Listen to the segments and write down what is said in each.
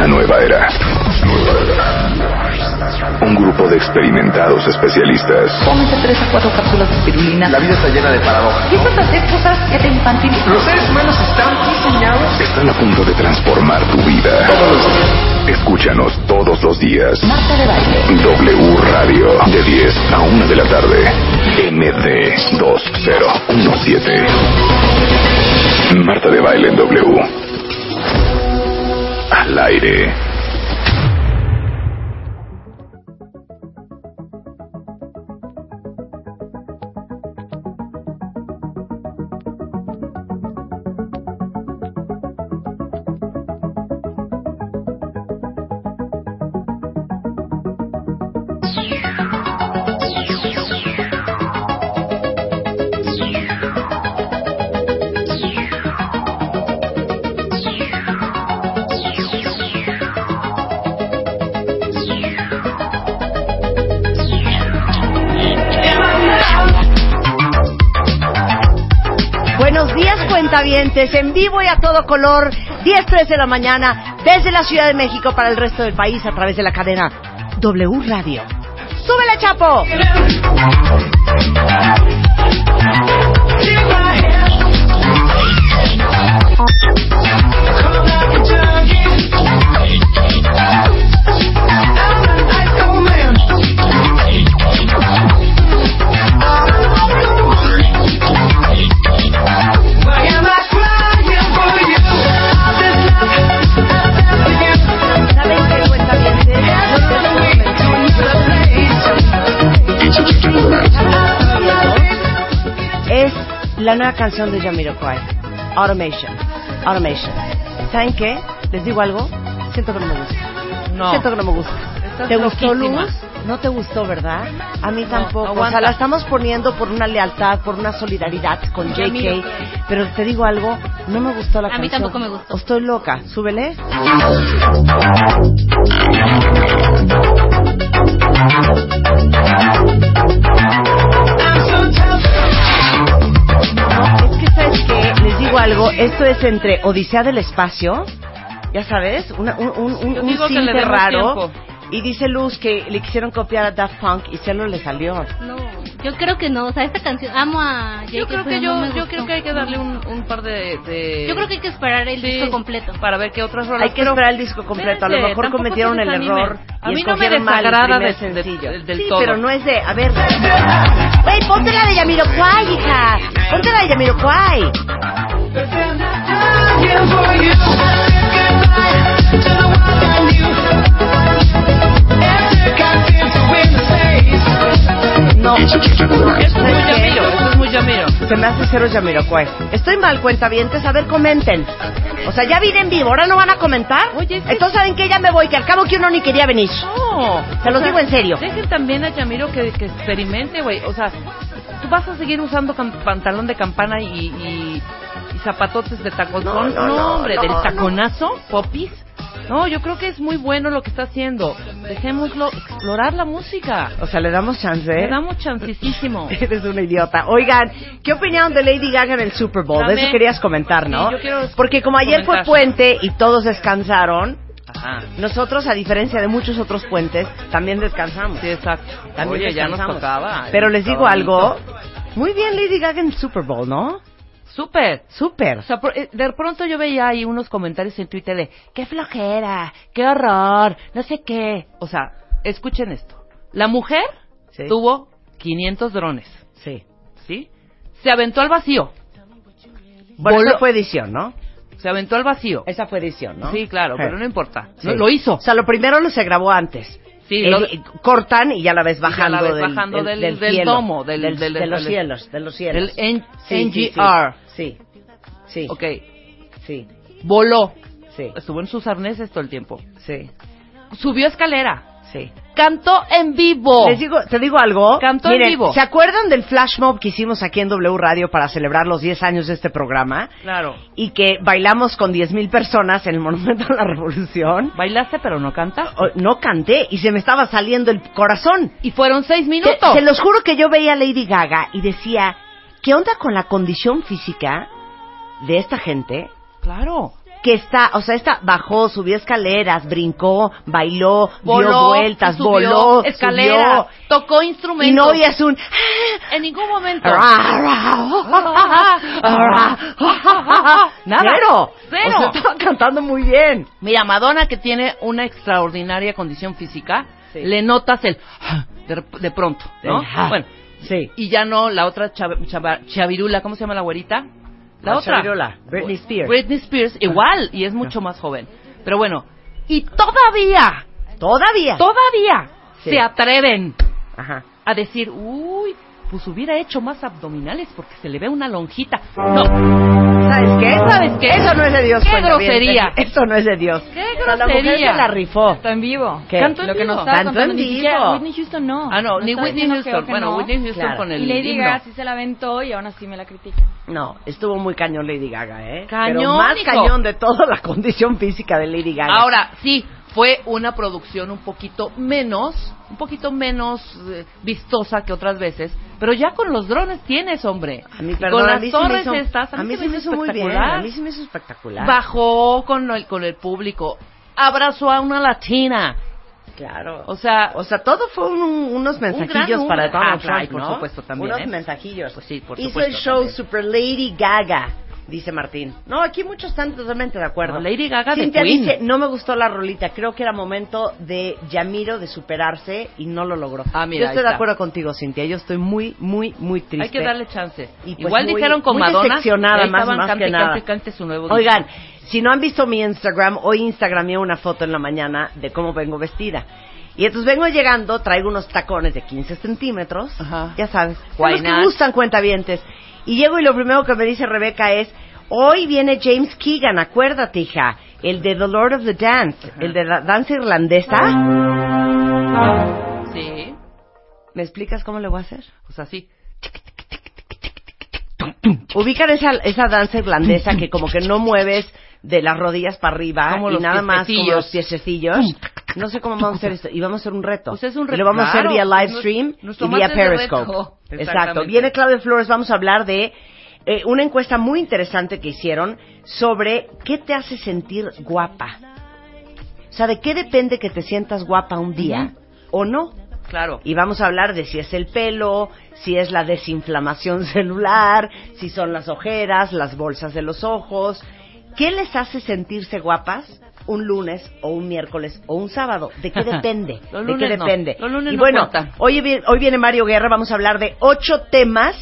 Una nueva era. Nueva era. Un grupo de experimentados especialistas Tómese tres a cuatro cápsulas de espirulina. La vida está llena de paradojas. Empiezas a hacer cosas que te infantilizan. Los seres humanos están diseñados. están a punto de transformar tu vida. Escúchanos todos los días. Marta de baile. W Radio. De 10 a 1 de la tarde. MD 2017. Marta de Baile en W. Al aire. Cuentavientes, en vivo y a todo color, 10, 3 de la mañana, desde la Ciudad de México para el resto del país a través de la cadena W Radio. ¡Súbele, Chapo! Nueva canción de Jamiroquai, Automation. Automation. ¿Saben qué? ¿Les digo algo? Siento que no me gusta. No. Siento que no me gusta. Estás ¿Te gustó, loquísima. Luz? No te gustó, ¿verdad? A mí tampoco. o sea, la estamos poniendo por una lealtad, por una solidaridad con JK. Pero te digo algo, no me gustó la A mí canción. tampoco me gustó. O estoy loca. Súbele. Esto es entre Odisea del Espacio, ya sabes, una- un, un, un, un cinte raro. tiempo. Y dice Luz que le quisieron copiar a Daft Punk y se lo le salió. No, yo creo que no. O sea, esta canción, amo a Jake, Yo creo que yo, no yo creo que hay que darle un, un par de, de- Yo creo que hay que esperar el Sí, disco completo. para ver qué otras rolas. Hay que pero- esperar el disco completo. A lo mejor tampoco cometieron el error A y mí no me desagrada de- de- sencillo. del sí, todo. pero no es de... A ver... Güey, ponte la de Yamiroquai, hija. Ponte la de Yamiroquai. No, Eso es muy. Yamiro, eso es muy. Se me hace cero Yamiroquai. Estoy mal, cuentavientes. A ver, comenten. O sea, ya vine en vivo. ¿Ahora no van a comentar? Oye, es que- Entonces, ¿saben qué? Ya me voy, que al cabo que uno ni quería venir. No. Se los digo en serio. Dejen también a Yamiro que, que experimente, güey. O sea, tú vas a seguir usando cam- pantalón de campana y, y zapatotes de tacón. No, No, no, hombre, del taconazo, popis. No, yo creo que es muy bueno lo que está haciendo. Dejémoslo explorar la música. O sea, le damos chance. Le ¿eh? damos chancísimo. Eres una idiota. Oigan, ¿qué opinaron de Lady Gaga en el Super Bowl? De Dame. eso querías comentar, ¿no? Sí, yo quiero Porque como ayer fue comentar. puente y todos descansaron, Ajá. nosotros, a diferencia de muchos otros puentes, también descansamos. Sí, exacto. También Oye, ya nos descansamos. tocaba. Pero les digo Estaba algo. bonito. Muy bien Lady Gaga en el Super Bowl, ¿no? Súper. Súper. O sea, por- eh, de pronto yo veía ahí unos comentarios en Twitter de qué flojera, qué horror, no sé qué. O sea, escuchen esto. La mujer Sí. tuvo 500 drones, Sí. ¿sí? Se aventó al vacío. Bueno, Voló- esa fue edición, ¿no? Se aventó al vacío. Esa fue edición, ¿no? Sí, claro, Sí. pero no importa. Sí. No, lo hizo. O sea, lo primero lo se grabó antes. Sí, lo- eh, cortan y ya la ves la bajando, ves del, bajando del- del cielo, domo, del- del- de los del- cielos, de los cielos. del N- Sí, sí, NGR. Sí, sí, Ok. sí, Voló. sí, Estuvo en sus arneses todo el tiempo. sí, Subió escalera. Sí. Cantó en vivo. Les digo, te digo algo. Cantó en vivo. ¿Se acuerdan del flash mob que hicimos aquí en W Radio para celebrar los 10 años de este programa? Claro. Y que bailamos con 10.000 personas en el Monumento a la Revolución. Bailaste pero no cantaste. No canté y se me estaba saliendo el corazón. Y fueron seis Te- minutos. Se, los juro que yo veía a Lady Gaga y decía, ¿qué onda con la condición física de esta gente? Claro. Que está, o sea, esta bajó, subió escaleras, brincó, bailó, dio vueltas, subió, voló, escalera, subió, tocó y instrumentos. no oías un En ningún momento. Nada. Cero. Cero. O sea, estaba cantando muy bien. Mira, Madonna, que tiene una extraordinaria condición física, Sí. le notas el de, de pronto, ¿no? El. Bueno, Sí. y ya no la otra chava- chava- chavirula, ¿cómo se llama la güerita? La, La otra. Britney Spears. Britney Spears, igual, y es mucho más joven. Pero bueno, y todavía, Todavía. todavía Sí. se atreven Ajá. a decir, uy, pues hubiera hecho más abdominales porque se le ve una lonjita. No, ¿Sabes qué? ¿Sabes qué? Eso no es de Dios. ¡Qué grosería! Eso no es de Dios. ¡Qué O sea, la mujer grosería! se la rifó. Está en vivo. ¿Qué? Canto en Lo que vivo. nos estaba Cantó contando, en ni vivo. Whitney Houston no. Ah, no, Nos ni está Whitney que Houston. que Bueno, no. Whitney Houston Claro. con el Y Lady himno. Gaga sí se la aventó y aún así me la critican. No, estuvo muy cañón Lady Gaga, ¿eh? Cañón, Pero más hijo. cañón de toda la condición física de Lady Gaga. Ahora, sí, fue una producción un poquito menos, un poquito menos eh, vistosa que otras veces, pero ya con los drones tienes, hombre. a mí, perdón, con a las mí sí me torres hizo, estas, a mí se sí me hizo muy bien, a mí sí me hizo espectacular. Bajó con el, con el público, abrazó a una latina. Claro. O sea, O sea, todo fue un- unos mensajillos número. para Donald Ah, Trump, ay, por ¿no? supuesto, también, Unos ¿eh? mensajillos. Pues sí, por Hizo supuesto, el show también. Super Lady Gaga, dice Martín. No, aquí muchos están totalmente de acuerdo. No, Lady Gaga de Cintia Queen. dice, no me gustó la rolita, creo que era momento de Yamiro de superarse y no lo logró. Ah, mira, yo estoy de acuerdo contigo, Cintia, yo estoy muy, muy, muy triste. hay que darle chance. Y, pues, Igual muy- dijeron con muy Madonna. decepcionada, más- más cante, que nada. cante, cante su nuevo disco. Oigan, si no han visto mi Instagram, hoy Instagramé una foto en la mañana de cómo vengo vestida. Y entonces vengo llegando, traigo unos tacones de 15 centímetros, Ajá. ya sabes, Why los que gustan cuentavientes. Y llego y lo primero que me dice Rebeca es, hoy viene James Keegan, acuérdate hija, el de The Lord of the Dance, el de la danza irlandesa. Sí, ¿Me explicas cómo le voy a hacer? pues así. Ubican esa, esa danza irlandesa que como que no mueves de las rodillas para arriba Como y nada más como los piececillos. No sé cómo vamos a hacer esto. Y vamos a hacer un reto. Pues es un Y lo vamos a hacer vía live stream y vía Periscope. Exacto. Viene Claudia Flores. Vamos a hablar de eh, una encuesta muy interesante que hicieron sobre qué te hace sentir guapa. O sea, de qué depende que te sientas guapa un día o no. Claro. Y vamos a hablar de si es el pelo, si es la desinflamación celular, si son las ojeras, las bolsas de los ojos. ¿Qué les hace sentirse guapas un lunes o un miércoles o un sábado? ¿De qué depende? Los ¿De qué no. depende? Los lunes y no bueno, hoy, vi- hoy viene Mario Guerra, vamos a hablar de ocho temas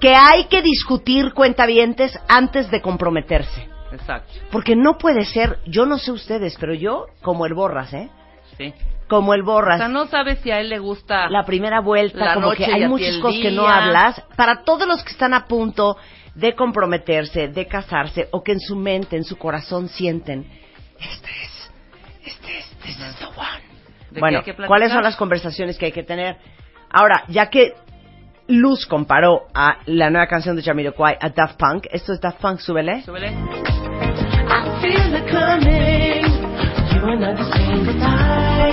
que hay que discutir cuentavientes antes de comprometerse. Exacto. Porque no puede ser, yo no sé ustedes, pero yo como el borras, ¿eh? Sí. Como el O borras sea, no sabes si a él le gusta. la primera vuelta, La como noche que hay muchas cosas que no hablas. Para todos los que están a punto de comprometerse, de casarse, o que en su mente, en su corazón sienten, este es, este es, this is the one. ¿De qué Bueno? ¿cuáles son las conversaciones que hay que tener? Ahora, ya que Luz comparó a la nueva canción de Jamiroquai a Daft Punk, esto es Daft Punk, súbele. Súbele.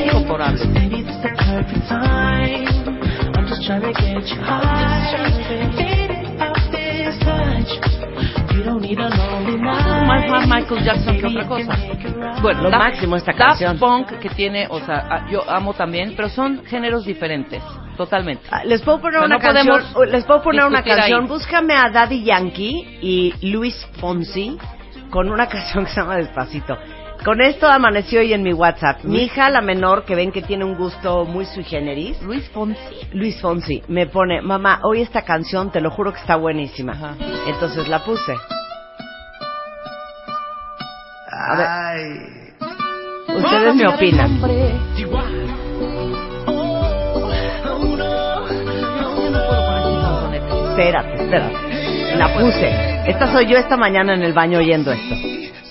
Incorporable. Más, más Michael Jackson que otra cosa. Bueno, Lo Daft- máximo esta Daft canción. Punk que tiene, o sea, yo amo también, pero son géneros diferentes, totalmente. Ah, Les puedo poner Pero una no canción. Les puedo poner una ahí. canción. Búscame a Daddy Yankee y Luis Fonsi con una canción que se llama Despacito. Con esto amaneció hoy en mi WhatsApp. Mi hija, la menor, que ven que tiene un gusto muy sui generis, Luis Fonsi. Luis Fonsi, me pone, mamá, hoy esta canción, te lo juro que está buenísima. Ajá. Entonces la puse. A ver. Ustedes me opinan. Espérate, espérate. La puse. Esta soy yo esta mañana en el baño oyendo esto.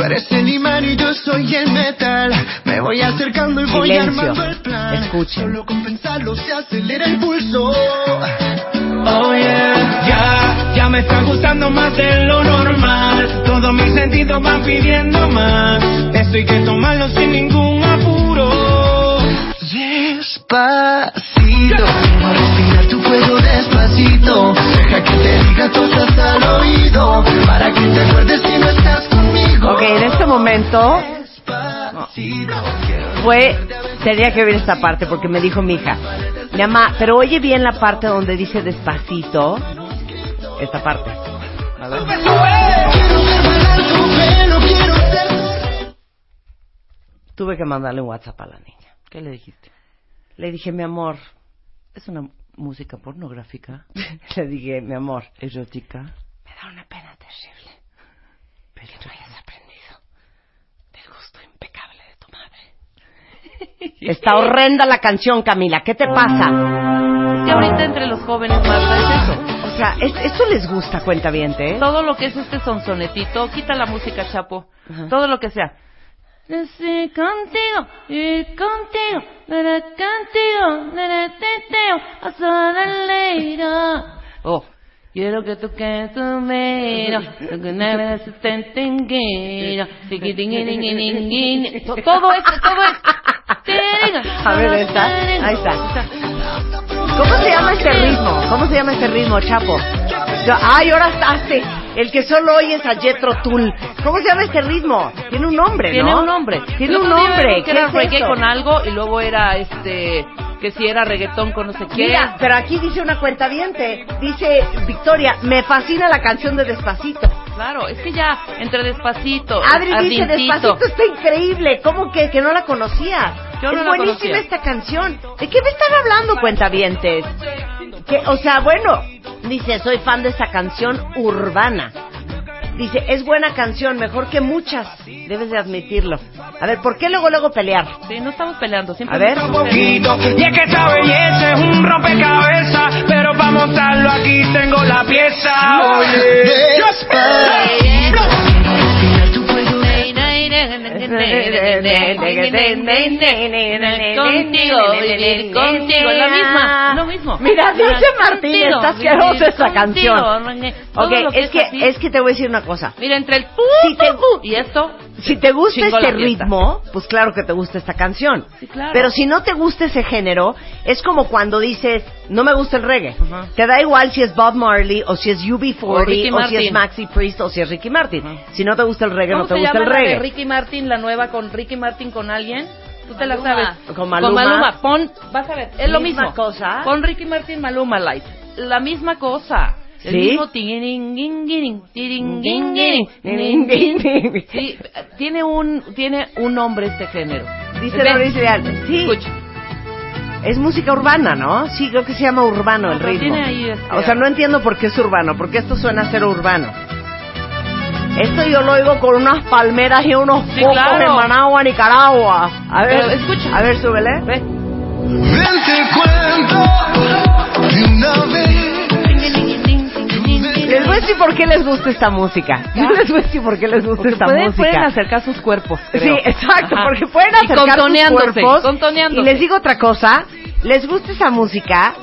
tú, eres el imán y yo soy el metal. Me voy acercando y voy Silencio. armando el plan. Escuchen. Solo con pensarlo se acelera el pulso. Oh yeah, ya, ya me está gustando más de lo normal. Todos mis sentidos van pidiendo más. Esto hay que tomarlo sin ningún apuro. Despacito, respira tu fuego despacito. Deja que te diga cosas al oído. Para que te acuerdes si no estás conmigo. Ok, en este momento fue, tenía que ver esta parte porque me dijo mi hija, mi mamá, pero oye bien la parte donde dice despacito, esta parte. A ver. Tuve que mandarle un WhatsApp a la niña. ¿Qué le dijiste? Le dije, mi amor, ¿Es una música pornográfica? le dije, mi amor, ¿Erótica? me da una pena terrible que tú hayas aprendido del gusto impecable de tu madre. Está horrenda la canción, Camila, ¿qué te pasa? Es que ahorita entre los jóvenes, Marta, es eso. O sea, es- esto les gusta, cuenta bien, ¿eh? Todo lo que es este sonsonetito, quita la música, Chapo. Ajá. Todo lo que sea. Estoy contigo, ir contigo, contigo, teteo, leira. Oh, quiero que tú que tu miro, que nada se te. To- Todo esto, todo esto. A ver, esta. Ahí está. ¿Cómo se llama este ritmo? ¿Cómo se llama este ritmo, Chapo? Ay, ahora hace el que solo oyes a Jetro Tull. ¿Cómo se llama este ritmo? Tiene un nombre, Tiene ¿no? un nombre. Tiene un nombre. que ¿Qué era es reggae con algo y luego era este que si era reggaetón con no sé qué. Mira, pero aquí dice una cuenta Dice Victoria, me fascina la canción de Despacito. Claro, es que ya entre despacito, Adri dice. Despacito está increíble. ¿Cómo que, que no la conocías? Yo no es la buenísima conocía. esta canción. ¿De qué me están hablando, cuentavientes? Que, o sea, bueno, dice, soy fan de esta canción urbana. Dice, es buena canción, mejor que muchas. Debes de admitirlo. A ver, ¿por qué luego, luego pelear? Sí, no estamos peleando, siempre A ver. poquito. Y es que esta belleza es un rompecabezas, pero para montarlo aquí tengo la pieza. Oye, Contigo, vivir contigo, la misma, lo mismo. Mira, dice Martín, está asquerosa esta canción. Ok, lo es que, es que te voy a decir una cosa. Mira, entre el pu y esto, Si te gusta este ritmo, pues claro que te gusta esta canción. Sí, claro. Pero si no te gusta ese género, es como cuando dices, no me gusta el reggae. Te da igual si es Bob Marley, o si es UB40, O si es. Maxi Priest, o si es Ricky Martin. Si no te gusta el reggae, ¿cómo no te gusta el la de reggae. Ricky Martin, la nueva con Ricky Martin con alguien? Tú te la Maluma. sabes. Con Maluma. Pon, vas a ver, es lo mismo. cosa. Pon Ricky Martin, Maluma Light. La misma cosa. El ¿Sí? mismo. Sí, tiene un, tiene un nombre este género. Dice Ve, Doris Leal, sí, Escucha. es música urbana, ¿no? Sí, creo que se llama urbano No, el ritmo. tiene ahí este- O sea, no entiendo por qué es urbano, porque esto suena a ser urbano. Esto yo lo oigo con unas palmeras y unos Sí, claro. en Managua, Nicaragua. A ver, Pero escucha. A ver, súbele. Ve. Ven te cuento de una vez. Les voy a decir por qué les gusta esta música. Yo les voy a decir por qué les gusta Porque esta pueden, música. pueden acercar sus cuerpos. Sí, exacto, Ajá. porque pueden acercar sus cuerpos. contoneándose. Y les digo otra cosa, les gusta esa música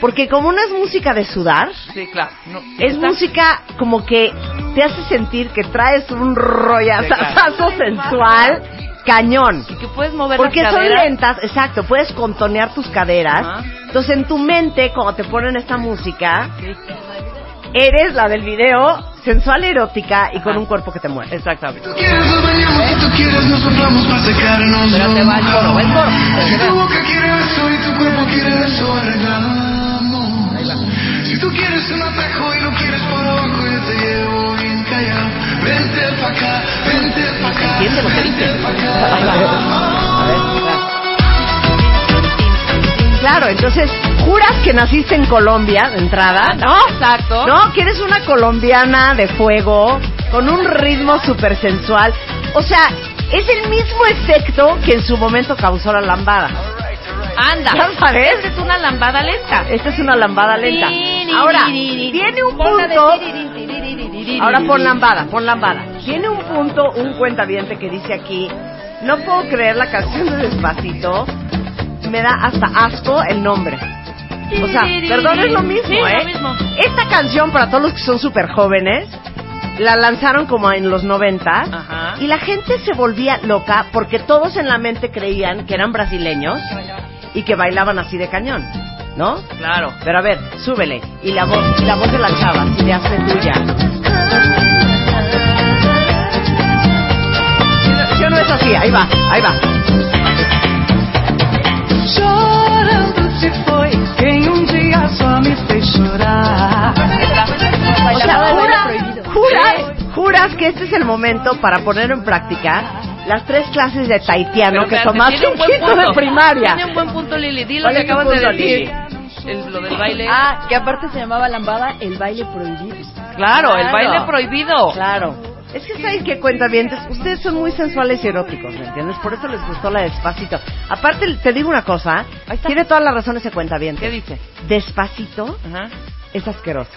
porque como no es música de sudar, Sí, claro. No, es está- música como que te hace sentir que traes un rollazazo Sí, sensual cañón. Y que puedes mover Porque las son lentas, exacto, puedes contonear tus caderas. Entonces en tu mente, cuando te ponen esta música, Sí. Eres la del video sensual erótica y con Ajá. un cuerpo que te mueve. Exactamente. Tú quieres, nos bañamos, si tú quieres, nos soplamos para secarnos. Espérate, va el coro, va el coro. Si tu boca quiere eso y tu cuerpo quiere eso, arreglamos. Si tú quieres un atajo y lo quieres por abajo, yo te llevo bien callado. Vente pa' acá, vente pa' acá. ¿Entiende lo que dice? Claro, entonces juras que naciste en Colombia de entrada, ¿no? Exacto. No, que eres una colombiana de fuego, con un ritmo súper sensual. O sea, es el mismo efecto que en su momento causó la lambada. Anda. ¿Ya sabes? Esta es una lambada lenta. Esta es una lambada lenta. Ahora, tiene un punto... Ahora pon lambada, pon lambada. Tiene un punto, un cuentaviente que dice aquí, no puedo creer la canción de Despacito, me da hasta asco el nombre. O sea, perdón, es lo mismo, Sí, ¿eh? lo mismo. Esta canción, para todos los que son súper jóvenes, la lanzaron como en los 90 Ajá. y la gente se volvía loca porque todos en la mente creían que eran brasileños y que bailaban así de cañón, ¿no? Claro. Pero a ver, súbele. Y la voz, y la voz de la chava, si le hace tuya. Yo no es así, ahí va, ahí va. Chorando se foi quem um dia só me fez chorar. O sea, jura- juras, juras que este es el momento para poner en práctica las tres clases de taitiano que tomaste en quinto de primaria. Tiene un buen punto, Lili. Di lo ¿Cuál que acabas de decir. El- lo del baile. Ah, que aparte se llamaba lambada el baile prohibido. claro, el claro. baile prohibido. Claro. Es que sabéis que cuenta bien, ustedes son muy sensuales y eróticos, ¿me entiendes? Por eso les gustó la despacito. Aparte, te digo una cosa, está. tiene toda la razón ese cuenta bien. ¿Qué dice? Despacito Ajá. es asqueroso.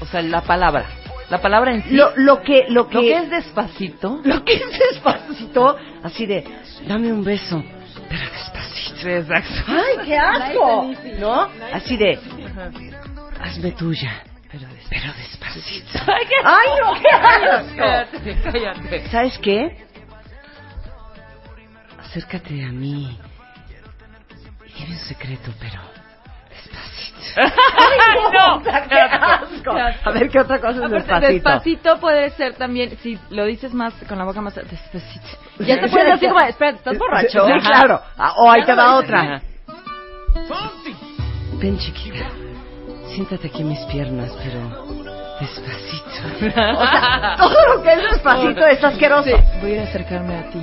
O sea, la palabra. La palabra en sí. Lo, lo que, lo que, Lo que es despacito. lo que es despacito, así de, dame un beso, pero despacito. Exacto. ¡Ay, qué asco! ¿No? Así de, hazme tuya, pero, des- pero despacito. Ay, qué ¡Ay, no, qué asco! Cállate, cállate. ¿Sabes qué? Acércate a mí dime un secreto, pero despacito. Ay, no. ¡Qué asco! A ver, ¿qué otra cosa es Aparte, despacito? despacito puede ser también, si lo dices más con la boca más despacito. Ya te puedes decir como, espera, ¿estás borracho? Sí, claro. O ahí te va otra. Ven, chiquita. Siéntate aquí en mis piernas, pero despacito. O sea, todo lo que es despacito es asqueroso. Voy a ir a acercarme a ti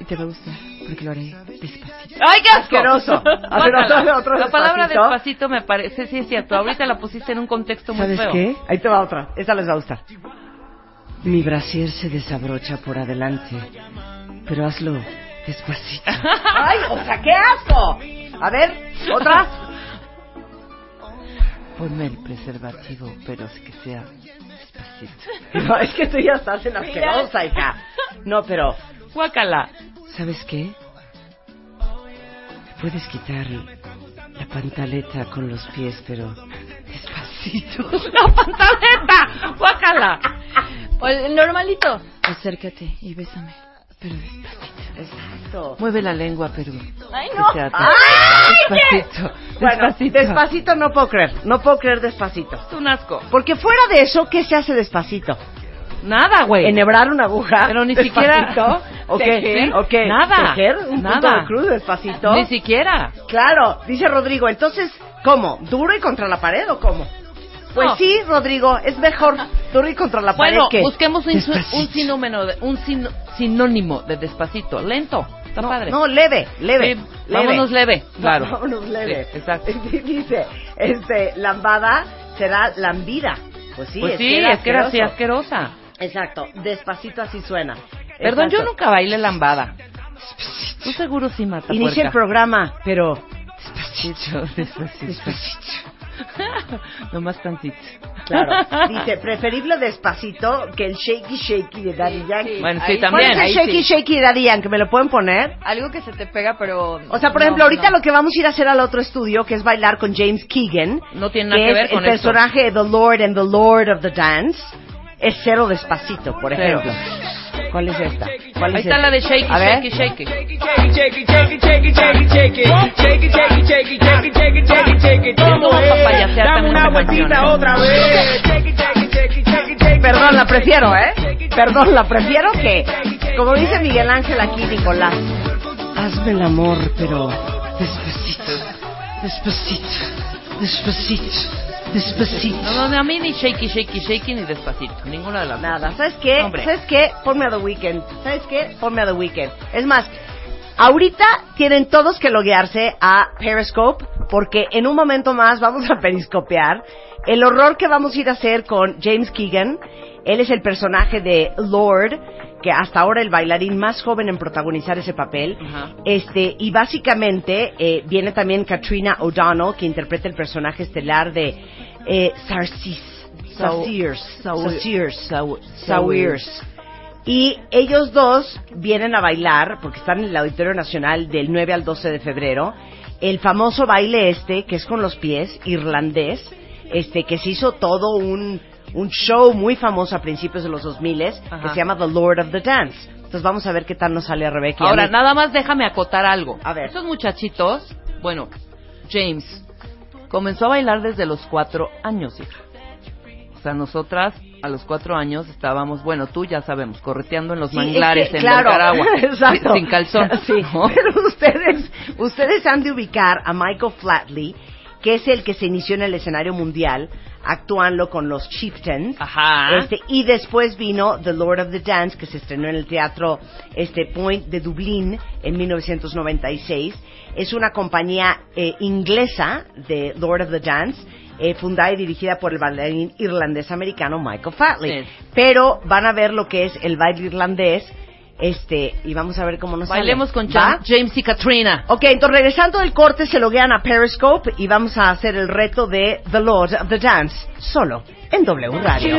y te va a gustar porque lo haré despacito. ¡Ay, qué asco! Asqueroso. A ver, otro- otro La palabra despacito. despacito me parece, sí es cierto. Ahorita la pusiste en un contexto muy ¿Sabes feo. qué? Ahí te va otra. Esta les va a gustar. Mi brasier se desabrocha por adelante, pero hazlo despacito. ¡Ay, o sea, qué asco! A ver, otra. Ponme el preservativo, pero que sea despacito. No, es que tú ya estás en asquerosa, hija. No, pero Guácala. ¿Sabes qué? Puedes quitar la pantaleta con los pies, pero despacito. ¡La pantaleta! ¡Guácala! O el normalito. Acércate y bésame, pero despacito. Exacto. Mueve la lengua, pero Ay, no. ¡Ay, despacito. Bueno, Despacito. despacito no puedo creer. No puedo creer despacito. Es un asco. Porque fuera de eso, ¿qué se hace despacito? Nada, güey. ¿Enhebrar una aguja? Pero ni despacito? siquiera- ¿O qué? Tejer. ¿O qué? Nada. ¿Tejer? ¿Un punto Nada. de cruz despacito? Ni siquiera. Claro, dice Rodrigo. Entonces, ¿cómo? ¿Duro y contra la pared o cómo? Pues No. sí, Rodrigo, es mejor y contra la pared Bueno, que... busquemos un, Despacito. un sinónimo de, un sin- sinónimo de despacito. Lento. Está no, padre. No, leve, leve. Sí, leve. vámonos leve, claro. Vámonos leve. Sí, exacto. Dice, este, lambada será lambida. Pues sí, pues es sí, que era es que era así asquerosa. Exacto, despacito así suena. Perdón, yo Exacto. nunca bailé lambada. Tú seguro sí, mata Inicia el programa, pero Despacito, despacito. Nomás tantito. claro, dice, preferible despacito que el shaky shaky de Daddy Yankee. Bueno, sí, Ahí- ¿Cuál también. es el ahí shaky sí. shaky de Daddy Yankee? ¿Me lo pueden poner? Algo que se te pega, pero... O sea, por no, ejemplo, ahorita no. lo que vamos a ir a hacer al otro estudio, que es bailar con James Keegan, No tiene nada que que ver es con el esto. personaje de The Lord and the Lord of the Dance, es cero despacito, por Cero. ejemplo. ¿Cuál es esta? ¿Cuál Ahí es está esta? la de shakey, A ver. esta canción, ¿eh? Perdón, la prefiero, ¿eh? Perdón, la prefiero que, como dice Miguel Ángel aquí, Nicolás, hazme el amor, pero despacito, despacito, despacito, despacito. No, no, a mí ni shakey, shakey, shakey, ni despacito. Ninguna de las dos. Nada, ¿sabes qué? Hombre. ¿Sabes qué? Ponme a The Weeknd. ¿Sabes qué? Ponme a The Weeknd. Es más, ahorita tienen todos que loguearse a Periscope porque en un momento más vamos a periscopear el horror que vamos a ir a hacer con James Keegan. Él es el personaje de Lord, que hasta ahora el bailarín más joven en protagonizar ese papel. Este, y básicamente eh, viene también Katrina O'Donnell, que interpreta el personaje estelar de eh, Sarsis. Sawirs. Y ellos dos vienen a bailar, porque están en el Auditorio Nacional del 9 al 12 de febrero, el famoso baile este, que es con los pies, irlandés, este, que se hizo todo un, un show muy famoso a principios de los 2000 que Ajá. se llama The Lord of the Dance. Entonces vamos a ver qué tal nos sale a Rebeca. a Ahora, nada más déjame acotar algo. A ver. Estos muchachitos, bueno, James, comenzó a bailar desde los cuatro años, hija. O sea, nosotras a los cuatro años estábamos, bueno, tú ya sabemos, correteando en los Sí, manglares es que, en claro, Nicaragua, exacto. sin calzón. Sí, ¿no? pero ustedes, ustedes han de ubicar a Michael Flatley, que es el que se inició en el escenario mundial actuando con los Chieftains. Ajá. Este, y después vino The Lord of the Dance, que se estrenó en el teatro este, Point de Dublín en 1996. Es una compañía eh, inglesa de Lord of the Dance, eh, fundada y dirigida por el bailarín irlandés-americano Michael Flatley. Sí. Pero van a ver lo que es el baile irlandés, este, y vamos a ver cómo nos Bailemos sale. con James y Katrina. Ok, entonces regresando del corte se loguean a Periscope y vamos a hacer el reto de The Lord of the Dance, solo en W Radio.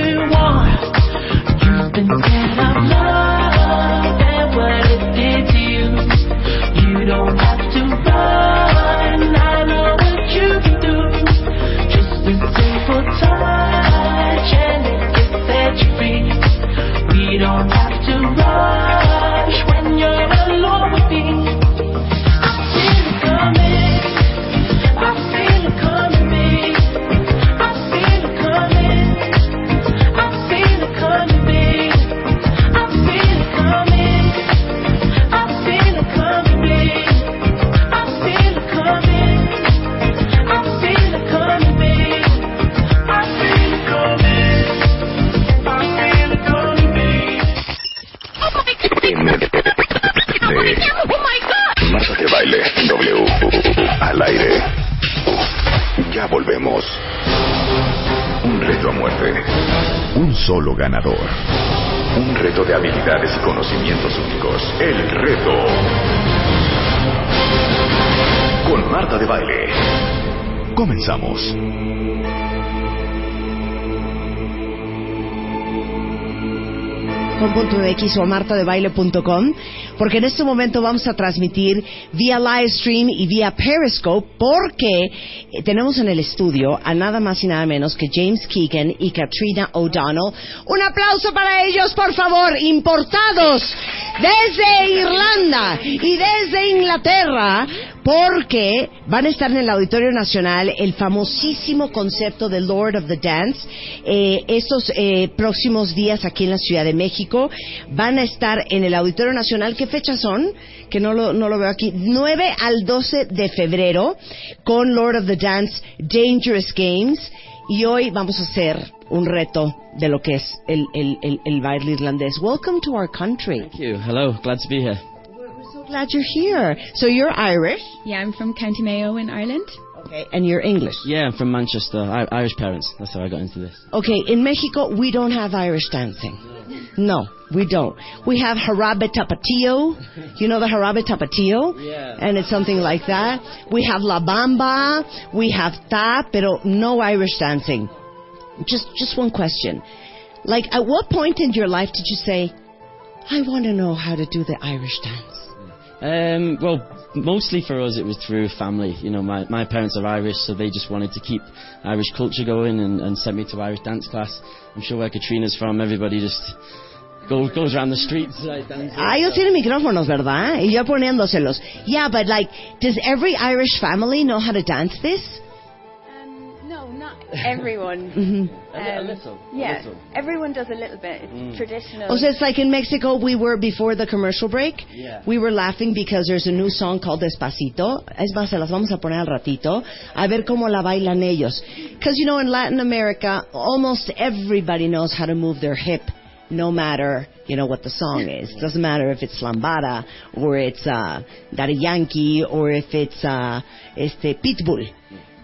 Marta de Baile W al aire. Ya volvemos. Un reto a muerte. Un solo ganador. Un reto de habilidades y conocimientos únicos. El reto. Con Marta de Baile. Comenzamos. com.mx o martadebaile.com porque en este momento vamos a transmitir vía live stream y vía Periscope porque eh, tenemos en el estudio a nada más y nada menos que James Keegan y Katrina O'Donnell. Un aplauso para ellos, por favor, importados desde Irlanda y desde Inglaterra porque van a estar en el Auditorio Nacional el famosísimo concepto de Lord of the Dance. Eh, estos eh, próximos días aquí en la Ciudad de México van a estar en el Auditorio Nacional. ¿Qué fechas son? Que no lo, no lo veo aquí. 9 al 12 de febrero con Lord of the Dance Dangerous Games. Y hoy vamos a hacer un reto de lo que es el, el, el, el baile irlandés. Welcome to our country. Thank you. Hello. Glad to be here. So glad you're here. So you're Irish. Yeah, I'm from County Mayo in Ireland. Okay, and you're English. Yeah, I'm from Manchester. I- Irish parents. That's how I got into this. Okay, in Mexico we don't have Irish dancing. No, we don't. We have jarabe tapatio. You know the jarabe tapatio? Yeah. And it's something like that. We have la bamba. We have tap, pero no Irish dancing. Just, just one question. Like, at what point in your life did you say, I want to know how to do the Irish dance? Um, well, mostly for us, it was through family. You know, my, my parents are Irish, so they just wanted to keep Irish culture going and, and sent me to Irish dance class. I'm sure where Katrina's from, everybody just goes goes around the streets. Ah, ellos tienen micrófonos, ¿verdad? Y yo poniéndoselos. Yeah, but like, does every Irish family know how to dance this? Um, no, not everyone. Mhm. A li- a little, a little. everyone does a little bit. It's Mm. traditional. Oh, so it's like in Mexico, we were before the commercial break. Yeah. We were laughing because there's a new song called Despacito. Es más, se las vamos a poner al ratito a ver cómo la bailan ellos. Because you know, in Latin America, almost everybody knows how to move their hip, no matter you know what the song is. It Doesn't matter if it's lambada or it's uh, Daddy Yankee or if it's uh, este Pitbull.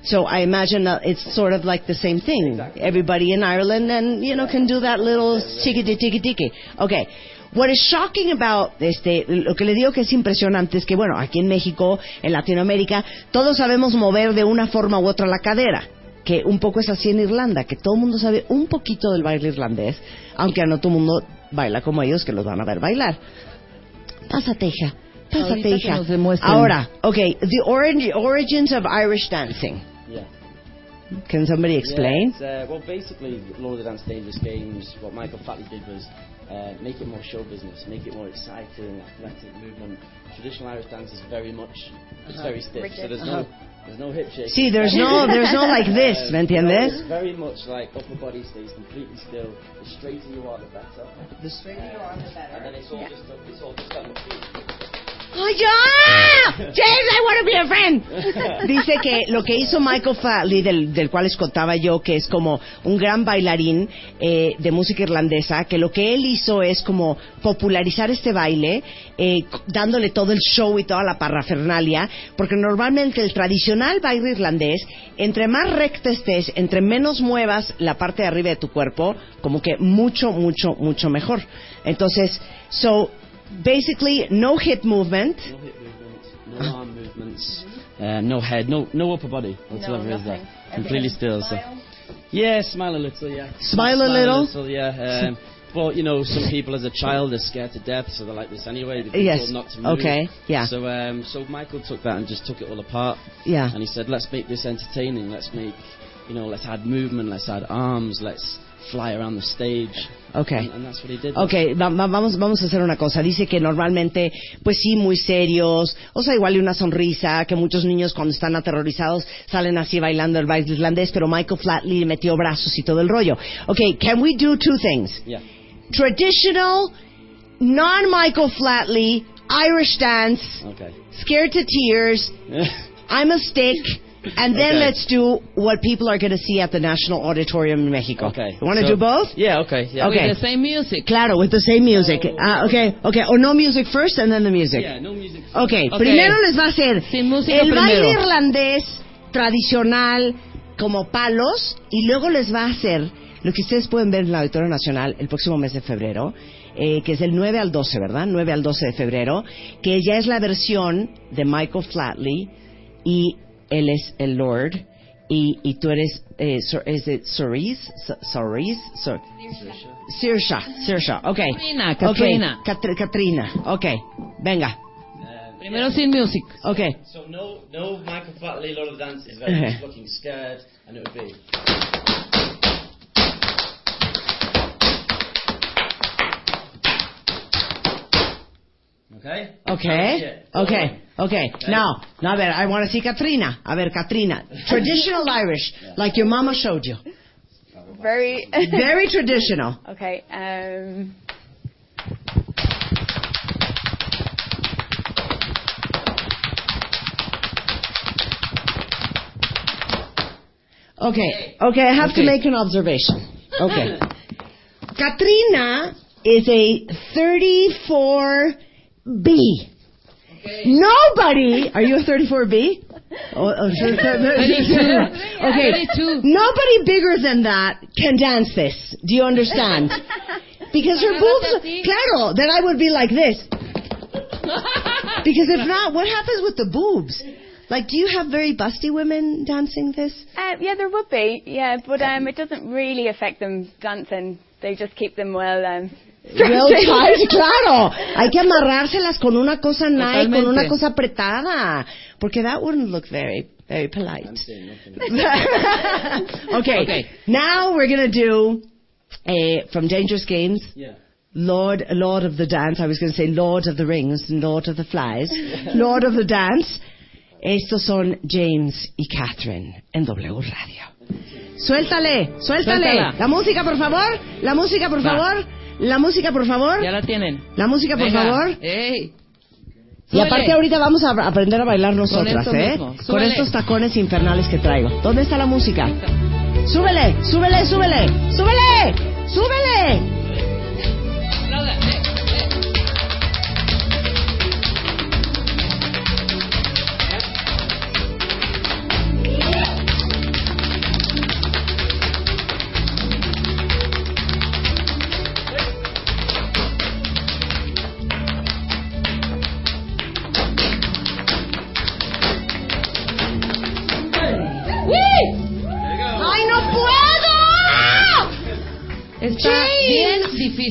So I imagine that it's sort of like the same thing. Everybody in Ireland and you know can do that little tickety ticky ticky. Okay. What is shocking about este lo que le digo que es impresionante es que bueno, aquí en México, en Latinoamérica, todos sabemos mover de una forma u otra la cadera, que un poco es así en Irlanda, que todo el mundo sabe un poquito del baile irlandés, aunque no todo el mundo baila como ellos que los van a ver bailar. Pásate, hija. Pásate, hija. Ahora, okay, the orig- origins of Irish dancing. Yeah. Can somebody explain? Yeah, uh, well, basically, Lord of the Dance Dangerous Games, what Michael Flatley did was uh, make it more show business, make it more exciting, athletic movement. Traditional Irish dance is very much, it's Uh-huh. very stiff, so there's Uh-huh. no, there's no hip shake. See, there's no- there's no like this, Um, ¿me entiendes? no, it's very much like upper body stays completely still. The straighter you are, the better. The straighter you are, the better. And then it's all just, it's all just on the feet. ¡Ay, ya! James, I want to be a friend. Dice que lo que hizo Michael Flatley, del, del cual les contaba yo, que es como un gran bailarín eh, de música irlandesa, que lo que él hizo es como popularizar este baile, eh, dándole todo el show y toda la parrafernalia, porque normalmente el tradicional baile irlandés, entre más recta estés, entre menos muevas la parte de arriba de tu cuerpo, como que mucho, mucho, mucho mejor. Entonces, so, basically, no hip movement. No hip movements, no arm movements, uh, no head, no no upper body whatsoever is there. Completely still. So. Yeah, smile a little, yeah. Smile a little? yeah. Um, well, you know, some people as a child are scared to death, so they're like this anyway. They've been Yes. told not to move. Okay, yeah. So, um, so Michael took that and just took it all apart. Yeah. And he said, let's make this entertaining. Let's make, you know, let's add movement. Let's add arms. Let's fly around the stage. Okay. And, that's what he did. Ok, va- va- vamos, vamos a hacer una cosa. Dice que normalmente, pues sí, muy serios, o sea, igual y una sonrisa, que muchos niños cuando están aterrorizados salen así bailando el baile irlandés, pero Michael Flatley le metió brazos y todo el rollo. Ok, can we do two things? Yeah. Traditional, non-Michael Flatley, Irish dance, Okay. scared to tears, I'm a stick, and then Okay. let's do what people are going to see at the National Auditorium in Mexico. Okay. You want to So- do both? Yeah. Okay. Yeah. Okay. With the same music. Claro, with the same music. Ah, okay, okay. Or no music first and then the music. Yeah. No music. Okay, Okay. primero les va a hacer Sin música el baile primero. irlandés tradicional como palos y luego les va a hacer lo que ustedes pueden ver en el Auditorio Nacional el próximo mes de febrero, eh, que es del 9 al 12, ¿verdad? 9 al 12 de febrero, que ya es la versión de Michael Flatley y él es el Lord y, y tú eres, eh, ¿es de Cerise? So- Cerise? Sor- Saoirse, Saoirse, ok. Katrina, Ok, Katrina. Katr- Katrina, ok. Venga, Primero sin music. ok. So no, no Michael Flatley, Lord of the Dance is very Okay. much looking scared, and it would be. Okay. Okay. Yeah. Okay. Okay. Now, now, a ver, I want to see Katrina. A ver, Katrina. Traditional Irish, like your mama showed you. Very. Very traditional. okay. Um. Okay. Okay, I have to make an observation. Okay. Katrina is a 34B. Nobody, are you a 34B? Oh, oh, sure, okay. 32. Nobody bigger than that can dance this. Do you understand? Because her boobs, claro, then I would be like this. Because if not, what happens with the boobs? Like, do you have very busty women dancing this? Uh, yeah, there would be. Yeah, but um, it doesn't really affect them dancing. They just keep them well. Um, Well tight, claro. Hay que amarrárselas con una cosa nice, con una cosa apretada. Porque that wouldn't look very, very polite. I'm saying nothing. okay. Okay. Now we're going to do, uh, from Dangerous Games, Yeah. Lord, Lord of the Dance. I was going to say Lord of the Rings, Lord of the Flies. Lord of the Dance. Estos son James y Catherine en W Radio. Suéltale, suéltale. Suéltala. La música, por favor. La música, por Va. favor. La música, por favor. Ya la tienen. La música, por Venga. favor. Ey. Y aparte ahorita vamos a aprender a bailar nosotras, esto ¿eh? Con estos tacones infernales que traigo. ¿Dónde está la música? Súbele, súbele, súbele, súbele, súbele.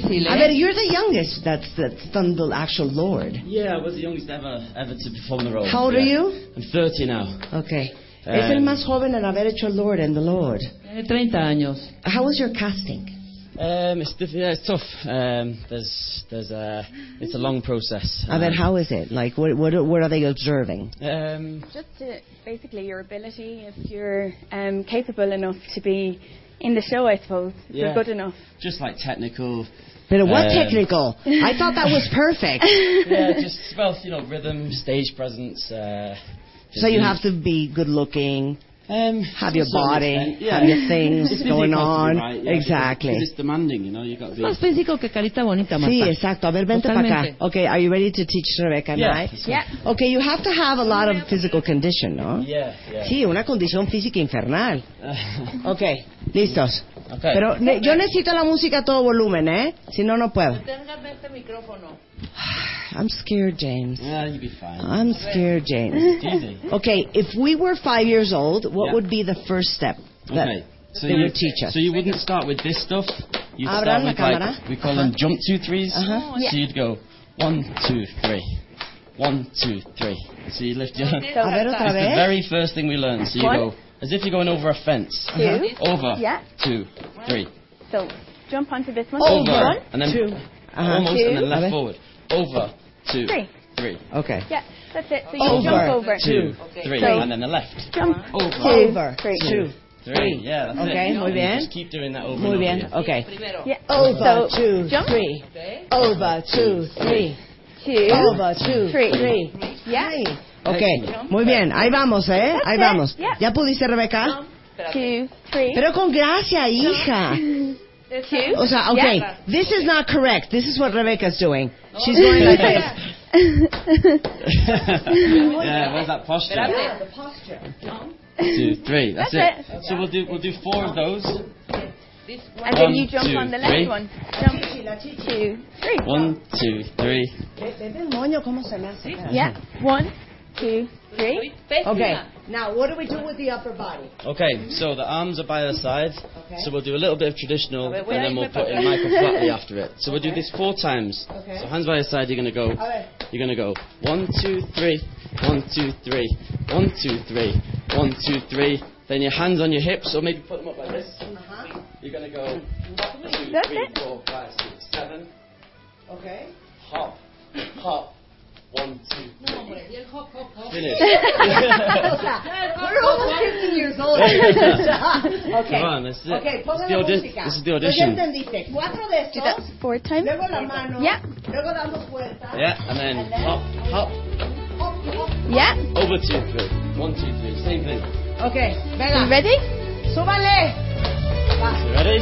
Difícil, ¿eh? A ver, you're the youngest that's, that's done the actual Lord. Yeah, I was the youngest ever ever to perform the role. How old are you? I'm 30 now. Okay. es el Um, más joven en haber hecho el Lord and the Lord. Eh, 30 años. How was your casting? Um, it's diff- yeah, it's tough. Um, there's there's a it's a long process. A ver, how is it? Like, what, what, what are they observing? Um, Just to, basically your ability, if you're um, capable enough to be in the show, I suppose. If Yeah. You're good enough. just like technical. But what Um, technical? I thought that was perfect. yeah, just well, you know, rhythm, stage presence. Uh, So you have to be good looking, um, have your body, yeah. have your things It's going on. right, yeah, exactly. It's demanding, you know. You got to be. Más físico que carita bonita, Marta. Sí, exacto. A ver, vente para acá. Okay, are you ready to teach Rebecca and Yeah, I? Yeah. Okay, you have to have a lot of physical condition, ¿no? Yeah, yeah. Sí, una condición física infernal. Okay, listos. Okay. Pero ne- yo necesito la música a todo volumen, ¿eh? Si no, no puedo. Téngame este micrófono. I'm scared, James. yeah, you'll be fine. I'm scared, James. Okay, if we were five years old, what Yeah. would be the first step that Okay. So they you, would teach us? So you wouldn't start with this stuff. You'd Abran start with like we call them jump two threes. Uh-huh. Yeah. So you'd go one, two, three, one, two, three. So you lift your. A ver, otra It's the vez. very first thing we learn. So you go as if you're going over a fence. Two. Over. Yeah. Two, three. So jump onto this one. Over. One, And then Two. Uh-huh. almost Two. and then left ver. forward. Over. Two. three. Three. Okay. Yeah, that's it. So you Over. jump over. Two. Three. So- And then the left. Jump. Over. Two. Over. Three. Two. Three. Yeah, that's Okay, it. muy bien. Just keep doing that over Muy and over bien. Okay. Yeah. Over, so two, jump. three. Over, two, three. Two. Over, two, Three. three. Yeah. Okay, muy bien. Ahí vamos, ¿eh? Ahí it. vamos. Yeah. ¿Ya pudiste, Rebeca? Two. Three. Pero con gracia, hija. Two. O sea, okay, Yeah. this is not correct. This is what Rebecca's doing. She's going like this. yeah, where's that posture? Espérate. Two, three. That's, That's it. So we'll do we'll do four of those. And then you jump two, on the left one. Jump. Two. Three. One, two, three. Yeah. One, two, three. Okay, now what do we do with the upper body? Okay, so the arms are by the side. Okay. So we'll do a little bit of traditional, A ver, and then we'll put in Michael flatly after it. So we'll do this four times. Okay. So hands by your side. You're gonna go. A. You're gonna go one, two, three, one, two, three, one, two, three, one, two, three. Then your hands on your hips, or maybe put them up like this. Uh-huh. You're gonna go one, two, That's it. four, five, six, seven. Okay. Hop, hop. One, two, three. Finish. O sea, we're almost 15 years old. Oh, okay. Come on, that's it. Okay, This pongan is the la audi- música. this is the Pues audition. entendiste. Cuatro de Do that estos, four times. luego la mano, Yeah. luego damos vueltas. Yeah, and then hop, hop, Hop, hop. Yeah. over two, three. One, two, three. Same thing. Okay, You venga, ready? súbale. You ready?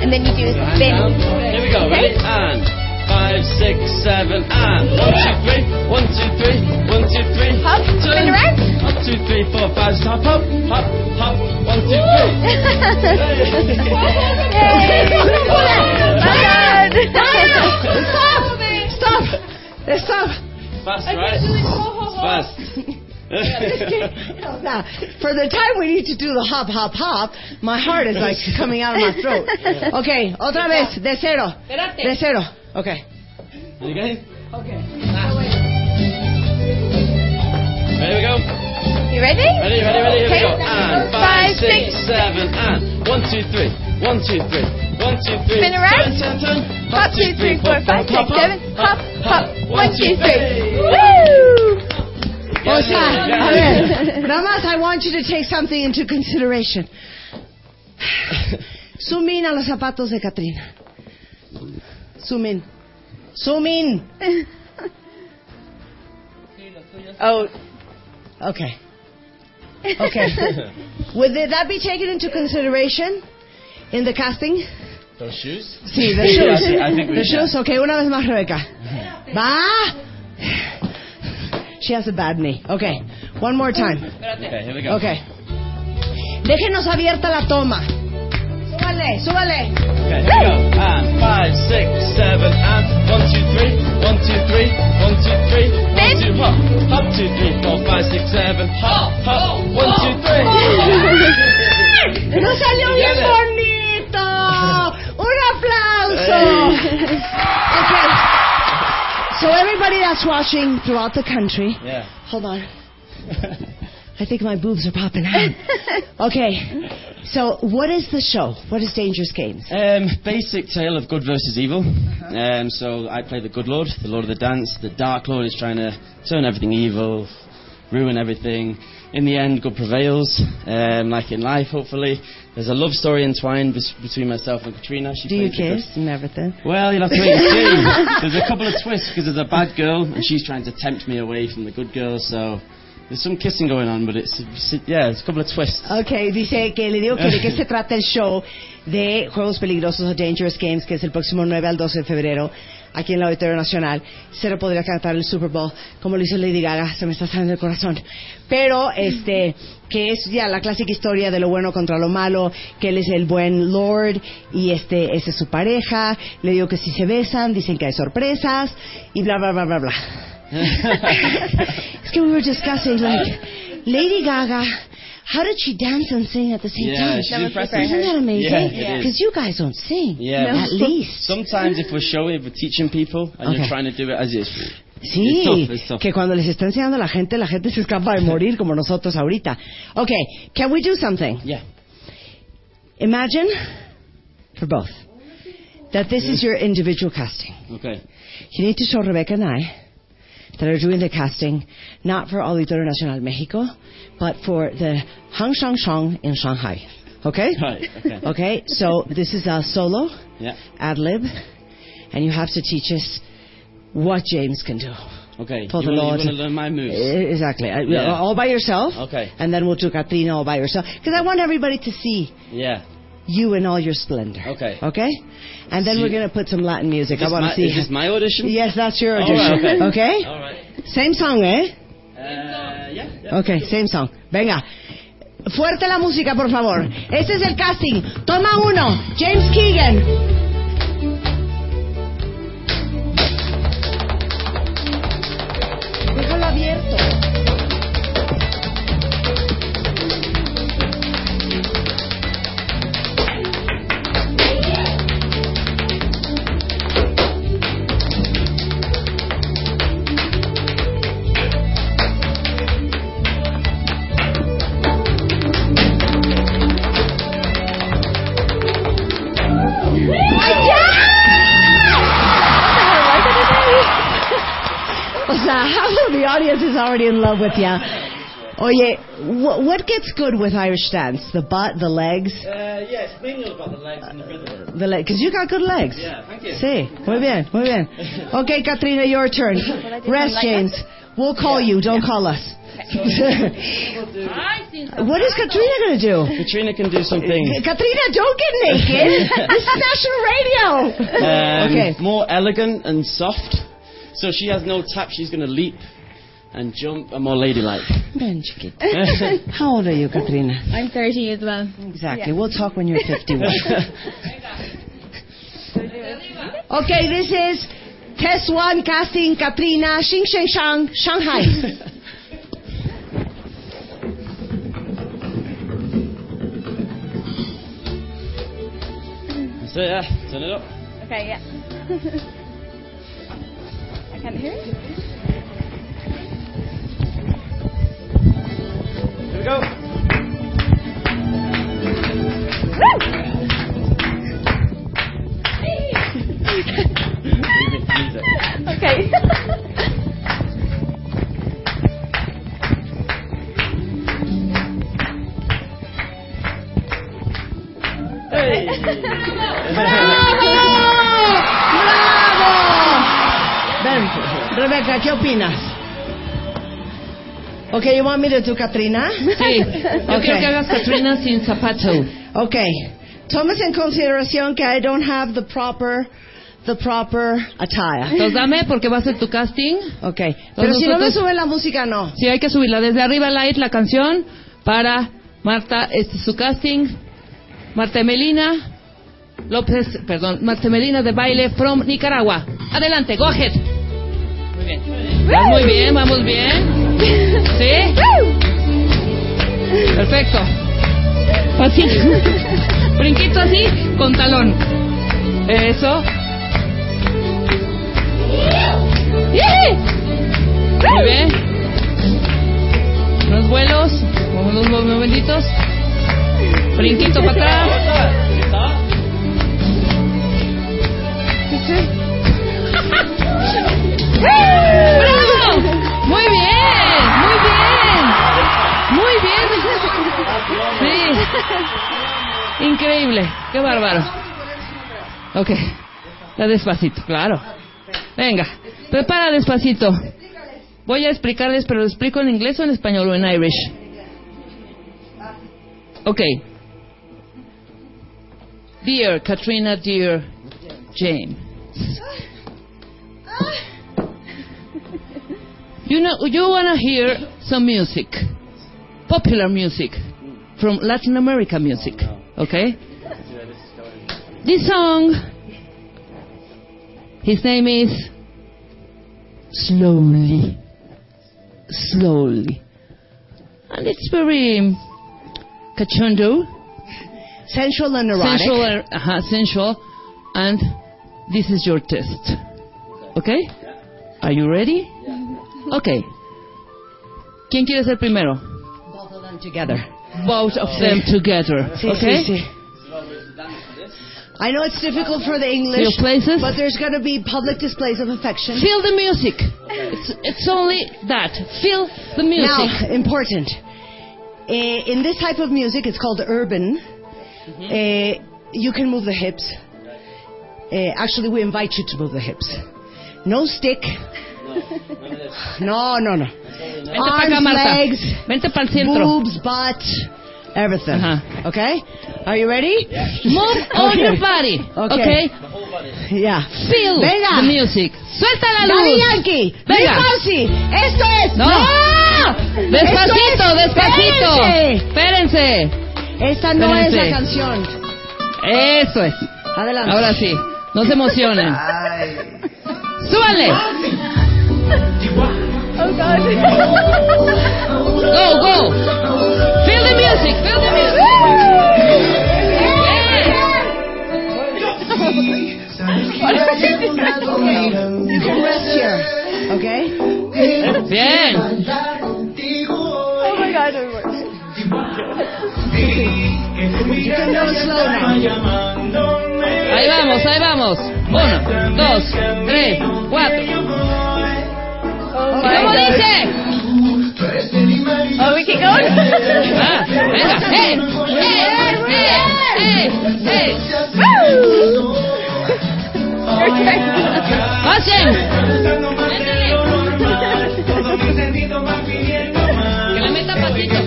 And then you do a So spin. Here we go. Ready? And five, six, seven, and one, two, three. One, two, three. One, two, three. Hop, Turn. spin around. Up, two, three, four, five. Hop, hop, hop, hop. One, two, three. Stop! Stop! Stop! Fast, right? Fast. O sea, for the time we need to do the hop, hop, hop, my heart is like coming out of my throat. Okay, otra vez, de cero. Espérate. De cero. Okay. You okay? Okay. Ready we go. You ready? Ready, ready, ready. Here we go. Okay. And five, six, seven, and one, two, three. One, two, three. One, two, three. Spin around. Turn, turn, turn. Hop, two, three, four, five, six, seven. Hop, hop. One, two, three. Hey. Woo! O sea, a Yeah. ver, nada I want you to take something into consideration. Zoom in a los zapatos de Katrina. Zoom in. Zoom in. Oh, Okay. Okay. Would that be taken into consideration in the casting? Those shoes? Sí, the shoes. I think the shoes, okay, una vez más, Rebeca. Va. She has a bad knee. Okay, one more time. Okay, here we go. Okay. Déjenos abierta la toma. Súbale, súbale. Okay, go. And five, six, seven, and one, two, three, one, two, three, one, two, three, one, two, hop, hop, two, three, four, five, six, seven, hop, hop, one, two, three. ¡Nos salió bien bonito! ¡Un aplauso! Okay. So everybody that's watching throughout the country, yeah. hold on. I think my boobs are popping out. Okay. So, what is the show? What is Dangerous Games? Um, basic tale of good versus evil. Um, so I play the good lord, the lord of the dance. The dark lord is trying to turn everything evil, ruin everything. In the end, good prevails, um, like in life, hopefully. There's a love story entwined bes- between myself and Katrina. She Do you the good- kiss and everything? Well, you'll have to wait and see. there's a couple of twists because there's a bad girl and she's trying to tempt me away from the good girl. So there's some kissing going on, but it's yeah, there's a couple of twists. Ok, dice que le digo que de qué se trata el show de Juegos Peligrosos o Dangerous Games, que es el próximo 9 al 12 de febrero, aquí en el Auditorio Nacional. Cero podría cantar el Super Bowl, como lo hizo Lady Gaga, se me está saliendo el corazón. Pero, este, que es ya la clásica historia de lo bueno contra lo malo, que él es el buen Lord, y este, esa es su pareja, le digo que si se besan, dicen que hay sorpresas, y bla, bla, bla, bla, bla. It's we were discussing, like, Lady Gaga, how did she dance and sing at the same Yeah, time? she's That impressive. Isn't that amazing? Yeah, it is. Because you guys don't sing. Yeah, At least. Sometimes if we're showing, if we're teaching people and Okay. you're trying to do it as is, Sí, it's tough, it's tough. que cuando les está enseñando a la gente, la gente se escapa de morir como nosotros ahorita. Okay, can we do something? Yeah. Imagine, for both, that this is mm. your individual casting. Okay. You need to show Rebecca and I that are doing the casting not for Auditorio Nacional Mexico, but for the Hang Shang Shang in Shanghai. Okay? Right, okay. Okay, so this is a solo, Yeah. ad lib, and you have to teach us what James can do. Okay. For you the wanna, Lord. You learn my moves? Exactly. Uh, Yeah. All by yourself. Okay. And then we'll do Katrina all by yourself. Because I want everybody to see Yeah. You in all your splendor. Okay. Okay? And then we're going to put some Latin music. I want to see. Is this my audition? Yes, that's your All audition. okay? All right. Same song, eh? Uh, yeah. yeah. Okay, same song. Venga. Fuerte la música, por favor. Este es el casting. Toma uno. James Keegan. Already in love with you. Oh yeah, what gets good with Irish dance? The butt, the legs, Uh, yeah, mainly about the legs and the rhythm. the leg. Because you got good legs. Yeah, thank you. Sí, muy bien, muy bien. Okay, Katrina, your turn. Rest, James. We'll call you. Don't call us. what is Katrina going to do? Katrina can do something. Katrina, don't get naked. this is national radio. Um, okay. More elegant and soft. So she has no tap. She's going to leap and jump and more ladylike. Ven, chiquita. How old are you, Katrina? I'm 30 as well. Exactly. We'll talk when you're 51. okay, this is test one casting Katrina Xing Sheng Shang Shanghai. so yeah, turn it up. Okay, yeah. I can't hear you. Here we go. Okay. Ven, Rebecca, ¿qué opinas? Okay, you want me to do Katrina? Sí, yo Okay. quiero que hagas Katrina sin zapato. Okay. Tomas en consideración que I don't have the proper, the proper attire. Entonces dame porque va a ser tu casting. Okay. Pero si no me sube la música, no. Sí, hay que subirla desde arriba, Light, la canción para Marta, este es su casting. Marta Melina López, perdón, Marta Melina de baile from Nicaragua. Adelante, go ahead. Muy bien. Muy bien, vamos bien. ¿Sí? Perfecto. Así. Brinquito así, con talón. Eso. Muy bien. Los vuelos, los movimientos. Brinquito para atrás. ¡Bravo! Increíble. Qué bárbaro. Ok. Está despacito, claro. Venga, prepara despacito. Voy a explicarles, pero lo explico en inglés o en español o en Irish. Ok. Dear Katrina, dear James. You know, you wanna hear some music, popular music from Latin America music, okay? This song, his name is Slowly, Slowly, and it's very cachondo, Sensual and erotic. sensual, and- uh, sensual, and this is your test, okay? Are you ready? Okay. ¿Quién quiere ser primero? Both of them together. Both of them together. Okay? I know it's difficult for the English, places? but there's going to be public displays of affection. Feel the music. It's, it's only that. Feel the music. Now, important. Eh, in this type of music, it's called urban. Eh, you can move the hips. Eh, actually, we invite you to move the hips. No stick. No, no, no. Vente Arms, legs, Vente para el centro. boobs, butt, everything. Ajá. Okay? Are you ready? Move all Okay. your body. Okay. Okay. Yeah. Feel Venga. the music. Suelta la Daddy luz. Yankee, Venga. Fonsi, esto es. No. Despacito, Esto es- despacito. Espérense. Espérense. Esta no es Espérense. la canción. Eso es. Adelante. Ahora sí. No se emocionen. Súbale. Oh God. Go, go. Feel music. Feel the music. You can rest here. Okay? Bien. Oh my God. it works. Ahí vamos, ahí vamos. Uno, dos, tres, cuatro. Oh ¿Cómo dice? Going. Ah, venga. ¡Eh! ¡Eh! ¡Eh! ¡Eh! ¡Pasen! Que le meta pasito.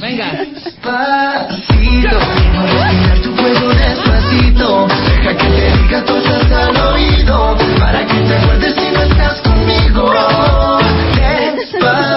Venga. Despacito, respirar tu cuello despacito. Deja que te diga cosas al oído. Para que te acuerdes si no estás conmigo.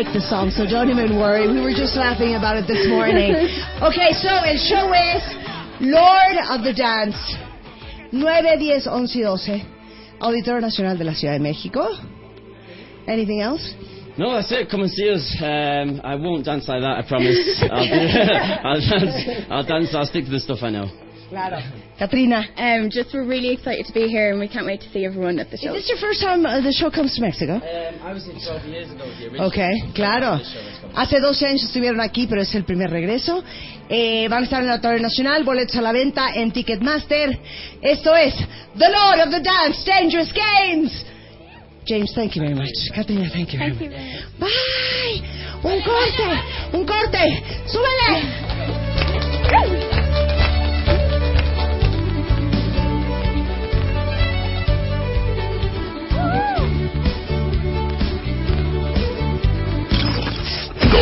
like the song, so don't even worry. We were just laughing about it this morning. Okay, so el show es Lord of the Dance. 9, 10, 11 y 12. Auditorio Nacional de la Ciudad de México. Anything else? No, that's it. Come and see us. Um, I won't dance like that. I promise. I'll, do, I'll dance. I'll dance. I'll stick to the stuff I know. Claro. Katrina. Um, just we're really excited to be here, and we can't wait to see everyone at the show. Is this your first time uh, the show comes to Mexico? Um, I was here 12 years ago. The original. Ok, claro. Hace 12 años estuvieron aquí, pero es el primer regreso. Eh, van a estar en el Auditorio Nacional, boletos a la venta en Ticketmaster. Esto es The Lord of the Dance, Dangerous Games. James, thank you very much. Katrina, thank you very Thank you. much. Bye. Un corte, un corte. Súbele. 5,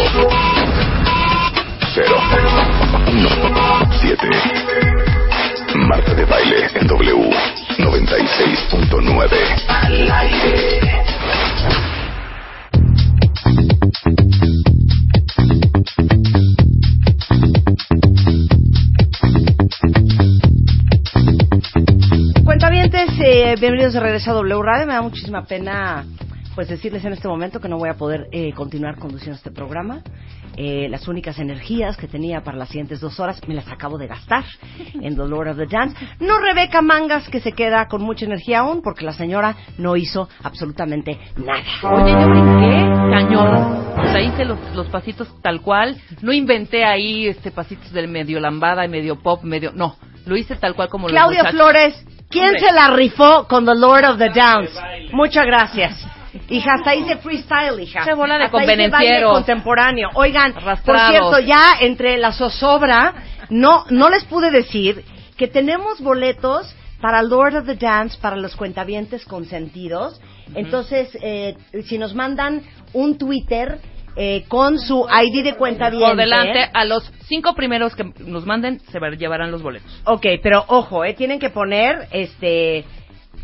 0, 1, 7. Marta de baile en W 96.9. Al aire. Cuentavientes, eh, bienvenidos de regreso a W Radio. Me da muchísima pena pues decirles en este momento que no voy a poder eh, continuar conduciendo este programa. Eh, las únicas energías que tenía para las siguientes dos horas me las acabo de gastar en The Lord of the Dance. No Rebeca Mangas, que se queda con mucha energía aún, porque la señora no hizo absolutamente nada. Oye, yo brinqué cañón. O sea, hice los, los pasitos tal cual. No inventé ahí este pasitos del medio lambada y medio pop, medio... No, lo hice tal cual como Claudio los muchachos. Flores, ¿quién Hombre. se la rifó con The Lord of the Dance? Muchas gracias. Hija, hasta hice freestyle, hija. Qué bola de Hasta baile contemporáneo. Oigan, por Arrastrados. cierto, ya entre la zozobra, no, no les pude decir que tenemos boletos para Lord of the Dance, para los cuentavientes consentidos. Entonces, eh, si nos mandan un Twitter eh, con su ID de cuentaviente. Por delante, a los cinco primeros que nos manden se va- llevarán los boletos. Ok, pero ojo, eh, tienen que poner, este,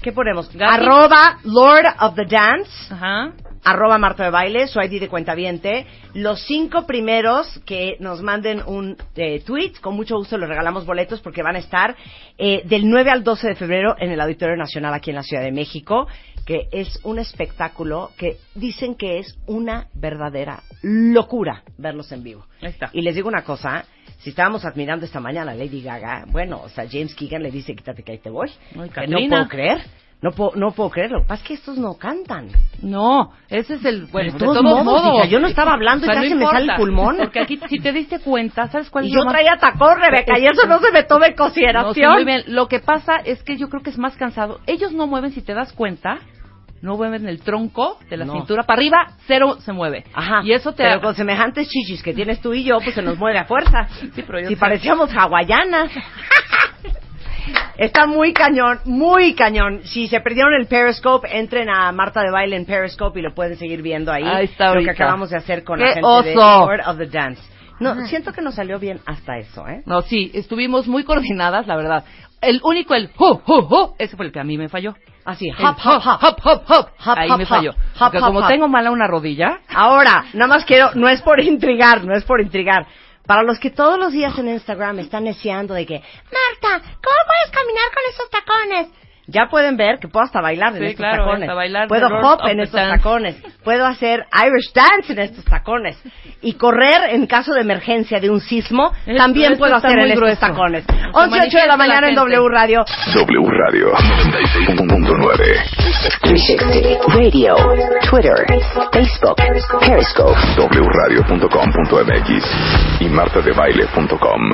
¿qué ponemos? Gaby. Arroba Lord of the Dance, Ajá. arroba Marta de Baile, su ID de cuentaviente. Los cinco primeros que nos manden un eh, tweet, con mucho gusto les regalamos boletos porque van a estar eh, del 9 al 12 de febrero en el Auditorio Nacional aquí en la Ciudad de México, que es un espectáculo que dicen que es una verdadera locura verlos en vivo. Ahí está. Y les digo una cosa, si estábamos admirando esta mañana a Lady Gaga, bueno, o sea, James Keegan le dice, quítate que ahí te voy. Ay, Que no puedo creer, no puedo, no puedo creerlo. Lo que pasa es que estos no cantan. No, ese es el... Bueno, De todos modos, modos. hija, yo no estaba hablando y casi no me sale el pulmón. Porque aquí, si te diste cuenta, ¿sabes cuál es yo más- traía tacón, Rebeca, y eso no se me toma en No, sí, consideración. muy bien. Lo que pasa es que yo creo que es más cansado. Ellos no mueven, si te das cuenta, no mueven el tronco de la No. cintura para arriba, cero se mueve. Ajá. Y eso te... Pero con semejantes chichis que tienes tú y yo, pues se nos mueve a fuerza. Sí, pero yo si sé. parecíamos hawaianas. Está muy cañón, muy cañón. Si se perdieron el Periscope, entren a Marta de Baile en Periscope y lo pueden seguir viendo ahí. Ahí está Lo que acabamos de hacer con ¡Qué la gente de oso! Lord of the Dance. No, siento que nos salió bien hasta eso, ¿eh? No, sí, estuvimos muy coordinadas, la verdad. El único, el hu, hu, hu, ese fue el que a mí me falló. Así, hop, hop, hop. hop, hop, hop. Hop, Ahí hop, me hop. falló. Hop, Porque hop, como hop. tengo mala una rodilla, Ahora, nada más quiero, no es por intrigar, no es por intrigar. Para los que todos los días en Instagram están neciando de que, Marta, ¿cómo puedes caminar con esos tacones? Ya pueden ver que puedo hasta bailar en Sí, estos claro, tacones. hasta bailar puedo hop en estos Dance. tacones. Puedo hacer Irish dance en estos tacones. Y correr en caso de emergencia de un sismo, Es- también esto puedo hacer en muy estos grueso. tacones. Se 11 8 de la mañana la en. W Radio. W Radio 96.9. 360 Radio, Twitter, Facebook, Periscope. wradio.com.mx y martadebaile.com.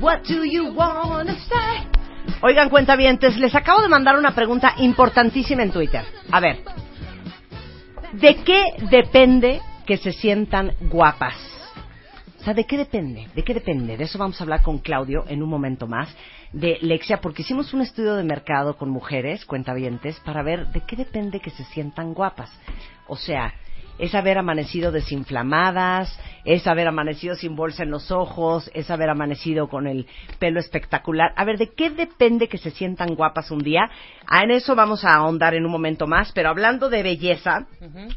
What do you wanna say? Oigan, cuentavientes, les acabo de mandar una pregunta importantísima en Twitter. A ver, ¿de qué depende que se sientan guapas? O sea, ¿de qué depende? ¿De qué depende? De eso vamos a hablar con Claudio en un momento más, de Lexia, porque hicimos un estudio de mercado con mujeres, cuentavientes, para ver de qué depende que se sientan guapas. O sea, es haber amanecido desinflamadas, es haber amanecido sin bolsa en los ojos, es haber amanecido con el pelo espectacular. A ver, ¿de qué depende que se sientan guapas un día? Ah, en eso vamos a ahondar en un momento más, pero hablando de belleza,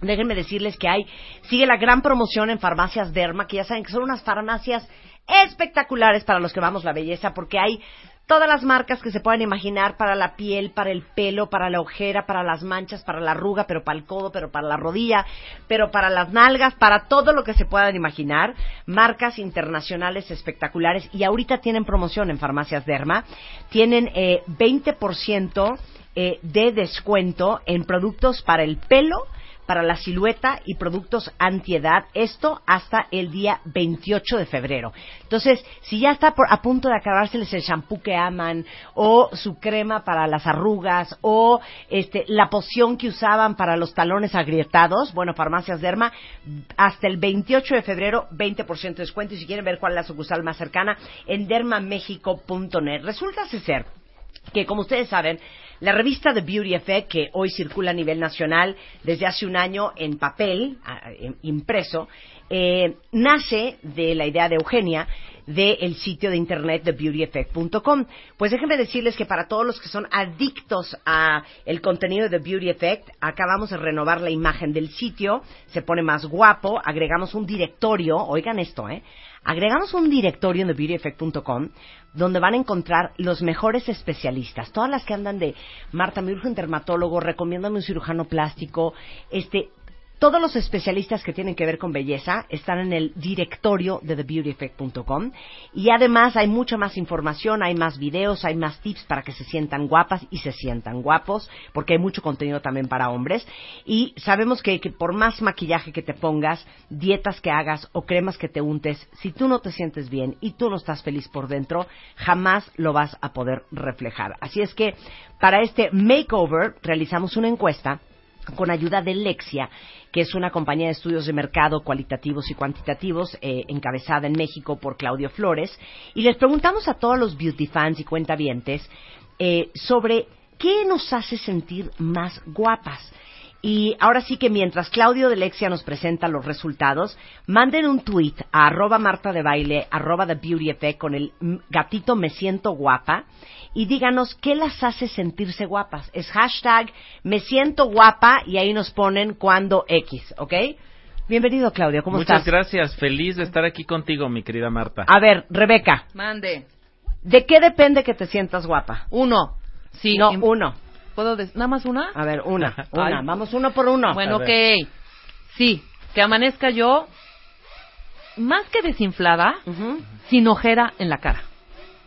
déjenme decirles que hay, sigue la gran promoción en Farmacias Derma, que ya saben que son unas farmacias espectaculares para los que vamos la belleza, porque hay todas las marcas que se puedan imaginar para la piel, para el pelo, para la ojera, para las manchas, para la arruga, pero para el codo, pero para la rodilla, pero para las nalgas, para todo lo que se puedan imaginar. Marcas internacionales espectaculares y ahorita tienen promoción en Farmacias Derma. Tienen eh, 20% eh, de descuento en productos para el pelo, para la silueta y productos antiedad. Esto hasta el día 28 de febrero. Entonces, si ya está por- a punto de acabárseles el shampoo que aman, o su crema para las arrugas, o este, la poción que usaban para los talones agrietados, bueno, Farmacias Derma, hasta el 28 de febrero, 20% de descuento. Y si quieren ver cuál es la sucursal más cercana, en dermamexico.net. Resulta ser que como ustedes saben, la revista The Beauty Effect, que hoy circula a nivel nacional desde hace un año en papel, impreso, eh, nace de la idea de Eugenia del sitio de internet de beautyeffect.com. Pues déjenme decirles que para todos los que son adictos a el contenido de Beauty Effect, acabamos de renovar la imagen del sitio, se pone más guapo, agregamos un directorio, oigan esto, ¿eh? Agregamos un directorio en thebeautyeffect.com donde van a encontrar los mejores especialistas, todas las que andan de Marta, me urge un dermatólogo, recomiéndame un cirujano plástico, este, todos los especialistas que tienen que ver con belleza están en el directorio de thebeautyeffect.com y además hay mucha más información, hay más videos, hay más tips para que se sientan guapas y se sientan guapos, porque hay mucho contenido también para hombres y sabemos que, que por más maquillaje que te pongas, dietas que hagas o cremas que te untes, si tú no te sientes bien y tú no estás feliz por dentro, jamás lo vas a poder reflejar. Así es que para este makeover realizamos una encuesta con ayuda de Lexia, que es una compañía de estudios de mercado cualitativos y cuantitativos eh, encabezada en México por Claudio Flores, y les preguntamos a todos los beauty fans y cuentavientes eh, sobre qué nos hace sentir más guapas. Y ahora sí que mientras Claudio de Lexia nos presenta los resultados, manden un tweet a arroba Marta de Baile, arroba The Beauty Effect con el gatito me siento guapa y díganos qué las hace sentirse guapas. Es hashtag me siento guapa y ahí nos ponen cuando X, ¿ok? Bienvenido Claudio, ¿cómo Muchas estás? gracias, feliz de estar aquí contigo, mi querida Marta. A ver, Rebeca, Mande. ¿de qué depende que te sientas guapa? Uno. Sí. No, uno. ¿Puedo des- ¿Nada más una? A ver, una, una. Ay. Vamos uno por uno. Bueno, ok. Sí, que amanezca yo más que desinflada, sin ojera en la cara.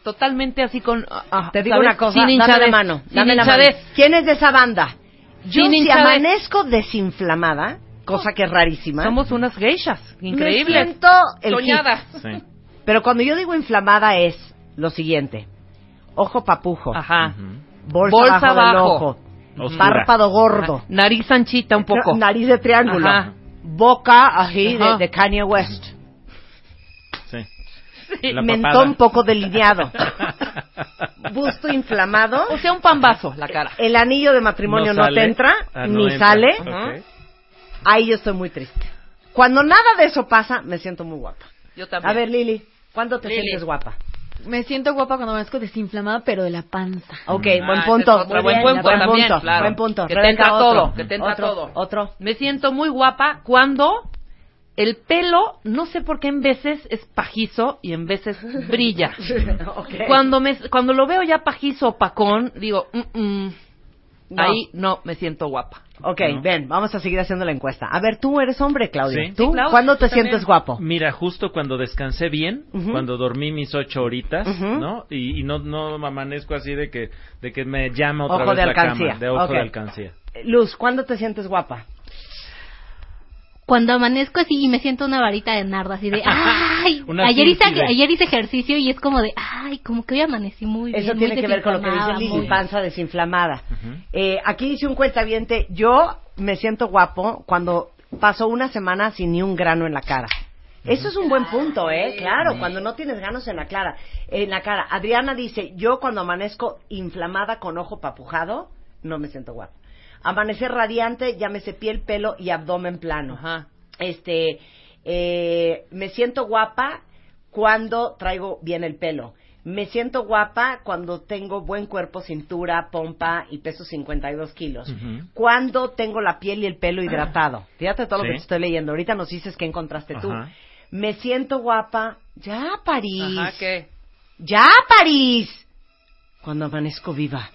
Totalmente así con... ah, ah, Te digo ¿sabes? una cosa, sin dame la mano, sin dame la mano. hinchadez. ¿Quién es de esa banda? Yo Sin si hinchadez. amanezco desinflamada, cosa que es rarísima. Somos unas geishas, increíbles. Me siento el Soñadas. hit. Sí. Pero cuando yo digo inflamada es lo siguiente. Ojo papujo. Ajá. Bolsa, Bolsa abajo del abajo. ojo. Oscura. Párpado gordo. Nariz anchita un poco. Nariz de triángulo. Ajá. Boca así de, Ajá. de Kanye West. Sí. La Mentón poco delineado. Busto inflamado. O sea, un pambazo la cara. El anillo de matrimonio no, sale. te entra, Ah, no ni entra. sale. Ok. Ahí yo estoy muy triste. Cuando nada de eso pasa, me siento muy guapa. Yo también. A ver, Lili, ¿cuándo te Lili. sientes guapa? Me siento guapa cuando amanezco desinflamada, pero de la panza. Ok, Ah, buen punto. Muy Buen bien, punto buen también, punto. claro. Buen punto. Que te entra otro. todo, que te entra otro, todo. Otro. Me siento muy guapa cuando el pelo, no sé por qué en veces es pajizo y en veces brilla. Ok. Cuando me cuando lo veo ya pajizo opacón, digo, mm, mm, No. ahí no me siento guapa. Ok, No. ven, vamos a seguir haciendo la encuesta. A ver, tú eres hombre, Claudio. Sí. ¿Tú? Sí, Claudio, ¿Cuándo tú te también. sientes guapo? Mira, justo cuando descansé bien, cuando dormí mis ocho horitas. ¿no? Y, y no, no amanezco así de que, de que me llama otra Ojo vez de la alcancía. cama, de ojo de alcancía. Luz, ¿cuándo te sientes guapa? Cuando amanezco así y me siento una varita de nardo, así de, ¡ay! Ayer, hice, ayer hice ejercicio y es como de, ¡ay! Como que hoy amanecí muy bien. Eso muy tiene que ver con lo que dice desinflamada, Lili, muy- panza desinflamada. Eh, aquí dice un cuentaviente, yo me siento guapo cuando paso una semana sin ni un grano en la cara. Eso es un buen punto, ¿eh? Claro, cuando no tienes ganos en la cara. En la cara. Adriana dice, yo cuando amanezco inflamada con ojo papujado, no me siento guapo. Amanecer radiante, llámese piel, pelo y abdomen plano. Ajá. Este, eh, me siento guapa cuando traigo bien el pelo. Me siento guapa cuando tengo buen cuerpo, cintura, pompa y peso 52 kilos. Ujú. Cuando tengo la piel y el pelo hidratado. Fíjate todo lo que te estoy leyendo. Ahorita nos dices qué encontraste tú. Ajá. Me siento guapa. Ya, París. Ajá, ¿qué? Ya, París. Cuando amanezco viva.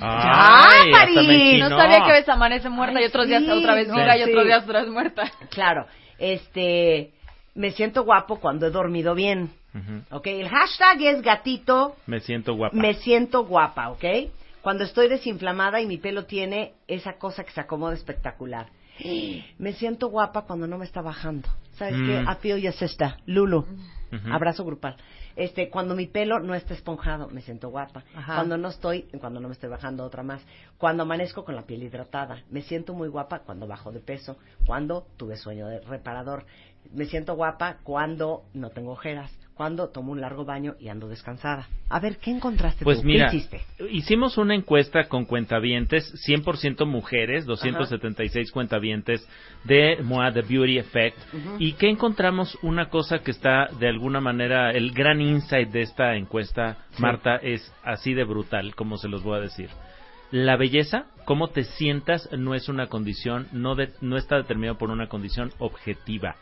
Ay, París! me No sabía que a veces amanece muerta Ay, y otros días sí, otra vez no, viva y otros días otra vez muerta. Claro. Este, me siento guapo cuando he dormido bien. ¿Ok? El hashtag es gatito, Me siento guapa. me siento guapa, ¿ok? Cuando estoy desinflamada y mi pelo tiene esa cosa que se acomoda espectacular. Me siento guapa cuando no me está bajando. ¿Sabes Mm. qué? I feel your sister. Lulu. Abrazo grupal. Este, cuando mi pelo no está esponjado, me siento guapa. Ajá. Cuando no estoy, cuando no me estoy bajando, otra más. Cuando amanezco con la piel hidratada, me siento muy guapa cuando bajo de peso, cuando tuve sueño de reparador. Me siento guapa cuando no tengo ojeras, cuando tomo un largo baño y ando descansada. A ver, ¿qué encontraste Pues tú? mira, ¿Qué hiciste? hicimos una encuesta con cuentavientes, 100% mujeres, 276 cuentavientes de MOA, The Beauty Effect. ¿Y qué encontramos? Una cosa que está de alguna manera, el gran insight de esta encuesta, Sí. Marta, es así de brutal, como se los voy a decir. La belleza, cómo te sientas, no es una condición, no, de- no está determinado por una condición objetiva.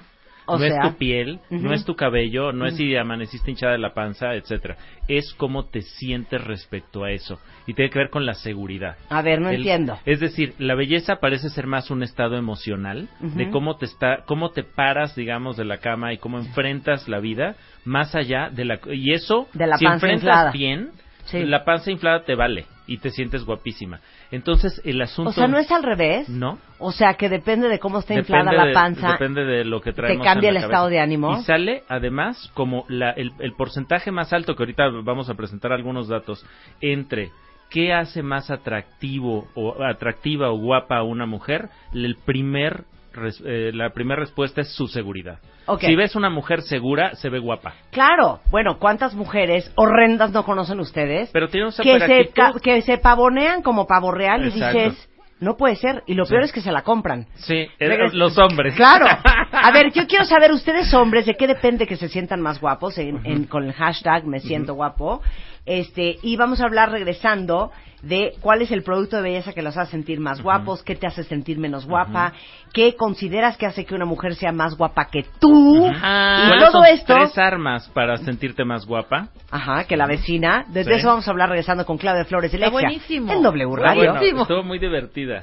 O no sea, es tu piel, no es tu cabello, no es si amaneciste hinchada de la panza, etcétera. Es cómo te sientes respecto a eso y tiene que ver con la seguridad. A ver, no El- entiendo. Es decir, la belleza parece ser más un estado emocional de cómo te está, cómo te paras, digamos, de la cama y cómo enfrentas la vida más allá de la y eso De la si panza enfrentas inflada. bien, Sí. la panza inflada te vale y te sientes guapísima. Entonces el asunto O sea, ¿no es al revés? no O sea, que depende de cómo esté inflada Depende la de- panza. depende de lo que te traemos cambia en la el estado cabeza. de ánimo. Y sale, además, como la, el, el porcentaje más alto, que ahorita vamos a presentar algunos datos, entre qué hace más atractivo o atractiva o guapa a una mujer, el primer, res- eh, la primera respuesta es su seguridad. Si ves una mujer segura, se ve guapa. Claro, bueno, ¿cuántas mujeres horrendas no conocen ustedes? Pero tiene un que se, que se pavonean como pavo real y dices, no puede ser. Y lo Sí. peor es que se la compran. Sí, eh, Regres- los hombres. Claro. A ver, yo quiero saber, ustedes hombres, ¿de qué depende que se sientan más guapos? En, en- con el hashtag me siento guapo. Este, y vamos a hablar regresando de cuál es el producto de belleza que los hace sentir más guapos, qué te hace sentir menos guapa, qué consideras que hace que una mujer sea más guapa que tú. Ah. Y ¿Cuáles todo son esto, tres armas para sentirte más guapa? ajá, que la vecina, de Sí. eso vamos a hablar regresando con Claudia Flores de Está Lexia. buenísimo. En W Radio. Bueno, estuvo muy divertida.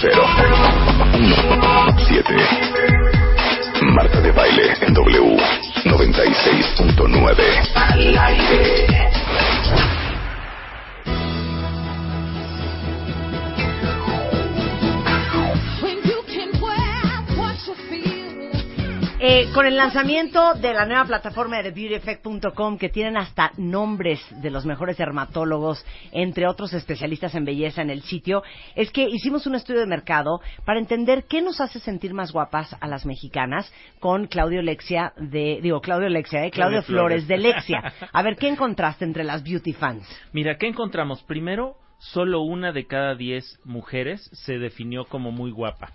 Cero. Uno. Siete. Marta de baile en W 96.9. Al aire. Eh, con el lanzamiento de la nueva plataforma de TheBeautyEffect.com que tienen hasta nombres de los mejores dermatólogos, entre otros especialistas en belleza en el sitio, es que hicimos un estudio de mercado para entender qué nos hace sentir más guapas a las mexicanas con Claudio Lexia de, digo Claudio Lexia, eh, Claudio Flores Flores. de Lexia. A ver, ¿qué encontraste entre las beauty fans? Mira, ¿qué encontramos? Primero, solo una de cada diez mujeres se definió como muy guapa.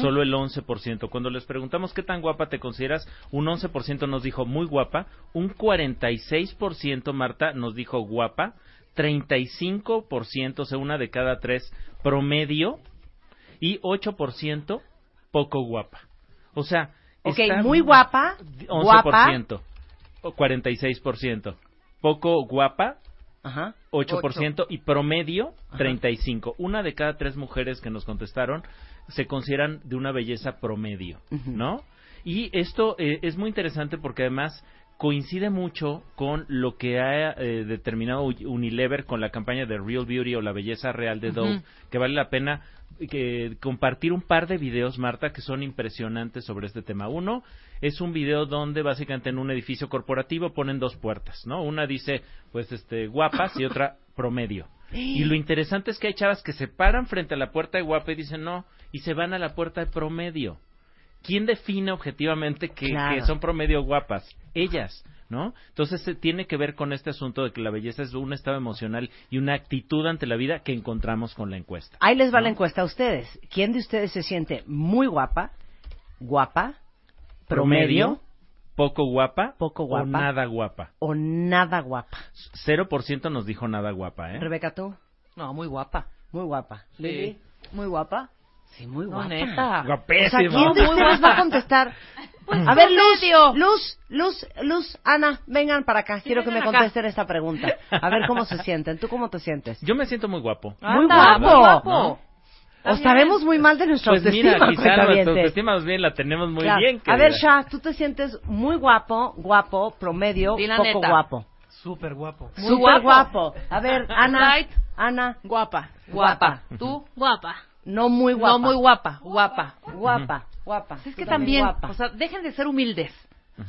Solo el 11%. Cuando les preguntamos qué tan guapa te consideras, un 11% nos dijo muy guapa, un 46% Marta nos dijo guapa, 35%, o sea, una de cada tres promedio y 8% poco guapa. O sea, Ok, está muy guapa, 11%, guapa, o 46%. Poco guapa, Ajá. 8% y promedio 35. Una de cada tres mujeres que nos contestaron se consideran de una belleza promedio. ¿no? Y esto eh, es muy interesante porque además coincide mucho con lo que ha eh, determinado Unilever con la campaña de Real Beauty o la belleza real de Dove, que vale la pena que compartir un par de videos, Marta, que son impresionantes sobre este tema. Uno es un video donde básicamente en un edificio corporativo ponen dos puertas, ¿no? Una dice, pues, este, guapas y otra promedio. Y lo interesante es que hay chavas que se paran frente a la puerta de guapa y dicen no, y se van a la puerta de promedio. ¿Quién define objetivamente que, Claro. que son promedio guapas? Ellas, ¿no? Entonces se tiene que ver con este asunto de que la belleza es un estado emocional y una actitud ante la vida que encontramos con la encuesta. Ahí les va la encuesta a ustedes. ¿Quién de ustedes se siente muy guapa, guapa, promedio, poco guapa, poco guapa o nada guapa. o nada guapa? 0% nos dijo nada guapa, ¿eh? Rebeca, tú. No, muy guapa. Muy guapa. Sí. Lili. Muy guapa. Sí, muy No, guapa. neta. O Guapísima. sea, ¿quién de Muy ustedes va a contestar? Pues a ver, Luz. Luz, Luz, Luz, Ana, vengan para acá. Quiero que me contesten esta pregunta. A ver cómo se sienten. ¿Tú cómo te sientes? Yo me siento muy guapo. Muy guapo. muy guapo. ¿No? O sabemos muy mal de nuestra Pues mira, autoestima, quizá nuestra autoestima más bien la tenemos muy Claro. bien. A ver. Shah, tú te sientes muy guapo, guapo, promedio, poco neta. guapo. Súper guapo. Súper guapo. guapo. A ver, Ana. Ana. Guapa. Guapa. ¿Tú? Guapa. No muy guapa. No muy guapa. Guapa. Guapa, guapa. Es Tú que también, guapa. o sea, dejen de ser humildes.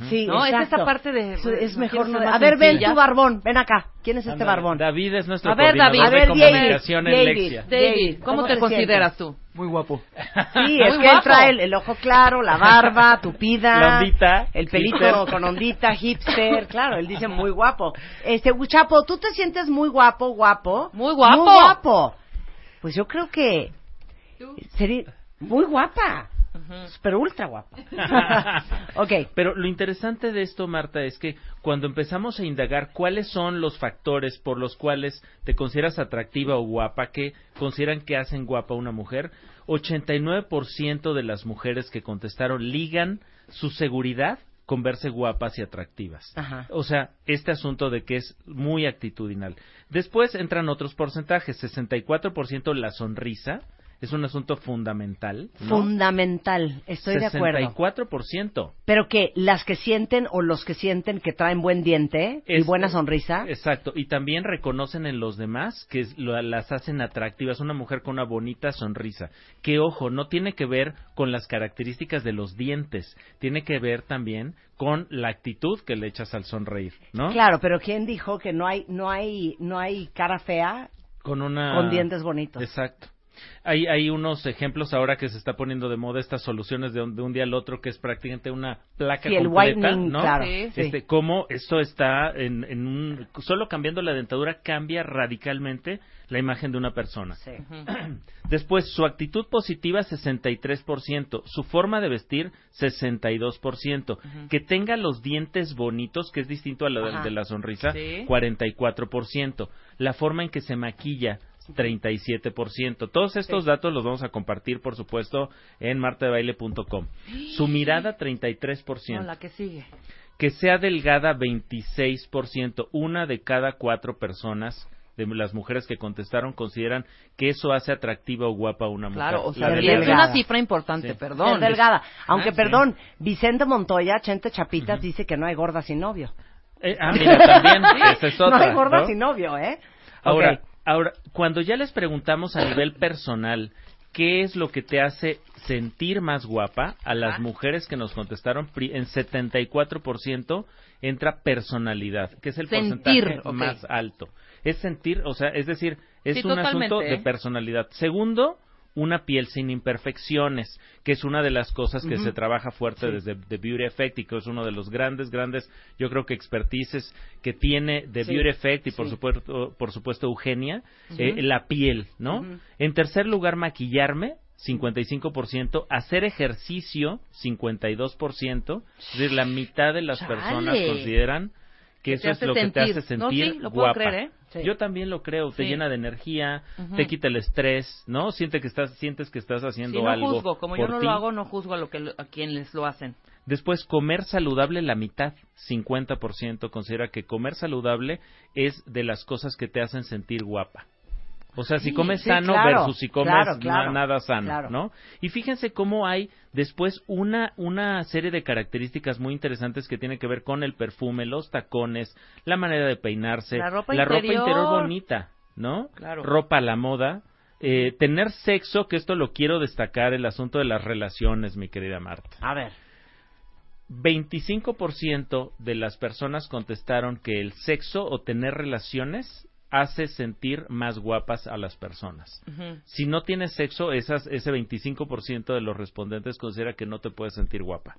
Sí, ¿No? Es exacto. esta parte de... Es, es ¿no mejor no. A ver, ven tu barbón, ven acá. ¿Quién es este barbón? David es nuestro A ver, David. A ver, de David, comunicación en David. Lexia. David, ¿cómo, ¿cómo te te consideras tú? Muy guapo. Sí, es Muy que él guapo. trae el, el ojo claro, la barba, tupida, La ondita, el pelito hipster. con ondita, hipster, claro, él dice muy guapo. Este, Chapo, ¿tú te sientes muy guapo, guapo? Muy guapo. Muy guapo. Pues yo creo que sería muy guapa, pero ultra guapa. ok, Pero lo interesante de esto, Marta, es que cuando empezamos a indagar cuáles son los factores por los cuales te consideras atractiva o guapa, que consideran que hacen guapa a una mujer, 89% de las mujeres que contestaron ligan su seguridad con verse guapas y atractivas. Ajá. O sea, este asunto de que es muy actitudinal. Después entran otros porcentajes, 64% la sonrisa, es un asunto fundamental. ¿no? fundamental, estoy de acuerdo. 64%. Pero que las que sienten o los que sienten que traen buen diente y Es- buena sonrisa, Exacto, y también reconocen en los demás que las hacen atractivas. Una mujer con una bonita sonrisa. Que ojo, no tiene que ver con las características de los dientes, tiene que ver también con la actitud que le echas al sonreír, ¿no? claro, pero quién dijo que no hay no hay no hay cara fea Con una con dientes bonitos. Exacto. Hay, hay unos ejemplos ahora que se está poniendo de moda estas soluciones de un, de un día al otro que es prácticamente una placa Sí, el completa, whitening, ¿no? claro. Sí, sí. Este, cómo esto está en, en un solo cambiando la dentadura cambia radicalmente la imagen de una persona. Sí. Después su actitud positiva 63%, su forma de vestir 62%, que tenga los dientes bonitos, que es distinto a lo de, de la sonrisa, Sí. 44%, la forma en que se maquilla 37%. Todos estos datos los vamos a compartir, por supuesto, en martadebaile.com. Su mirada 33%, No, la que sigue. que sea delgada 26%, una de cada cuatro personas de las mujeres que contestaron consideran que eso hace atractiva o guapa a una mujer. Claro, o sea, es delgada. una cifra importante, Sí. perdón. Ser delgada. Aunque, Ah, sí. perdón, Vicente Montoya, Chente Chapitas, dice que no hay gorda sin novio. Eh, ah, mira, también, esa es no otra, hay gorda ¿no? sin novio, ¿eh? Ahora, Ok. Ahora, cuando ya les preguntamos a nivel personal qué es lo que te hace sentir más guapa, a las mujeres que nos contestaron, en 74% entra personalidad, que es el Sentir, porcentaje más alto. Es sentir, o sea, es decir, es Sí, un totalmente, asunto de ¿eh? personalidad. Segundo, una piel sin imperfecciones, que es una de las cosas que se trabaja fuerte Sí. desde The Beauty Effect y que es uno de los grandes, grandes, yo creo que expertices que tiene The Sí, Beauty Effect y por sí. supuesto, por supuesto Eugenia, eh, la piel, ¿no? En tercer lugar, maquillarme, 55%, hacer ejercicio, 52%, es decir, la mitad de las Chale. personas consideran que eso es lo que te sentir. hace No, sentir sí, lo puedo guapa. creer, ¿eh? Sí. Yo también lo creo, te Sí. llena de energía, te quita el estrés, ¿no? Siente que estás, sientes que estás haciendo no algo juzgo, como yo no ti. lo hago, no juzgo a, lo que, lo- a quienes lo hacen. Después, comer saludable, la mitad, 50%, considera que comer saludable es de las cosas que te hacen sentir guapa. O sea, si comes sí, sano claro, versus si comes claro, na- claro, nada sano. ¿no? Y fíjense cómo hay después una, una serie de características muy interesantes que tienen que ver con el perfume, los tacones, la manera de peinarse, La ropa ropa interior. interior bonita, ¿no? Claro. Ropa a la moda. eh, tener sexo, que esto lo quiero destacar, el asunto de las relaciones, mi querida Marta. A ver. 25% de las personas contestaron que el sexo o tener relaciones hace sentir más guapas a las personas. Si no tienes sexo, esas, ese 25% de los respondentes considera que no te puedes sentir guapa.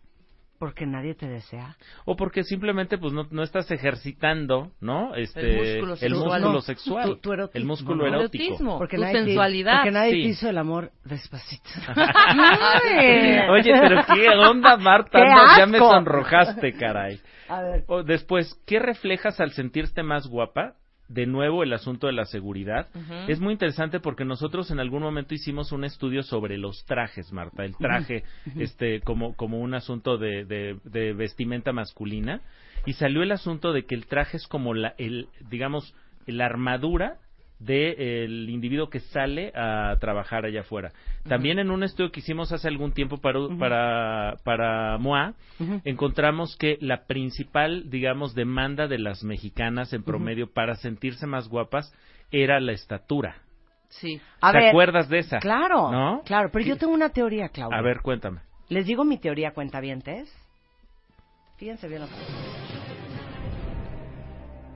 Porque nadie te desea. O porque simplemente pues no, no estás ejercitando, ¿no? Este, El músculo el sexual. músculo No, sexual, tu- tu erotismo, el músculo ¿no? erótico. Erotismo. Porque Tu nadie te- sensualidad. porque nadie Sí. te hizo el amor despacito. Oye, pero qué onda, Marta, ¡Qué No, ya me sonrojaste, caray. A ver. O después, ¿qué reflejas al sentirte más guapa? De nuevo, el asunto de la seguridad. Es muy interesante porque nosotros en algún momento hicimos un estudio sobre los trajes, Marta. El traje, este, como, como un asunto de, de, de vestimenta masculina. Y salió el asunto de que el traje es como la, el, digamos, la armadura del individuo que sale a trabajar allá afuera. También en un estudio que hicimos hace algún tiempo para, para, para MOA, encontramos que la principal, digamos, demanda de las mexicanas en promedio para sentirse más guapas era la estatura. Sí. A ¿Te ver, acuerdas de esa? Claro, ¿No? claro, pero yo tengo una teoría, Claudia. A ver, cuéntame. Les digo mi teoría, cuentavientes. Fíjense bien lo que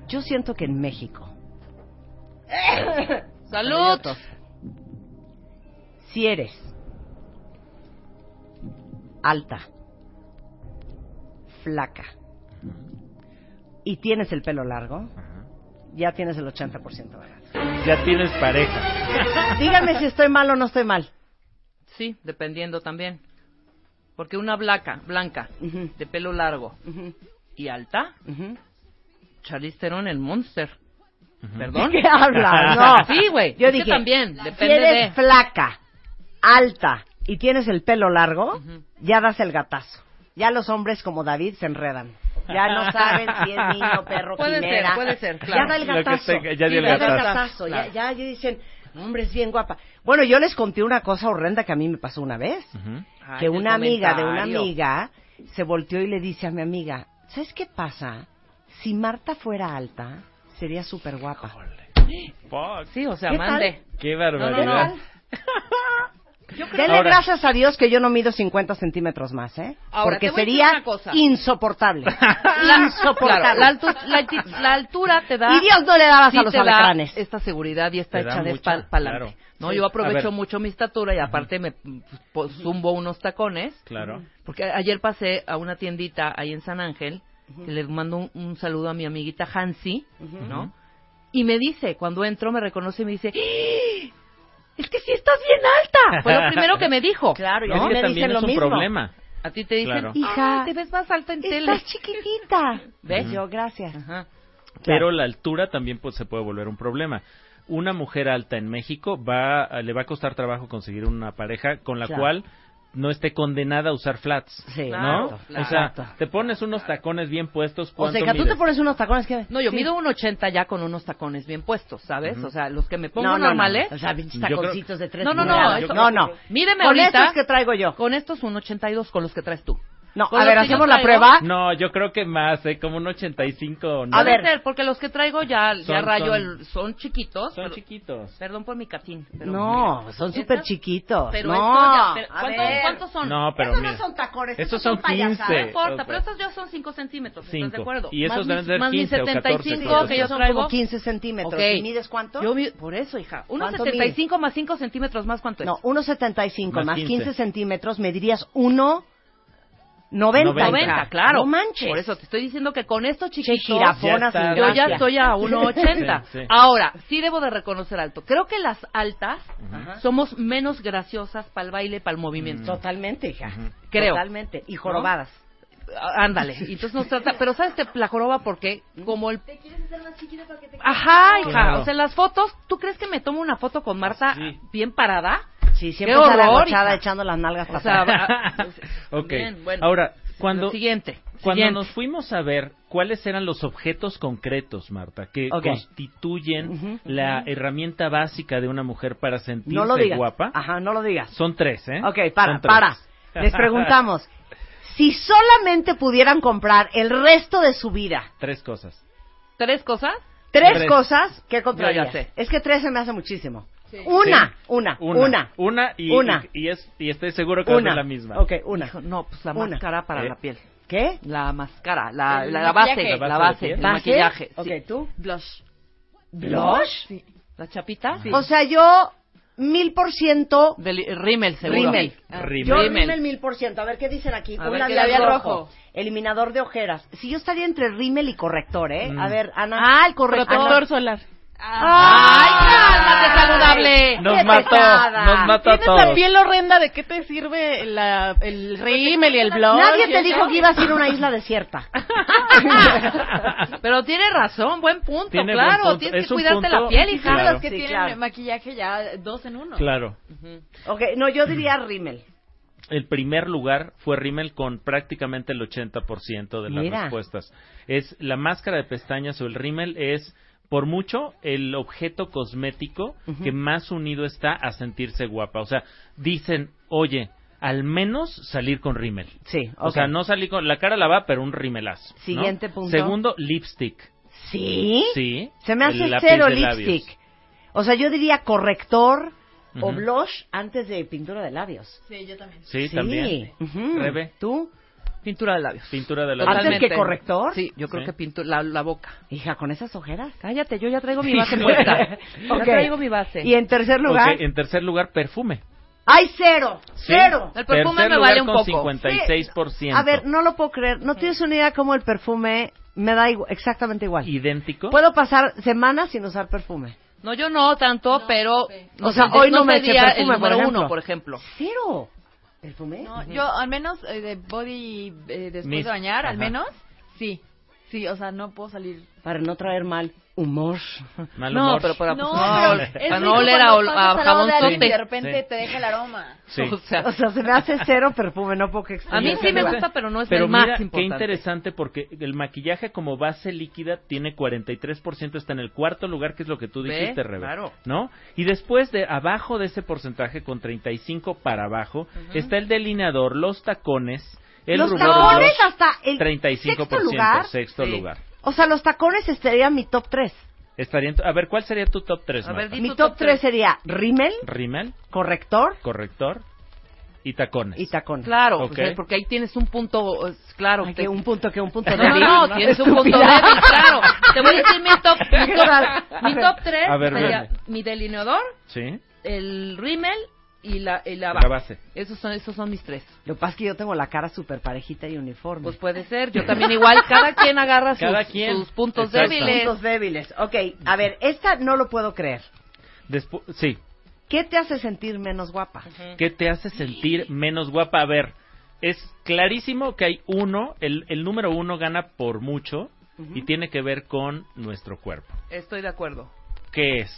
Yo siento que en México. ¡Salud! Si eres alta, flaca y tienes el pelo largo, ya tienes el 80% ganado. Ya tienes pareja. Díganme si estoy mal o no estoy mal. Sí, dependiendo también. Porque una blanca, blanca, de pelo largo y alta, Charlize Theron, el monster. ¿Perdón? ¿Qué hablas? No. Sí, güey. Yo es que dije, también, si depende eres de... flaca, alta y tienes el pelo largo, ya das el gatazo. Ya los hombres como David se enredan. Ya no saben si es niño, perro, Puede ser, quimera. puede ser, Ya claro. da el Lo que gatazo. tenga, ya dio el da el gatazo. gatazo. Claro. Ya, ya, ya dicen, hombre, es bien guapa. Bueno, yo les conté una cosa horrenda que a mí me pasó una vez. Ay, que una amiga de una comentario. amiga se volteó y le dice a mi amiga, ¿sabes qué pasa? Si Marta fuera alta, sería súper guapa. Sí, o sea, ¿Qué tal? mande. Qué barbaridad. no, no. Denle Ahora- gracias a Dios que yo no mido 50 centímetros más, ¿eh? Ahora, Porque te voy a decir sería una cosa. insoportable. La, insoportable. claro, la, altu- la alti- la altura te da... Y Dios no le dabas sí a los te da alacranes. esta seguridad y esta Te da mucha, para adelante. claro. No, Sí. yo A aprovecho ver. mucho mi estatura y aparte me pues, zumbo unos tacones. Claro. Porque ayer pasé a una tiendita ahí en San Ángel, que le mando un, un saludo a mi amiguita Hansi, ¿no? Y me dice, cuando entro me reconoce y me dice, ¡Ah! es que sí estás bien alta. Fue lo primero que me dijo. Claro, y Es a mí que me también dicen es un mismo. problema. A ti te dicen, Claro. Hija, "Ay, te ves más alta en tele. Estás chiquitita. ¿Ves? Yo, gracias. Ajá. Pero la altura también pues, se puede volver un problema. Una mujer alta en México va, le va a costar trabajo conseguir una pareja con la Claro. cual no esté condenada a usar flats. Sí, ¿no? claro, O sea, claro. te pones unos tacones bien puestos. O ¿cuánto sea, que tú te pones unos tacones que... No, yo Sí. mido un 80 ya con unos tacones bien puestos, ¿sabes? Ujú. O sea, los que me pongo No, no, normales. no. O sea, pinches Yo creo- taconcitos de tres No, no, no, eso- no, no. Mídeme Con ahorita. estos que traigo yo. Con estos un 82 con los que traes tú. No, Con a ver, hacemos la prueba. No, yo creo que más, ¿eh? Como un 85. ¿no? A ver. ser, porque los que traigo ya, ya Son- rayo son- el... Son chiquitos. Son pero- chiquitos. Perdón por mi catín. Pero No, son Estas- súper chiquitos. Pero no, ya- pero a ¿cuántos, ver. cuántos son? No, pero Esos mira. no son tacones, Esos son son payasadas. 15. No importa, pero estos ya son 5 centímetros, ¿estás de acuerdo? Y esos más deben ser más mi 15 o 14 75 que yo son traigo. como 15 centímetros. Ok. ¿Y mides cuánto? Yo mi- por eso, hija. Unos ¿Cuánto 75 más 5 centímetros más, ¿cuánto es? No, 1,75 Más más 15. 15 centímetros, medirías 1,90. 90, 90, claro. No manches. Por eso te estoy diciendo que con estos chiquitos... Ya Yo ya estoy a 1.80. Sí, sí. Ahora, sí debo de reconocer alto. Creo que las altas Ajá. somos menos graciosas para el baile, para el movimiento. Totalmente, hija. Creo. Totalmente. Y jorobadas. Ah, Ándale. Entonces nos trata... Pero ¿sabes que la joroba por qué? Como el... Ajá, hija. Claro. O sea, en las fotos, ¿tú crees que me tomo una foto con Marta Sí. bien parada? Sí, siempre Qué sale horror, agochada hija. echando las nalgas O para sea, atrás. va- ok. Bien, bueno. Ahora, cuando, siguiente. cuando Siguiente. nos fuimos a ver cuáles eran los objetos concretos, Marta, que constituyen la herramienta básica de una mujer para sentirse No lo digas. guapa, Ajá, no lo digas. son tres, ¿eh? Ok, para, para. Les preguntamos. Si solamente pudieran comprar el resto de su vida tres cosas. ¿Tres cosas? tres, Tres. cosas, ¿qué comprarías? Es que tres se me hace muchísimo. Una, Sí. una, Una. una. Una y, Una. y, y es, y estoy seguro que Una. ser la misma. Ok, una. Hijo, no, pues la Una. máscara para ¿Eh? la piel. ¿Qué? La máscara, la, la, la base, la ¿La base, base de el maquillaje. Ok, sí. ¿tú? Blush. ¿Blush? ¿La chapita? O sea, yo mil por ciento Del rímel, seguro. Rímel. Rímel. Yo Rímel. mil por ciento. A ver, ¿qué dicen aquí? A Un ver, labial, ¿qué labial rojo. rojo? Eliminador de ojeras. Si yo estaría entre rímel y corrector, ¿eh? Mm. A ver, Ana. Ah, el corrector. Protector solar. ¡Ay, cálmate, saludable! Nos ¡Qué mató, nos mató a Tienes la todos. piel horrenda, ¿de qué te sirve la, el rímel y el blush? Nadie te dijo que ibas a ir a una isla desierta. Pero tiene razón, buen punto, Tiene claro. buen punto. Tienes Es que un cuidarte punto- la piel, hija. Claro. las que Sí, tienen claro. maquillaje ya dos en uno. Claro. ok, no, yo diría rímel. El primer lugar fue Rimmel con prácticamente el 80% de las Mira. respuestas. Es la máscara de pestañas o el Rimmel es por mucho el objeto cosmético que más unido está a sentirse guapa. O sea, dicen, "Oye, al menos salir con Rimmel." Sí, O ok. sea, no salir con la cara lavada, pero un rimelazo. ¿no? Siguiente punto. Segundo, lipstick. ¿Sí? Sí. Se me hace cero labios. lipstick. O sea, yo diría corrector o blush antes de pintura de labios. Sí, yo también. Sí, también. Ujú. Rebe. ¿Tú? Pintura de labios. Pintura de la ¿Antes que corrector? Sí, yo creo Sí. que pintura la, la boca. Hija, con esas ojeras. Cállate, yo ya traigo mi base puesta. Ok. Ya traigo mi base. Y en tercer lugar, Ok, en tercer lugar, perfume. ¡ay, cero! Sí. ¡Cero! El perfume Tercer me lugar vale un con poco. 56%. A ver, no lo puedo creer. ¿No tienes una idea cómo el perfume me da igu- exactamente igual? ¿Idéntico? Puedo pasar semanas sin usar perfume. No, yo no tanto, pero... O sea, hoy no me eché perfume, el por número ejemplo. uno, por ejemplo. ¡Cero! ¿Perfume? No, yo al menos eh, de body eh, después Mist. de bañar, al Ajá. menos, sí. Sí, o sea, no puedo salir. Para no traer mal humor. Mal No, humor. pero para, No, pues, pero no, es para no oler a, a al lado de alguien jabonzote. y de repente Sí. te deja el aroma. Sí. O sea, O sea, se me hace cero perfume, no puedo que a mí sí me gusta, pero no es Pero el más mira, qué importante. interesante porque el maquillaje como base líquida tiene 43%, está en el cuarto lugar, que es lo que tú dijiste, Rebe. Claro. ¿No? Y después de abajo de ese porcentaje, con 35 para abajo, está el delineador, los tacones, el los rubor tacones blush, hasta el 35%, sexto lugar. sexto Sí. lugar. O sea, los tacones estarían mi top 3. Estaría a ver, ¿cuál sería tu top 3, A ver, Mi top top 3 tres. sería rímel, Rimmel, corrector corrector y tacones. y tacones. Claro, pues, eh, porque ahí tienes un punto, claro. Ay, te- que un punto, que un punto No, débil. no, no, tienes un punto débil, claro. Te voy a decir mi top, mi top, mi top 3 A ver, sería mi delineador, Sí, el rímel y la, y la la base. Esos son, esos son mis tres. Lo que pasa es que yo tengo la cara súper parejita y uniforme. Pues puede ser, yo también igual, cada quien agarra sus, Cada quien. sus puntos Exacto. débiles. Puntos débiles. Ok, a ver, esta no lo puedo creer. Despu- sí, ¿Qué te hace sentir menos guapa? ¿Qué te hace sentir menos guapa? A ver, es clarísimo que hay uno, el, el número uno gana por mucho y tiene que ver con nuestro cuerpo. Estoy de acuerdo. ¿Qué es?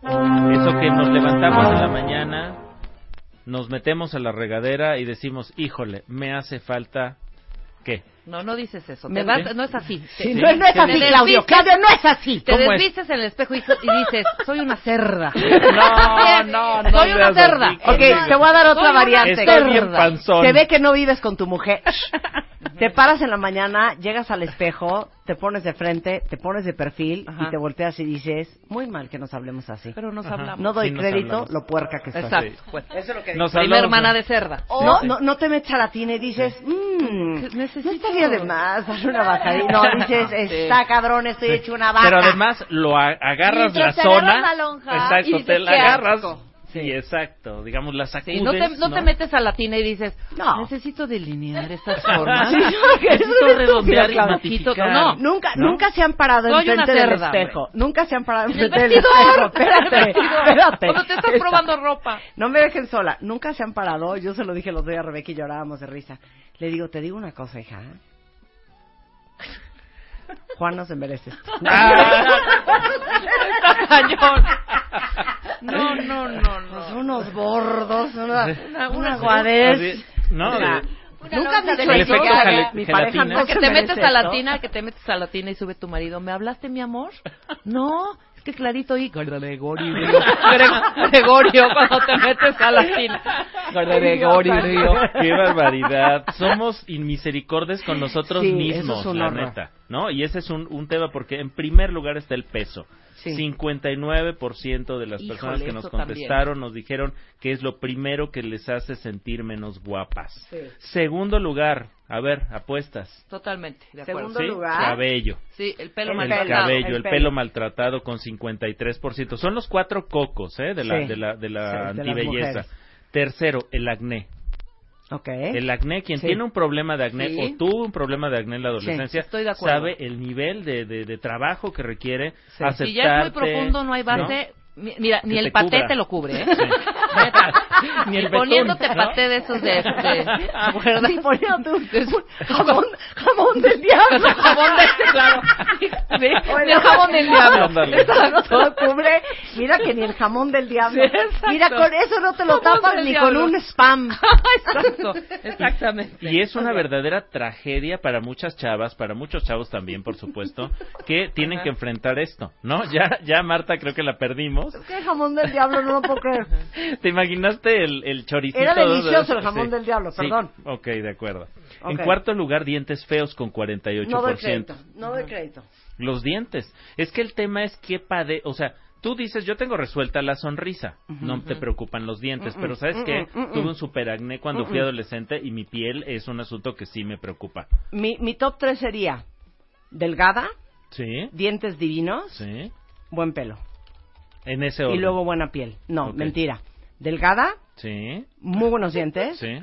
Eso que nos levantamos en la mañana, nos metemos a la regadera y decimos, híjole, me hace falta, ¿qué? No, no dices eso. Me- Te vas- no es así. Sí, Te- no, no es así, Claudio. Claudio, no es así. Te desvistes en el espejo y, y dices, soy una cerda. No, no, no Soy una así, cerda. Claudio. Ok, te voy a dar otra Soy una variante. Cerda. Se ve que no vives con tu mujer. Te paras en la mañana, llegas al espejo, te pones de frente, te pones de perfil Ajá. y te volteas y dices, muy mal que nos hablemos así. Pero nos Ajá. hablamos. No doy Sí, nos crédito, hablamos. lo puerca que soy. Exacto. Bueno, Eso es lo que Nos. Primer hablamos, hermana de cerda. No, no, no te metes a la tina y dices, mmm, no estaría de más darle una bajadita. No, dices, está cabrón, estoy hecho una vaca. Pero además lo agarras Mientras la zona. agarras la lonja exacto, y te la "Qué agarras. asco". Sí, exacto. Digamos, la sacudes. Sí, no te, no te metes a la tina y dices, No. necesito delinear estas formas. Sí, no, necesito redondear y matificar. No, Nunca, ¿No? nunca se han parado Soy enfrente del espejo. Nunca se han parado enfrente del espejo. Espérate, espérate. Cuando te estás Esta- probando ropa. No me dejen sola. Nunca se han parado. Yo se lo dije los días a Rebeca y llorábamos de risa. Le digo, te digo una cosa, hija. Juan no se merece esto. Está cañón. No, no, no, no. Son unos bordos, una, una, una- guadez. No, Nunca de dicho eso, mi pareja no que te metes a la tina, que te metes a la tina y sube tu marido. ¿Me hablaste, mi amor? No, es que clarito y Gregorio. Gre- Gregorio, cuando te metes a la tina. Gregorio. Qué barbaridad. Somos inmisericordes con nosotros Sí, mismos, eso es un la neta. ¿No? Y ese es un, un tema porque en primer lugar está el peso. Sí. 59% de las Híjole, personas que nos también. contestaron nos dijeron que es lo primero que les hace sentir menos guapas. Sí. Segundo lugar, a ver, apuestas. Totalmente, de acuerdo. Segundo ¿Sí? lugar. Cabello. Sí, el pelo El El maltratado. cabello, el el, pelo. pelo maltratado con 53%. Son los cuatro cocos, ¿eh? De la, Sí. de la, de la antibelleza. Tercero, el acné. Ok. El acné, quien Sí. tiene un problema de acné Sí. o tuvo un problema de acné en la adolescencia, sabe el nivel de, de, de trabajo que requiere aceptarte. Si ya es muy profundo, no hay base. Mi- Mira, ni el paté cubra. te lo cubre, ¿eh? Sí. Ni el poniéndote betún, ¿no? paté de esos de... de ¿verdad? Sí, poniéndote un jamón, jamón del diablo. Jabón de este, claro. Sí, Oye, ni el jabón del diablo. Eso no te lo cubre. Mira que ni el jamón del diablo. Sí. Mira, con eso no te lo Jamón tapas ni diablo. con un spam. Exacto, exactamente. Y es una verdadera tragedia para muchas chavas, para muchos chavos también, por supuesto, que tienen que enfrentar esto, ¿no? Ya, ya Marta creo que la perdimos. ¿Qué jamón del diablo? No lo puedo creer. ¿Te imaginaste el, el choricito? Era de- delicioso el jamón del diablo, Sí, perdón. Ok, de acuerdo. En Ok. cuarto lugar, dientes feos con 48%. No doy crédito. No doy crédito. Los dientes. Es que el tema es que pade... O sea, tú dices, yo tengo resuelta la sonrisa, no te preocupan los dientes, Mm, pero mm, ¿sabes mm, qué? Tuve un superacné cuando fui adolescente y mi piel es un asunto que sí me preocupa. Mi, mi top 3 sería delgada, ¿Sí? dientes divinos, ¿Sí? buen pelo. En ese orden. Y luego buena piel. No, mentira. Delgada, Sí. muy buenos dientes, Sí.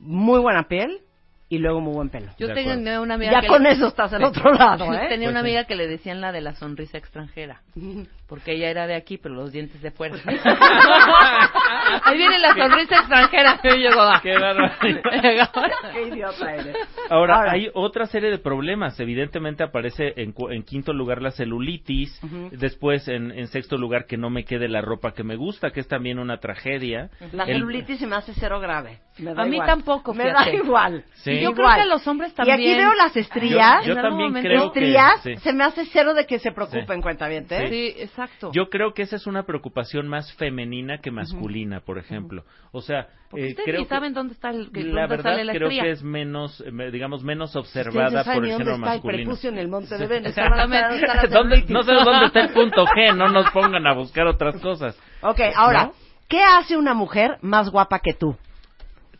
muy buena piel y luego muy buen pelo. Yo De tenía acuerdo. una amiga Ya que con le- eso estás al otro lado, ¿eh? Tenía Pues una sí. amiga que le decían la de la sonrisa extranjera, porque ella era de aquí, pero los dientes de fuera. Ahí viene la sonrisa extranjera. Y yo ah. Qué barbaridad. Qué idiota eres. Ahora, Ahora. hay otra serie de problemas. Evidentemente aparece en, en quinto lugar la celulitis, Ujú. después en, en sexto lugar que no me quede la ropa que me gusta, que es también una tragedia. La El- celulitis se me hace cero grave. Me da A mí igual. tampoco, Me da fíjate. igual. Sí. Yo creo Igual. que a los hombres Y también. aquí veo las estrías. Yo- yo también creo que- estrías, sí. se me hace cero de que se preocupen, Sí. cuentavientes. Sí, exacto. Yo creo que esa es una preocupación más femenina que masculina, por ejemplo. O sea, Porque eh, ustedes creo ni que saben dónde está el, que- la dónde verdad sale la creo que es menos, eh, digamos, menos observada por el dónde género está el masculino. prepucio en el monte de. Venus. Exactamente. ¿Dónde- no sé dónde está el punto G, no nos pongan a buscar otras cosas. Ok, ahora, ¿No? ¿qué hace una mujer más guapa que tú?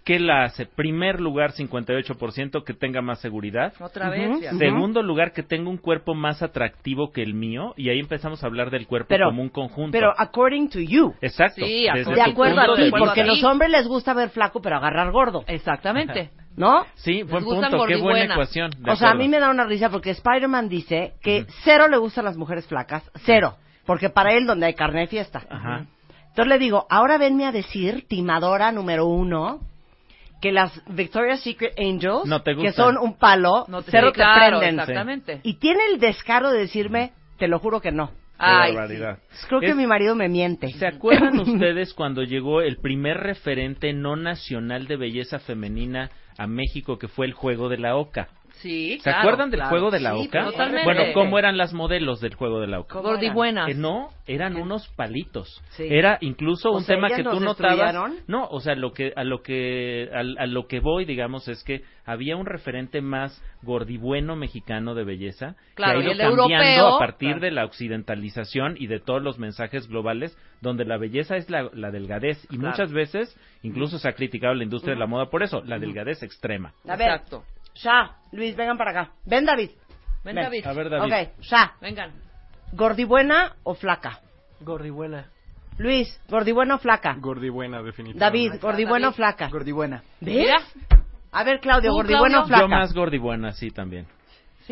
¿Qué la hace? Primer lugar, 58%, que tenga más seguridad. Otra vez. Ujú. fíjate. Segundo lugar, que tenga un cuerpo más atractivo que el mío. Y ahí empezamos a hablar del cuerpo Pero- como un conjunto. Pero according to you. Exacto. Sí, desde de acuerdo punto a ti, porque a los hombres les gusta ver flaco pero agarrar gordo, Exactamente. ¿no? Sí, buen punto. Qué buena ecuación. O sea, a acuerdo. mí me da una risa porque Spider-Man dice que Ujú. cero le gustan las mujeres flacas, cero, porque para él donde hay carne hay fiesta. Ajá. Entonces le digo, ahora venme a decir, timadora número uno, que las Victoria's Secret Angels, No te que son un palo, No te- cero sí, te claro, prenden. Exactamente. Y tiene el descaro de decirme, te lo juro que no. Qué Ay, barbaridad. Creo que Es- mi marido me miente. ¿Se acuerdan ustedes cuando llegó el primer referente no nacional de belleza femenina a México, que fue el Juego de la Oca? Sí, ¿Se claro, acuerdan del claro. Juego de la Sí, Oca? totalmente. Bueno, ¿cómo eran las modelos del Juego de la Oca? Gordibuenas. Eh, no, eran unos palitos. Sí. Era incluso O un sea, tema ¿ellas que tú notabas. No, o sea, lo que a lo que al- a, lo que voy, digamos, es que había un referente más gordibueno mexicano de belleza Claro, que y ha el ido cambiando europeo, a partir claro. de la occidentalización y de todos los mensajes globales, donde la belleza es la, la delgadez y Claro. muchas veces incluso se ha criticado la industria de la moda por eso, la delgadez extrema. A Exacto. Ya, Luis, vengan para acá. Ven, David. Ven, Ven. David. A ver, David. Ok, ya. Vengan. ¿Gordibuena o flaca? Gordibuena. Luis, ¿gordibuena o flaca? Gordibuena, definitivamente. David, ¿gordibuena o David. flaca? Gordibuena. ¿Ves? Mira. A ver, Claudio, ¿gordibuena o flaca? Yo más gordibuena, sí, también.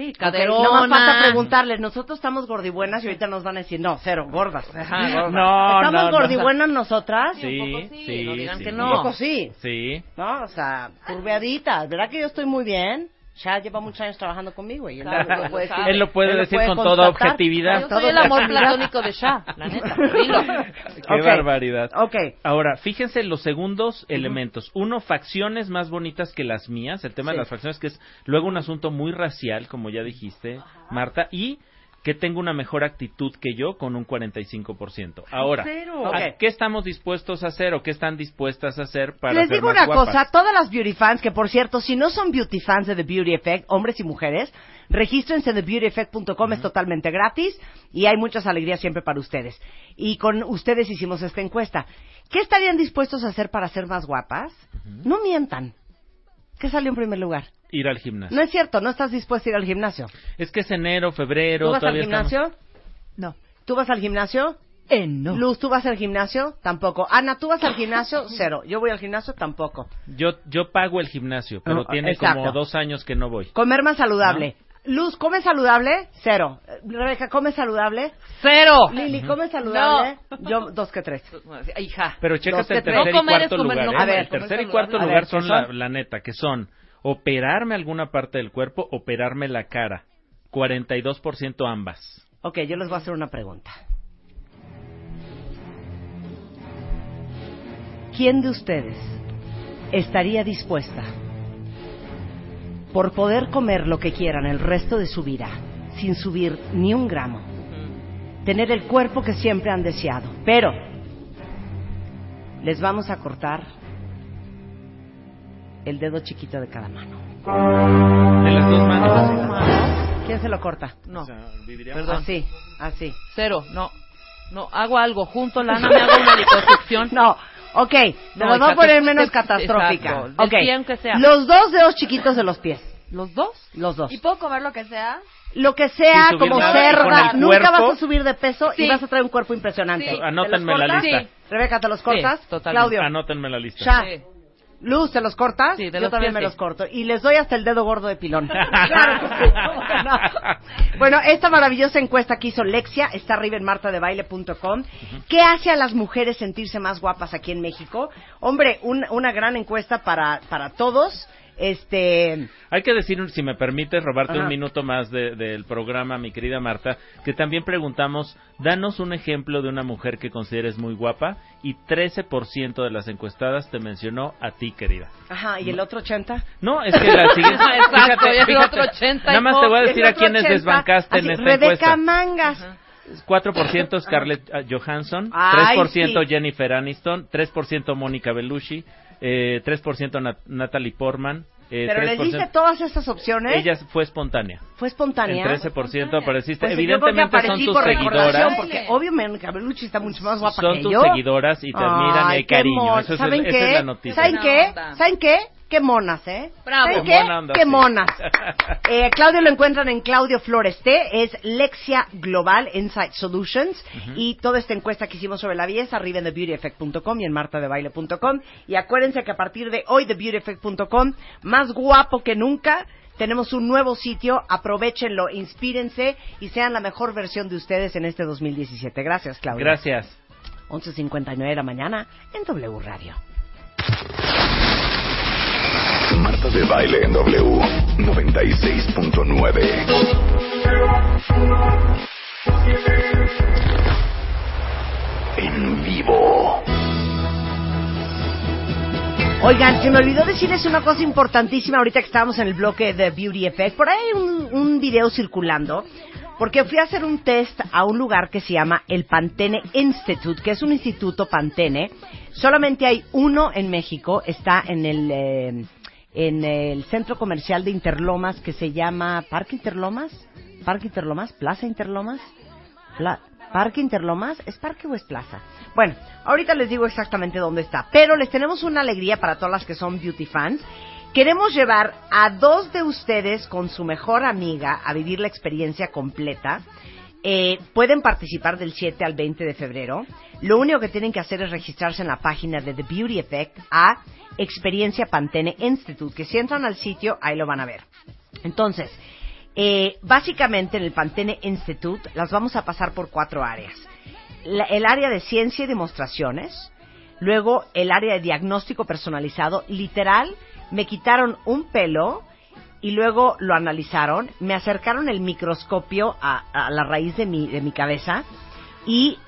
Sí, caderona. no más falta preguntarles. Nosotros estamos gordibuenas y ahorita nos van a decir, no, cero, gordas. Ajá, gordas. No, ¿Estamos no, no. gordibuenas nosotras? Sí, un poco sí, sí, no digan sí. que Un no. poco sí, Sí. ¿no? O sea, curveaditas. ¿Verdad que yo estoy muy bien? Ya lleva muchos años trabajando conmigo y él Claro, lo puede decir. Él lo puede Él decir con toda objetividad. Yo Todo soy el amor platónico de Shah, la neta. Dilo. Qué Ok. barbaridad. Ok. Ahora, fíjense los segundos elementos. Uno, facciones más bonitas que las mías. El tema Sí. de las facciones, que es luego un asunto muy racial, como ya dijiste, Marta. Y que tenga una mejor actitud que yo con un 45%. Ahora, Cero. ¿a Ok. ¿qué estamos dispuestos a hacer o qué están dispuestas a hacer para Les ser digo más una guapas? cosa, todas las beauty fans, que por cierto, si no son beauty fans de The Beauty Effect, hombres y mujeres, regístrense en thebeautyeffect.com, es totalmente gratis y hay muchas alegrías siempre para ustedes. Y con ustedes hicimos esta encuesta. ¿Qué estarían dispuestos a hacer para ser más guapas? No mientan. ¿Qué salió en primer lugar? Ir al gimnasio. No es cierto, no estás dispuesto a ir al gimnasio. Es que es enero, febrero, ¿Tú vas al estamos- gimnasio? No. ¿Tú vas al gimnasio? Eh, no. Luz, ¿tú vas al gimnasio? Tampoco. Ana, ¿tú vas al gimnasio? Cero. Yo voy al gimnasio? Tampoco. Yo, yo pago el gimnasio, pero No, tiene exacto. como dos años que no voy. Comer más saludable. Luz, ¿come saludable? Cero. Eh, Rebeca, ¿come saludable? ¡Cero! Lili, ¿come saludable? Yo, dos que tres. Hija. Pero chécate el tercer y cuarto lugar. ¿eh? el comer tercer y cuarto lugar ¿qué son la, la neta, que son operarme alguna parte del cuerpo, operarme la cara. 42% ambas. Ok, yo les voy a hacer una pregunta. ¿Quién de ustedes estaría dispuesta por poder comer lo que quieran el resto de su vida sin subir ni un gramo? Tener el cuerpo que siempre han deseado. Pero les vamos a cortar el dedo chiquito de cada mano. De las dos manos. ¿Quién se lo corta? No. O sea, viviría- Perdón. Así, así. Cero, no. No, hago algo. Junto lana, me hago una liposucción. No, ok. No, No, nos va a poner menos te- catastrófica. exacto, del Ok. pie aunque sea. Los dos dedos chiquitos de los pies. ¿Los dos? Los dos. ¿Y puedo comer lo que sea? Lo que sea, como nada, cerda, nunca vas a subir de peso y vas a traer un cuerpo impresionante. Sí. ¿Te los Anótenme la lista. Sí. Rebeca, ¿te los cortas? Totalmente. Claudio, Anótenme la lista. Ya. Luz, ¿te los cortas? Sí, de Yo los también me sí. los corto. Y les doy hasta el dedo gordo de pilón. claro que sí. ¿cómo que no? Bueno, esta maravillosa encuesta que hizo Lexia está arriba en martadebaile.com. ¿Qué hace a las mujeres sentirse más guapas aquí en México? Hombre, un- una gran encuesta para, para todos. Este, Hay que decir, si me permites, robarte Ajá. un minuto más de- del programa, mi querida Marta, que también preguntamos, danos un ejemplo de una mujer que consideres muy guapa y 13% de las encuestadas te mencionó a ti, querida. ajá, ¿y el otro 80? No, es que la siguiente... Exacto, el fíjate, otro 80 nada más te voy a El decir a quiénes 80, desbancaste en así, esta Rebeca encuesta. Mangas. 4% Scarlett ah, Johansson, Ay, 3% sí. Jennifer Aniston, 3% Mónica Bellucci, eh, 3% Nat- Natalie Portman. eh, Pero les 3%. dice todas estas opciones. Ella fue espontánea. Fue espontánea. En 13% apareciste. Pues Evidentemente son tus por seguidoras. Porque obvio Mónica Bellucci está mucho más guapa Son que tus yo. seguidoras y te admiran y Ay, hay cariño. Eso es ¿Saben el- qué? esa es la noticia. ¿Saben qué? ¿Saben qué? Qué monas, ¿eh? Bravo. ¿Saben Qué qué? sí. monas. Eh, Claudio lo encuentran en Claudio Flores T, es Lexia Global Insight Solutions y toda esta encuesta que hicimos sobre la belleza arriba en TheBeautyEffect.com y en martadebaile.com y acuérdense que a partir de hoy TheBeautyEffect.com más guapo que nunca tenemos un nuevo sitio, aprovechenlo, inspírense y sean la mejor versión de ustedes en este 2017. Gracias, Claudio. Gracias. 11.59 de la mañana en W Radio. Marta de baile en W 96.9. En vivo. Oigan, se me olvidó decirles una cosa importantísima ahorita que estábamos en el bloque de Beauty Effect. Por ahí hay un, video circulando, porque fui a hacer un test a un lugar que se llama el Pantene Institute, que es un instituto Pantene. Solamente hay uno en México, está en el, eh, en el centro comercial de Interlomas que se llama Parque Interlomas, Parque Interlomas, Plaza Interlomas. ¿Parque Interlomas? ¿Es parque o es plaza? Bueno, ahorita les digo exactamente dónde está. Pero les tenemos una alegría para todas las que son beauty fans. Queremos llevar a dos de ustedes con su mejor amiga a vivir la experiencia completa. Eh, pueden participar del 7 al 20 de febrero. Lo único que tienen que hacer es registrarse en la página de The Beauty Effect a Experiencia Pantene Institute, que si entran al sitio, ahí lo van a ver. Entonces, eh, básicamente en el Pantene Institute las vamos a pasar por cuatro áreas. La- el área de ciencia y demostraciones, luego el área de diagnóstico personalizado, literal, me quitaron un pelo y luego lo analizaron, me acercaron el microscopio a, la raíz de mi, de mi cabeza y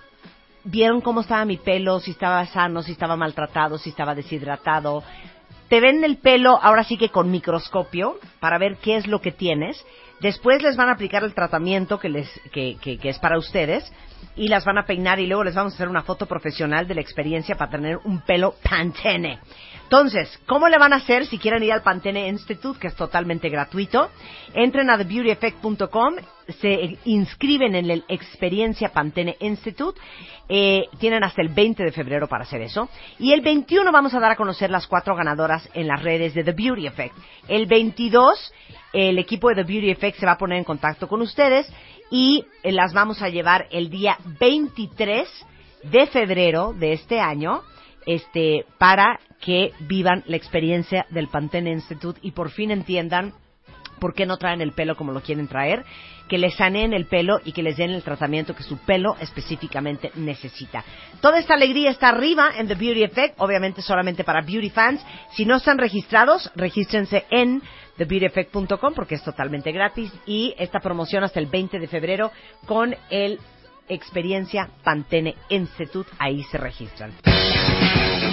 vieron cómo estaba mi pelo, si estaba sano, si estaba maltratado, si estaba deshidratado. Te ven el pelo ahora sí que con microscopio para ver qué es lo que tienes. Después les van a aplicar el tratamiento que, les, que, que- que es para ustedes y las van a peinar y luego les vamos a hacer una foto profesional de la experiencia para tener un pelo Pantene. Entonces, ¿cómo le van a hacer si quieren ir al Pantene Institute, que es totalmente gratuito? Entren a TheBeautyEffect.com, se inscriben en el Experiencia Pantene Institute, eh, tienen hasta el 20 de febrero para hacer eso, y el 21 vamos a dar a conocer las cuatro ganadoras en las redes de The Beauty Effect. El 22, el equipo de The Beauty Effect se va a poner en contacto con ustedes y eh, las vamos a llevar el día 23 de febrero de este año este para que vivan la experiencia del Pantene Institute y por fin entiendan por qué no traen el pelo como lo quieren traer, que les saneen el pelo y que les den el tratamiento que su pelo específicamente necesita. Toda esta alegría está arriba en The Beauty Effect, obviamente solamente para beauty fans. Si no están registrados, regístrense en TheBeautyEffect.com porque es totalmente gratis y esta promoción hasta el 20 de febrero con el Experiencia Pantene Institute, ahí se registran.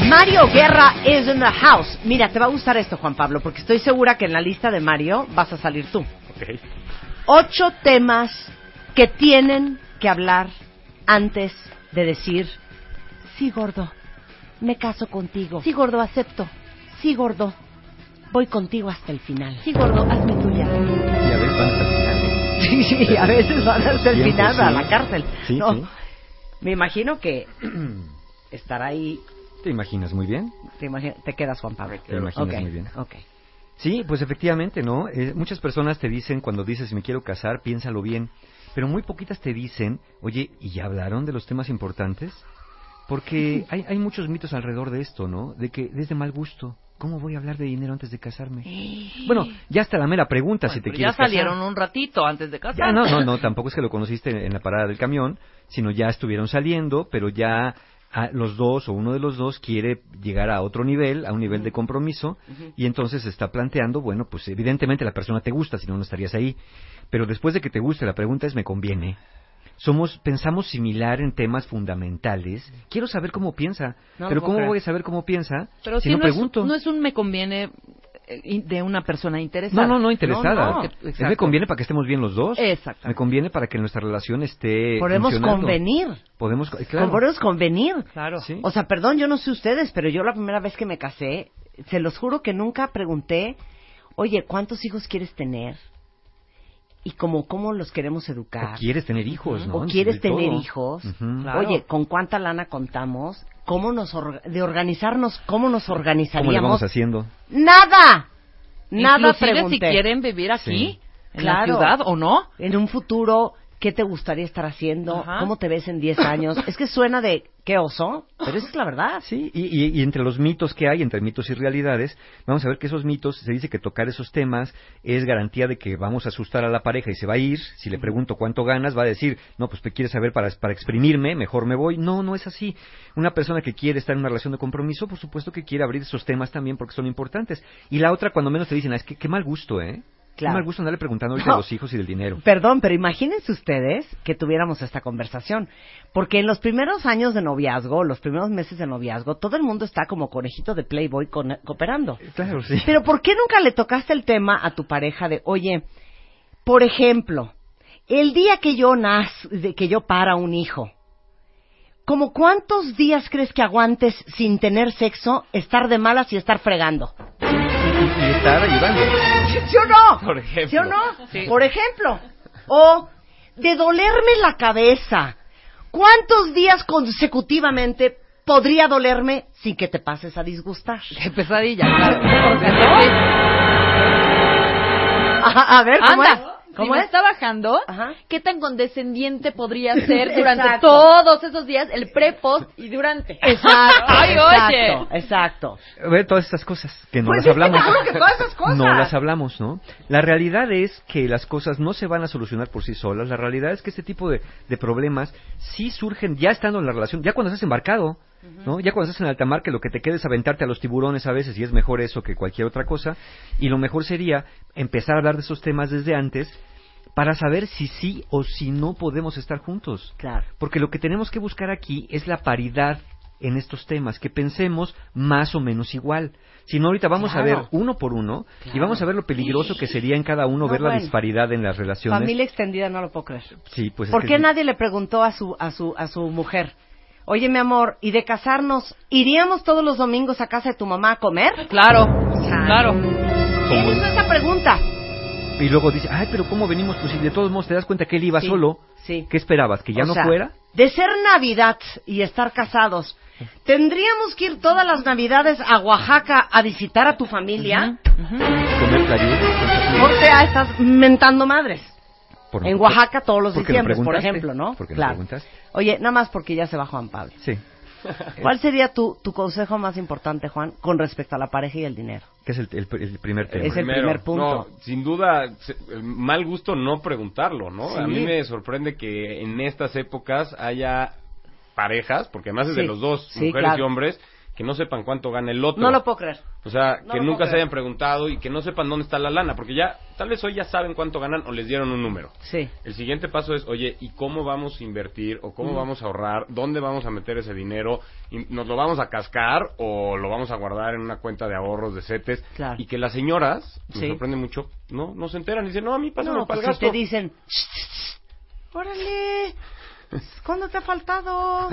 Mario Guerra is in the house. Mira, te va a gustar esto, Juan Pablo, porque estoy segura que en la lista de Mario vas a salir tú. Ok. Ocho temas que tienen que hablar antes de decir, sí, gordo, me caso contigo. Sí, gordo, acepto. Sí, gordo, voy contigo hasta el final. Sí, gordo, hazme tuya. Y a veces van hasta el final. Sí, sí, a veces van hasta el final sí. a la cárcel. Sí, ¿no? sí. Me imagino que estar ahí, ¿Te imaginas muy bien? te, imagi- te quedas Juan Pablo. Te imaginas muy bien. ok. Sí, pues efectivamente, ¿no? Eh, muchas personas te dicen cuando dices me quiero casar, piénsalo bien, pero muy poquitas te dicen, oye, ¿y ya hablaron de los temas importantes? Porque hay, hay muchos mitos alrededor de esto, ¿no? De que es de mal gusto. ¿Cómo voy a hablar de dinero antes de casarme? Bueno, ya está la mera pregunta si te ya quieres casar. salieron un ratito antes de casarse. Ya, no, no, no, tampoco es que lo conociste en la parada del camión, sino ya estuvieron saliendo, pero ya ah, los dos o uno de los dos quiere llegar a otro nivel, a un nivel de compromiso, y entonces se está planteando, bueno, pues evidentemente la persona te gusta, si no, no estarías ahí. Pero después de que te guste, la pregunta es, ¿me conviene? Somos, pensamos similar en temas fundamentales. Quiero saber cómo piensa. No pero ¿cómo creer. voy a saber cómo piensa Pero si no, no, pregunto? Es, no es un me conviene de una persona interesada. No, no, no interesada. No, no, me conviene para que estemos bien los dos. Exacto. Me conviene para que nuestra relación esté Podemos funcionando. convenir. Podemos, eh, claro. Podemos convenir. Claro. Sí. O sea, perdón, yo no sé ustedes, pero yo la primera vez que me casé, se los juro que nunca pregunté, oye, ¿cuántos hijos quieres tener? Y como, ¿cómo los queremos educar? O quieres tener hijos, ¿no? ¿O quieres tener todo. hijos? Oye, ¿con cuánta lana contamos? ¿Cómo nos or- de organizarnos, cómo nos ¿Cómo le organizaríamos? vamos haciendo? Nada. Nada Inclusive pregunté. si quieren vivir aquí, Sí. en la ciudad o no. En un futuro, ¿qué te gustaría estar haciendo? Ajá. ¿Cómo te ves en 10 años? es que suena de qué oso, pero esa es la verdad. Sí, y, y- y entre los mitos que hay, entre mitos y realidades, vamos a ver que esos mitos, se dice que tocar esos temas es garantía de que vamos a asustar a la pareja y se va a ir. Si le pregunto cuánto ganas, va a decir, no, pues te quieres saber para, para exprimirme, mejor me voy. No, no es así. Una persona que quiere estar en una relación de compromiso, por supuesto que quiere abrir esos temas también porque son importantes. Y la otra, cuando menos te dicen, "Ah, es que qué mal gusto, ¿eh? Claro. Qué mal gusto andarle preguntando ahorita No. los hijos y del dinero. Perdón, pero imagínense ustedes que tuviéramos esta conversación. Porque en los primeros años de noviazgo, los primeros meses de noviazgo, todo el mundo está como conejito de Playboy con- cooperando. Claro, sí. Pero ¿por qué nunca le tocaste el tema a tu pareja de, oye, por ejemplo, el día que yo naz, de que yo para un hijo, ¿como cuántos días crees que aguantes sin tener sexo, estar de malas y estar fregando? Y estar ayudando. ¿Sí o no? Por ejemplo. ¿Sí o no? Sí. Por ejemplo. O de dolerme la cabeza. ¿Cuántos días consecutivamente podría dolerme sin que te pases a disgustar? Qué pesadilla, A, a ver, ¿cómo Anda, es? Si ¿Cómo me es? está bajando, ¿qué tan condescendiente podría ser durante Exacto. todos esos días, el pre, post y durante? Exacto, Ay, oye. exacto, exacto. A ver, todas estas cosas que no Pues las hablamos. que todas esas cosas. No las hablamos, ¿no? La realidad es que las cosas no se van a solucionar por sí solas. La realidad es que este tipo de, de problemas sí surgen ya estando en la relación, ya cuando estás embarcado, ¿no? Ya cuando estás en alta mar, que lo que te queda es aventarte a los tiburones a veces y es mejor eso que cualquier otra cosa. Y lo mejor sería empezar a hablar de esos temas desde antes para saber si sí o si no podemos estar juntos. Claro. Porque lo que tenemos que buscar aquí es la paridad en estos temas, que pensemos más o menos igual. Si no, ahorita vamos a ver uno por uno y vamos a ver lo peligroso que sería en cada uno No, ver la disparidad en las relaciones. Familia extendida no lo puedo creer. Sí, pues es ¿Por qué nadie le preguntó a su, a su, a su mujer? Oye, mi amor, ¿y de casarnos, iríamos todos los domingos a casa de tu mamá a comer? Claro, claro. ¿Quién hizo esa pregunta? Y luego dice, ay, pero ¿cómo venimos? Pues si de todos modos te das cuenta que él iba Sí, solo, sí. ¿qué esperabas? ¿Que ya O no sea, fuera? De ser Navidad y estar casados, ¿tendríamos que ir todas las Navidades a Oaxaca a visitar a tu familia? Comer playudas, O sea, estás mentando madres. Por- en Oaxaca todos los ¿Por qué lo diciembre, por ejemplo, ¿no? ¿Por qué lo claro. preguntaste? Oye, nada más porque ya se va Juan Pablo. Sí. ¿Cuál sería tu, tu consejo más importante, Juan, con respecto a la pareja y el dinero? Que es el, el- el primer tema. Es el Primero, primer punto. no, sin duda, el mal gusto no preguntarlo, ¿no? Sí. A mí me sorprende que en estas épocas haya parejas, porque además es de los dos, Sí, mujeres claro. y hombres, que no sepan cuánto gana el otro. No lo puedo creer. O sea, No que nunca se hayan preguntado y que no sepan dónde está la lana, porque ya, tal vez hoy ya saben cuánto ganan o les dieron un número. Sí. El siguiente paso es, oye, ¿y cómo vamos a invertir o cómo Ujú. vamos a ahorrar? ¿Dónde vamos a meter ese dinero? ¿Y ¿Nos lo vamos a cascar o lo vamos a guardar en una cuenta de ahorros de CETES? Claro. Y que las señoras, me Sí. sorprende mucho, no no se enteran. Dicen, no, a mí pásame No, para pues el si gasto. te dicen, órale, ¿cuándo te ha faltado?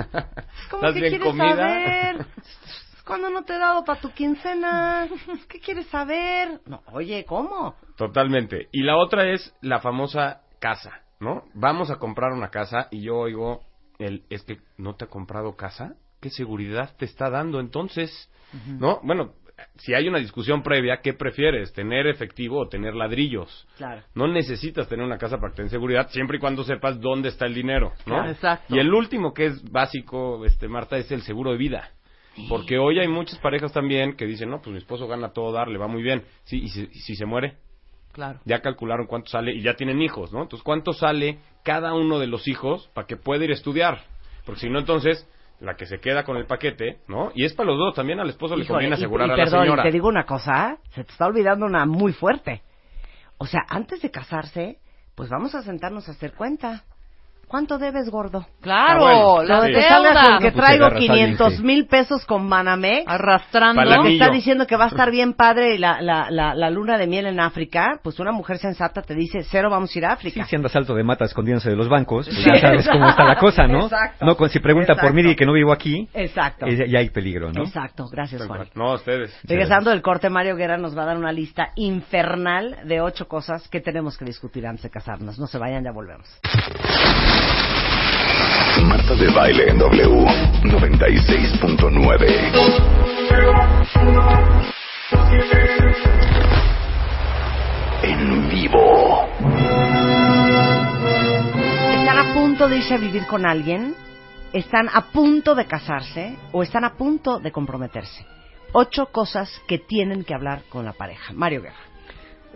¿Cómo ¿Estás que quieres comida? saber? ¿Cuándo no te he dado para tu quincena? ¿Qué quieres saber? No, oye, ¿cómo? Totalmente. Y la otra es la famosa casa, ¿no? Vamos a comprar una casa y yo oigo el es que no te ha comprado casa, ¿qué seguridad te está dando entonces? ¿No? Bueno, si hay una discusión previa, ¿qué prefieres? ¿Tener efectivo o tener ladrillos? Claro. No necesitas tener una casa para tener seguridad, siempre y cuando sepas dónde está el dinero, ¿no? Claro, exacto. Y el último que es básico, este Marta, es el seguro de vida. Porque hoy hay muchas parejas también que dicen, no, pues mi esposo gana todo dar, le va muy bien. Sí, y si, y si se muere, Claro. ya calcularon cuánto sale y ya tienen hijos, ¿no? Entonces, ¿cuánto sale cada uno de los hijos para que pueda ir a estudiar? Porque si no, entonces, la que se queda con el paquete, ¿no? Y es para los dos, también al esposo le conviene y- asegurar y a la perdón, señora. te digo una cosa, se te está olvidando una muy fuerte. O sea, antes de casarse, pues vamos a sentarnos a hacer cuenta. ¿Cuánto debes, gordo? Claro, Ah, bueno, la sí. Deuda. con que pues, traigo agarras a alguien 500 que- mil pesos con Banamex. Arrastrando. Anillo. está diciendo que va a estar bien padre la, la, la, la luna de miel en África, pues una mujer sensata te dice, cero vamos a ir a Sí, África. si andas alto de mata escondiéndose de los bancos, pues ya sabes cómo está la cosa, ¿no? Exacto. No, con- si pregunta por mí y que no vivo aquí, Exacto. eh, ya hay peligro, ¿no? Exacto, gracias Juan. No, ustedes. Regresando del corte, Mario Guerra nos va a dar una lista infernal de ocho cosas que tenemos que discutir antes de casarnos. No se vayan, ya volvemos. Marta de baile en W 96.9. En vivo. ¿Están a punto de irse a vivir con alguien? ¿Están a punto de casarse? ¿O están a punto de comprometerse? Ocho cosas que tienen que hablar con la pareja. Mario Guerra.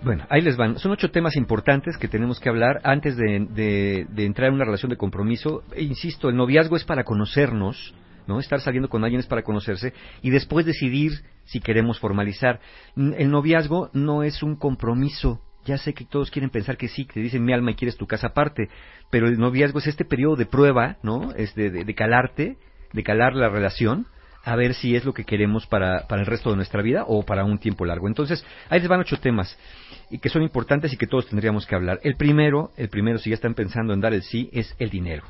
Bueno, ahí les van. Son ocho temas importantes que tenemos que hablar antes de, entrar en una relación de compromiso. E insisto, el noviazgo es para conocernos, ¿no? Estar saliendo con alguien es para conocerse y después decidir si queremos formalizar. El noviazgo no es un compromiso. Ya sé que todos quieren pensar que sí, que dicen mi alma y quieres tu casa aparte, pero el noviazgo es este periodo de prueba, ¿no? Es de, de- de calarte, de calar la relación, a ver si es lo que queremos para, para el resto de nuestra vida o para un tiempo largo. Entonces, ahí les van ocho temas y que son importantes y que todos tendríamos que hablar. El primero, el primero, si ya están pensando en dar el sí, es el dinero.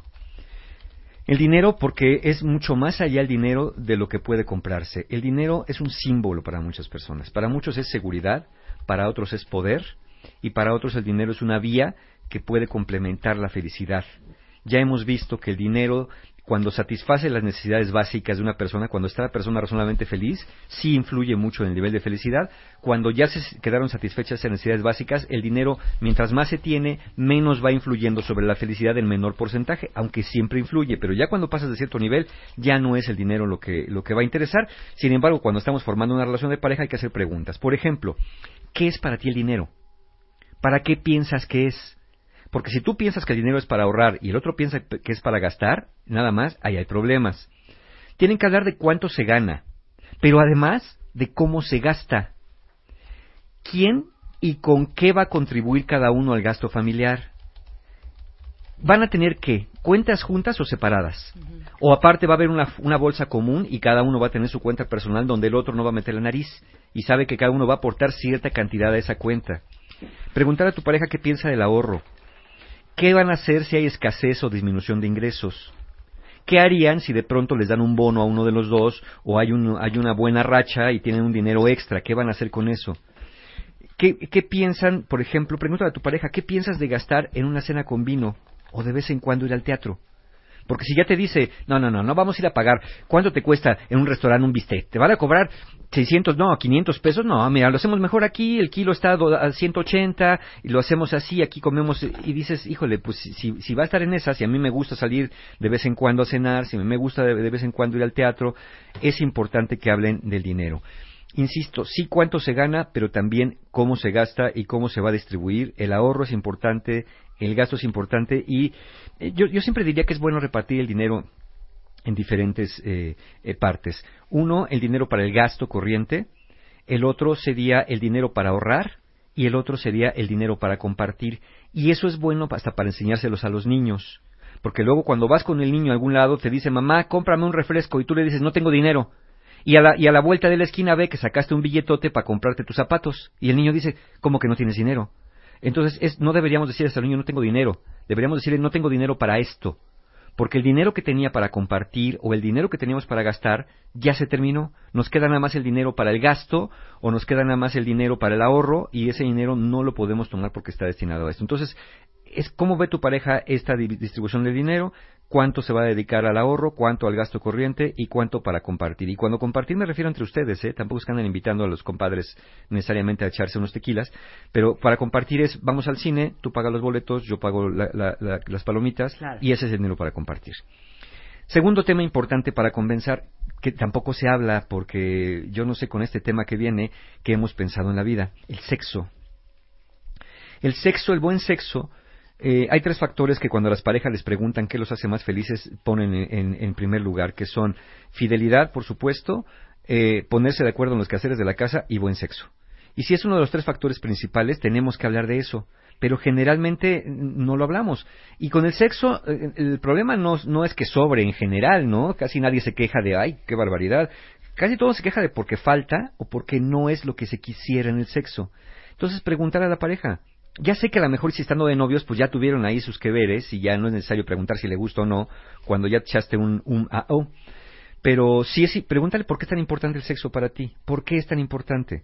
El dinero porque es mucho más allá el dinero de lo que puede comprarse. El dinero es un símbolo para muchas personas. Para muchos es seguridad, para otros es poder y para otros el dinero es una vía que puede complementar la felicidad. Ya hemos visto que el dinero, cuando satisface las necesidades básicas de una persona, cuando está la persona razonablemente feliz, sí influye mucho en el nivel de felicidad. Cuando ya se quedaron satisfechas esas necesidades básicas, el dinero, mientras más se tiene, menos va influyendo sobre la felicidad en menor porcentaje, aunque siempre influye. Pero ya cuando pasas de cierto nivel, ya no es el dinero lo que, lo que va a interesar. Sin embargo, cuando estamos formando una relación de pareja, hay que hacer preguntas. Por ejemplo, ¿qué es para ti el dinero? ¿Para qué piensas que es? Porque si tú piensas que el dinero es para ahorrar y el otro piensa que es para gastar, nada más, ahí hay problemas. Tienen que hablar de cuánto se gana, pero además de cómo se gasta. ¿Quién y con qué va a contribuir cada uno al gasto familiar? ¿Van a tener qué? ¿Cuentas juntas o separadas? O aparte va a haber una, una bolsa común y cada uno va a tener su cuenta personal donde el otro no va a meter la nariz y sabe que cada uno va a aportar cierta cantidad a esa cuenta. Preguntar a tu pareja qué piensa del ahorro. ¿Qué van a hacer si hay escasez o disminución de ingresos? ¿Qué harían si de pronto les dan un bono a uno de los dos o hay, hay una buena racha y tienen un dinero extra? ¿Qué van a hacer con eso? ¿Qué, qué piensan, por ejemplo, pregúntale a tu pareja, ¿qué piensas de gastar en una cena con vino o de vez en cuando ir al teatro? Porque si ya te dice, no, no, no, no vamos a ir a pagar, ¿cuánto te cuesta en un restaurante un bistec? ¿Te van a cobrar 600, no, 500 pesos? No, mira, lo hacemos mejor aquí, el kilo está a do- a 180 y lo hacemos así, aquí comemos y dices, híjole, pues si, si, va a estar en esas, si a mí me gusta salir de vez en cuando a cenar, si a mí me gusta de, de vez en cuando ir al teatro, es importante que hablen del dinero. Insisto, sí cuánto se gana, pero también cómo se gasta y cómo se va a distribuir. El ahorro es importante, el gasto es importante y eh, yo, yo siempre diría que es bueno repartir el dinero en diferentes eh, eh, partes. Uno, el dinero para el gasto corriente, el otro sería el dinero para ahorrar y el otro sería el dinero para compartir. Y eso es bueno hasta para enseñárselos a los niños. Porque luego cuando vas con el niño a algún lado te dice, mamá, cómprame un refresco y tú le dices, no tengo dinero. Y a, la, y a la vuelta de la esquina ve que sacaste un billetote para comprarte tus zapatos. Y el niño dice, ¿cómo que no tienes dinero? Entonces, es, no deberíamos decirle al niño, no tengo dinero. Deberíamos decirle, no tengo dinero para esto. Porque el dinero que tenía para compartir o el dinero que teníamos para gastar ya se terminó. Nos queda nada más el dinero para el gasto o nos queda nada más el dinero para el ahorro y ese dinero no lo podemos tomar porque está destinado a esto. Entonces, es cómo ve tu pareja esta di- distribución del dinero, cuánto se va a dedicar al ahorro, cuánto al gasto corriente y cuánto para compartir. Y cuando compartir me refiero entre ustedes, ¿eh? tampoco es que anden invitando a los compadres necesariamente a echarse unos tequilas, pero para compartir es, vamos al cine, tú pagas los boletos, yo pago la- la- la- las palomitas Claro. y ese es el dinero para compartir. Segundo tema importante para convencer, que tampoco se habla porque yo no sé con este tema que viene que hemos pensado en la vida, el sexo. El sexo, el buen sexo, eh, hay tres factores que cuando las parejas les preguntan qué los hace más felices ponen en, en- primer lugar, que son fidelidad, por supuesto, eh, ponerse de acuerdo en los quehaceres de la casa y buen sexo. Y si es uno de los tres factores principales, tenemos que hablar de eso. Pero generalmente mm, no lo hablamos. Y con el sexo, eh, el problema no, no es que sobre en general, ¿no? Casi nadie se queja de, ay, qué barbaridad. Casi todo se queja de porque falta o porque no es lo que se quisiera en el sexo. Entonces, preguntar a la pareja. Ya sé que a lo mejor si estando de novios, pues ya tuvieron ahí sus que veres y ya no es necesario preguntar si le gusta o no cuando ya te echaste un, un AO. Pero sí es, pregúntale por qué es tan importante el sexo para ti. ¿Por qué es tan importante?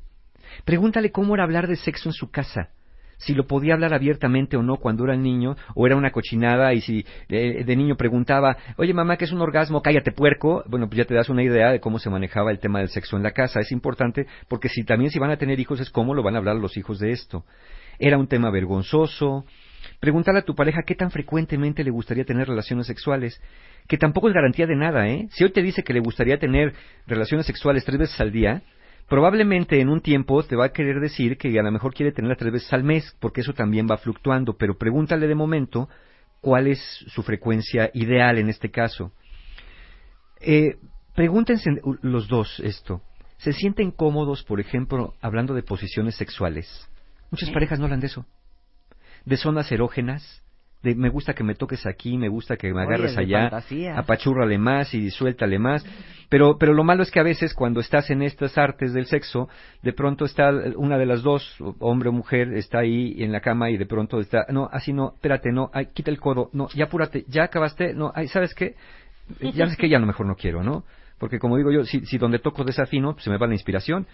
Pregúntale cómo era hablar de sexo en su casa. Si lo podía hablar abiertamente o no cuando era niño, o era una cochinada, y si eh, de niño preguntaba, oye mamá, ¿qué es un orgasmo? Cállate puerco. Bueno, pues ya te das una idea de cómo se manejaba el tema del sexo en la casa. Es importante porque si también si van a tener hijos es cómo lo van a hablar los hijos de esto. Era un tema vergonzoso. Pregúntale a tu pareja qué tan frecuentemente le gustaría tener relaciones sexuales, que tampoco es garantía de nada, ¿eh? Si hoy te dice que le gustaría tener relaciones sexuales tres veces al día, probablemente en un tiempo te va a querer decir que a lo mejor quiere tenerla tres veces al mes, porque eso también va fluctuando, pero pregúntale de momento cuál es su frecuencia ideal en este caso. Eh, pregúntense los dos esto. ¿Se sienten cómodos, por ejemplo, hablando de posiciones sexuales? Muchas ¿Eh? parejas no hablan de eso. De zonas erógenas, de me gusta que me toques aquí, me gusta que me agarres allá, apachúrrale más y suéltale más. Pero, pero lo malo es que a veces cuando estás en estas artes del sexo, de pronto está una de las dos, hombre o mujer, está ahí en la cama y de pronto está, no, así no, espérate, no, ay, quita el codo, no, ya apúrate, ya acabaste, no, ay, ¿sabes qué? Ya sabes que ya no mejor no quiero, ¿no? Porque como digo yo, si, si donde toco desafino, pues se me va la inspiración.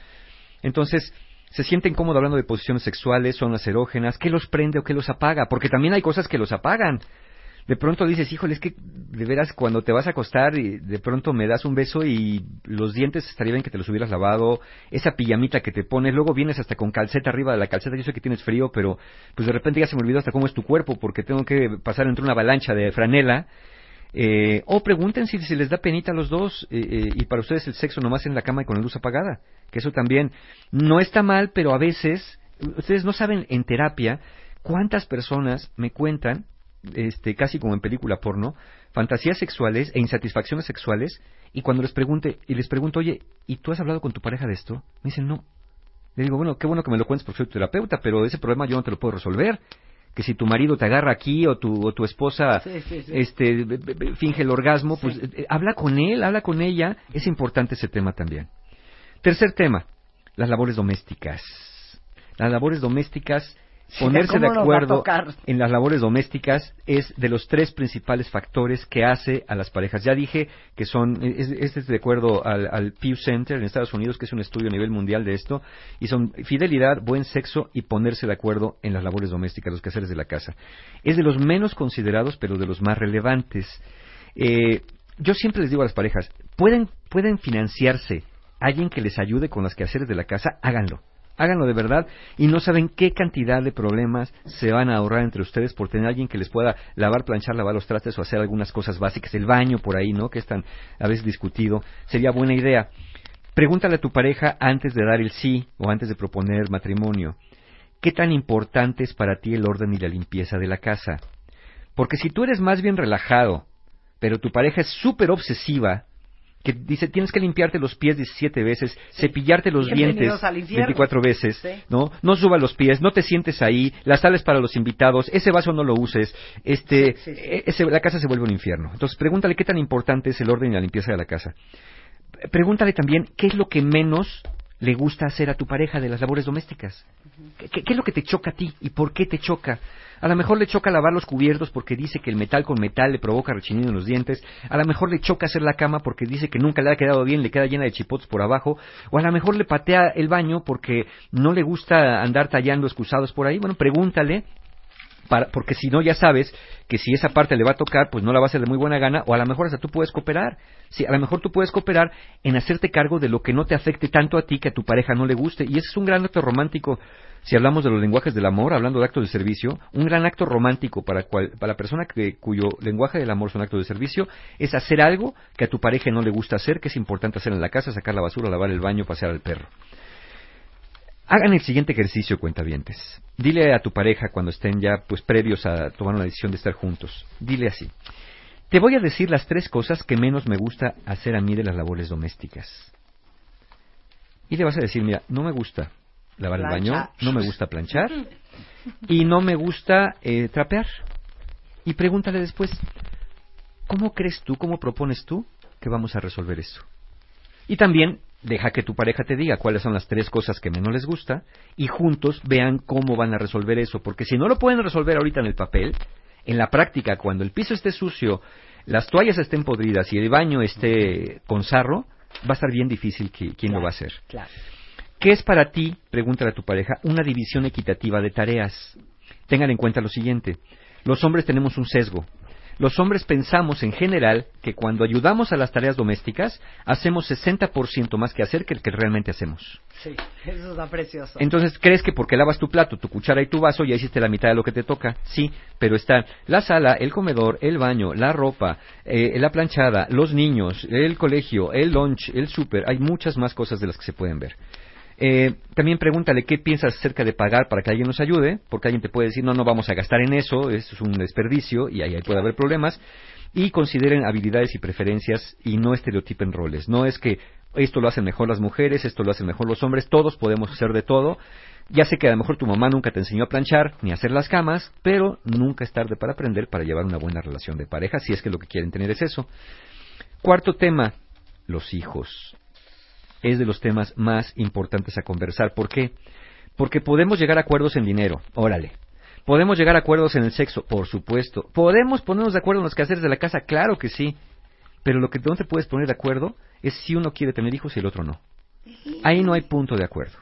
Entonces, se sienten cómodos hablando de posiciones sexuales, son las erógenas, ¿qué los prende o qué los apaga? Porque también hay cosas que los apagan. De pronto dices, híjole, es que de veras cuando te vas a acostar y de pronto me das un beso y los dientes estaría bien que te los hubieras lavado, esa pijamita que te pones, luego vienes hasta con calceta arriba de la calceta, yo sé que tienes frío, pero pues de repente ya se me olvidó hasta cómo es tu cuerpo porque tengo que pasar entre una avalancha de franela. Eh, o pregunten si, si les da penita a los dos eh, eh, y para ustedes el sexo nomás en la cama y con la luz apagada. Que eso también no está mal, pero a veces, ustedes no saben en terapia cuántas personas me cuentan, este, casi como en película porno, fantasías sexuales e insatisfacciones sexuales y cuando les pregunte, y les pregunto, oye, ¿y tú has hablado con tu pareja de esto? Me dicen, no. Le digo, bueno, qué bueno que me lo cuentes porque soy tu terapeuta, pero ese problema yo no te lo puedo resolver que si tu marido te agarra aquí o tu, o tu esposa Sí, sí, sí. este finge el orgasmo, pues eh, habla con él, habla con ella, es importante ese tema también. Tercer tema, las labores domésticas. Las labores domésticas, ponerse de ¿Cómo nos va a acuerdo en las labores domésticas es de los tres principales factores que hace a las parejas. Ya dije que son, es- este es de acuerdo al, al Pew Center en Estados Unidos, que es un estudio a nivel mundial de esto, y son fidelidad, buen sexo y ponerse de acuerdo en las labores domésticas, los quehaceres de la casa. Es de los menos considerados, pero de los más relevantes. Eh, yo siempre les digo a las parejas, pueden, pueden financiarse alguien que les ayude con los quehaceres de la casa, háganlo. Háganlo de verdad y no saben qué cantidad de problemas se van a ahorrar entre ustedes por tener alguien que les pueda lavar, planchar, lavar los trastes o hacer algunas cosas básicas, el baño por ahí, ¿no? Que es tan a veces discutido. Sería buena idea. Pregúntale a tu pareja antes de dar el sí o antes de proponer matrimonio. ¿Qué tan importante es para ti el orden y la limpieza de la casa? Porque si tú eres más bien relajado, pero tu pareja es súper obsesiva, que dice tienes que limpiarte los pies 17 veces, cepillarte los dientes al infierno. 24 veces, Sí. ¿no? No suba los pies, no te sientes ahí, la sala es para los invitados, ese vaso no lo uses, este, Sí, e- ese- la casa se vuelve un infierno. Entonces pregúntale qué tan importante es el orden y la limpieza de la casa. Pregúntale también qué es lo que menos le gusta hacer a tu pareja de las labores domésticas. ¿Qué, qué- es lo que te choca a ti y por qué te choca? A lo mejor le choca lavar los cubiertos porque dice que el metal con metal le provoca rechinido en los dientes. A lo mejor le choca hacer la cama porque dice que nunca le ha quedado bien, le queda llena de chipotes por abajo. O a lo mejor le patea el baño porque no le gusta andar tallando excusados por ahí. Bueno, pregúntale Para, porque si no ya sabes que si esa parte le va a tocar, pues no la va a hacer de muy buena gana, o a lo mejor hasta tú puedes cooperar. Sí, a lo mejor tú puedes cooperar en hacerte cargo de lo que no te afecte tanto a ti que a tu pareja no le guste. Y ese es un gran acto romántico. Si hablamos de los lenguajes del amor, hablando de actos de servicio, un gran acto romántico para, cual- para la persona que, cuyo lenguaje del amor son actos de servicio es hacer algo que a tu pareja no le gusta hacer, que es importante hacer en la casa, sacar la basura, lavar el baño, pasear al perro. Hagan el siguiente ejercicio, cuentavientes. Dile a tu pareja cuando estén ya pues previos a tomar una decisión de estar juntos. Dile así. Te voy a decir las tres cosas que menos me gusta hacer a mí de las labores domésticas. Y le vas a decir, mira, no me gusta lavar el baño, no me gusta planchar y no me gusta eh, trapear. Y pregúntale después, ¿cómo crees tú, cómo propones tú que vamos a resolver esto? Y también deja que tu pareja te diga cuáles son las tres cosas que menos les gusta y juntos vean cómo van a resolver eso, porque si no lo pueden resolver ahorita en el papel, en la práctica, cuando el piso esté sucio, las toallas estén podridas y el baño esté con sarro, va a estar bien difícil que, quién lo va a hacer. Claro. ¿Qué es para ti, pregúntale a tu pareja, una división equitativa de tareas? Tengan en cuenta lo siguiente. Los hombres tenemos un sesgo. Los hombres pensamos en general que cuando ayudamos a las tareas domésticas, hacemos 60% más que hacer que el que realmente hacemos. Sí, eso está precioso. Entonces, ¿crees que porque lavas tu plato, tu cuchara y tu vaso ya hiciste la mitad de lo que te toca? Sí, pero están la sala, el comedor, el baño, la ropa, eh, la planchada, los niños, el colegio, el lunch, el súper. Hay muchas más cosas de las que se pueden ver. Eh, también pregúntale qué piensas acerca de pagar para que alguien nos ayude, porque alguien te puede decir, no, no vamos a gastar en eso, eso es un desperdicio y ahí, ahí puede haber problemas. Y consideren habilidades y preferencias y no estereotipen roles. No es que esto lo hacen mejor las mujeres, esto lo hacen mejor los hombres, todos podemos hacer de todo. Ya sé que a lo mejor tu mamá nunca te enseñó a planchar ni a hacer las camas, pero nunca es tarde para aprender para llevar una buena relación de pareja, si es que lo que quieren tener es eso. Cuarto tema, los hijos. Es de los temas más importantes a conversar. ¿Por qué? Porque podemos llegar a acuerdos en dinero, órale. Podemos llegar a acuerdos en el sexo, por supuesto. Podemos ponernos de acuerdo en los quehaceres de la casa, claro que sí. Pero lo que no te puedes poner de acuerdo es si uno quiere tener hijos y el otro no. Ahí no hay punto de acuerdo.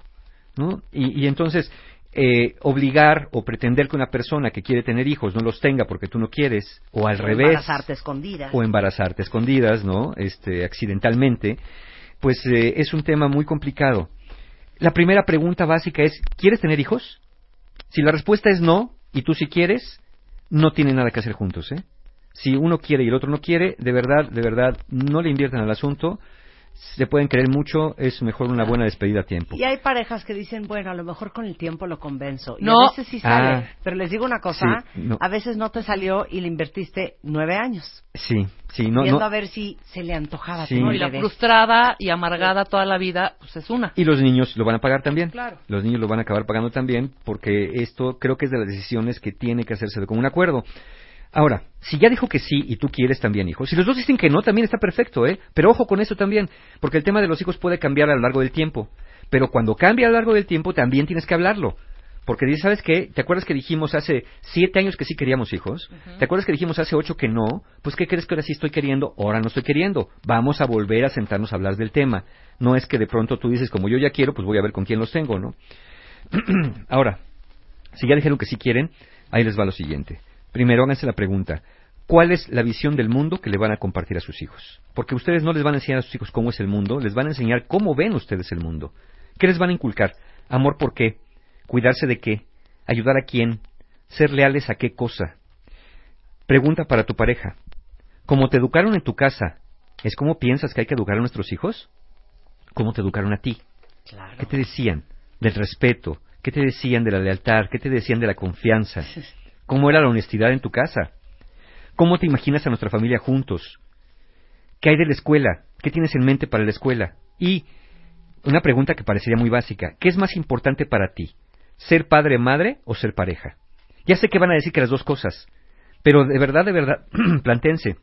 ¿no? Y, y entonces, eh, obligar o pretender que una persona que quiere tener hijos no los tenga porque tú no quieres, o al O revés, Embarazarte escondidas. o embarazarte escondidas, ¿no? Este, accidentalmente, pues eh, es un tema muy complicado. La primera pregunta básica es, ¿quieres tener hijos? Si la respuesta es no, y tú sí quieres, no tienen nada que hacer juntos, ¿eh? Si uno quiere y el otro no quiere, de verdad, de verdad, no le inviertan al asunto. Se pueden creer mucho, es mejor una buena despedida a tiempo. Y hay parejas que dicen, bueno, a lo mejor con el tiempo lo convenzo. Y No. a veces sí sale. Ah. Pero les digo una cosa, Sí, no. a veces no te salió y le invertiste nueve años. Sí, sí, no, viendo no. a ver si se le antojaba Sí. tener No, y la frustrada y amargada toda la vida, pues es una. Y los niños lo van a pagar también. Claro. Los niños lo van a acabar pagando también porque esto creo que es de las decisiones que tiene que hacerse de común acuerdo. Ahora, si ya dijo que sí y tú quieres también hijos, si los dos dicen que no, también está perfecto, ¿eh? Pero ojo con eso también, porque el tema de los hijos puede cambiar a lo largo del tiempo. Pero cuando cambia a lo largo del tiempo, también tienes que hablarlo. Porque dices, ¿sabes qué? ¿Te acuerdas que dijimos hace siete años que sí queríamos hijos? ¿Te acuerdas que dijimos hace ocho que no? Pues ¿qué crees que ahora sí estoy queriendo? Ahora no estoy queriendo. Vamos a volver a sentarnos a hablar del tema. No es que de pronto tú dices, como yo ya quiero, pues voy a ver con quién los tengo, ¿no? Ahora, si ya dijeron que sí quieren, ahí les va lo siguiente. Primero, háganse la pregunta. ¿Cuál es la visión del mundo que le van a compartir a sus hijos? Porque ustedes no les van a enseñar a sus hijos cómo es el mundo, les van a enseñar cómo ven ustedes el mundo. ¿Qué les van a inculcar? Amor por qué? ¿Cuidarse de qué? ¿Ayudar a quién? ¿Ser leales a qué cosa? Pregunta para tu pareja. ¿Cómo te educaron en tu casa, es como piensas que hay que educar a nuestros hijos? ¿Cómo te educaron a ti? Claro. ¿Qué te decían del respeto? ¿Qué te decían de la lealtad? ¿Qué te decían de la confianza? ¿Cómo era la honestidad en tu casa? ¿Cómo te imaginas a nuestra familia juntos? ¿Qué hay de la escuela? ¿Qué tienes en mente para la escuela? Y una pregunta que parecería muy básica. ¿Qué es más importante para ti? ¿Ser padre, madre o ser pareja? Ya sé que van a decir que las dos cosas, pero de verdad, de verdad, plantense.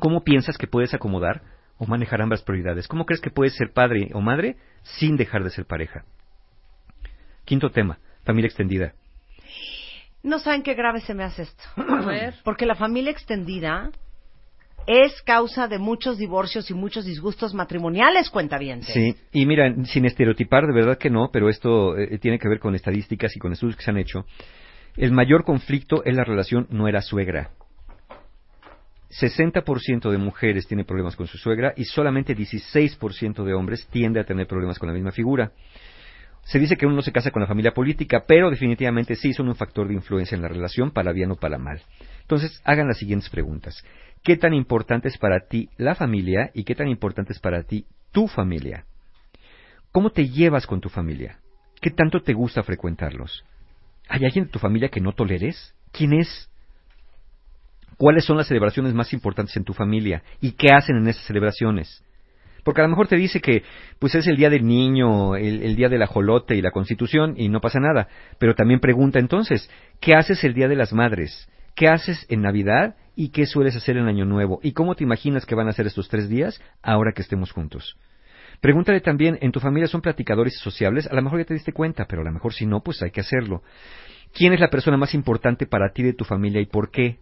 ¿Cómo piensas que puedes acomodar o manejar ambas prioridades? ¿Cómo crees que puedes ser padre o madre sin dejar de ser pareja? Quinto tema, familia extendida. No saben qué grave se me hace esto. A ver. Porque la familia extendida es causa de muchos divorcios y muchos disgustos matrimoniales, cuenta bien. Sí, y mira, sin estereotipar, de verdad que no, pero esto eh, tiene que ver con estadísticas y con estudios que se han hecho. El mayor conflicto es la relación nuera-suegra. 60% de mujeres tiene problemas con su suegra y solamente 16% de hombres tiende a tener problemas con la misma figura. Se dice que uno no se casa con la familia política, pero definitivamente sí son un factor de influencia en la relación, para bien o para mal. Entonces, hagan las siguientes preguntas. ¿Qué tan importante es para ti la familia y qué tan importante es para ti tu familia? ¿Cómo te llevas con tu familia? ¿Qué tanto te gusta frecuentarlos? ¿Hay alguien de tu familia que no toleres? ¿Quién es? ¿Cuáles son las celebraciones más importantes en tu familia? ¿Y qué hacen en esas celebraciones? Porque a lo mejor te dice que pues es el día del niño, el, el día del ajolote y la constitución y no pasa nada. Pero también pregunta entonces, ¿qué haces el día de las madres? ¿Qué haces en Navidad y qué sueles hacer en Año Nuevo? ¿Y cómo te imaginas que van a ser estos tres días ahora que estemos juntos? Pregúntale también, ¿en tu familia son platicadores y sociables? A lo mejor ya te diste cuenta, pero a lo mejor si no, pues hay que hacerlo. ¿Quién es la persona más importante para ti de tu familia y por qué?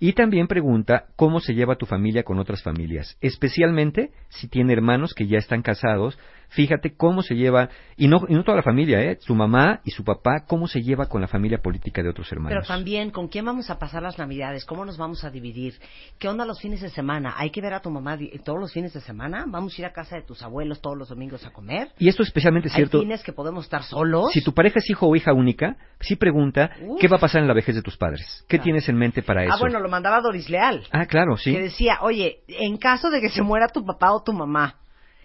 Y también pregunta cómo se lleva tu familia con otras familias, especialmente si tiene hermanos que ya están casados. Fíjate cómo se lleva, y no, y no toda la familia, ¿eh? su mamá y su papá, cómo se lleva con la familia política de otros hermanos. Pero también, ¿con quién vamos a pasar las Navidades? ¿Cómo nos vamos a dividir? ¿Qué onda los fines de semana? ¿Hay que ver a tu mamá todos los fines de semana? ¿Vamos a ir a casa de tus abuelos todos los domingos a comer? Y esto es especialmente cierto. ¿Hay fines que podemos estar solos? Si tu pareja es hijo o hija única, sí pregunta Uf. qué va a pasar en la vejez de tus padres. ¿Qué Claro. tienes en mente para eso? Ah, bueno, lo mandaba Doris Leal. Ah, claro, sí. Que decía, oye, en caso de que se muera tu papá o tu mamá,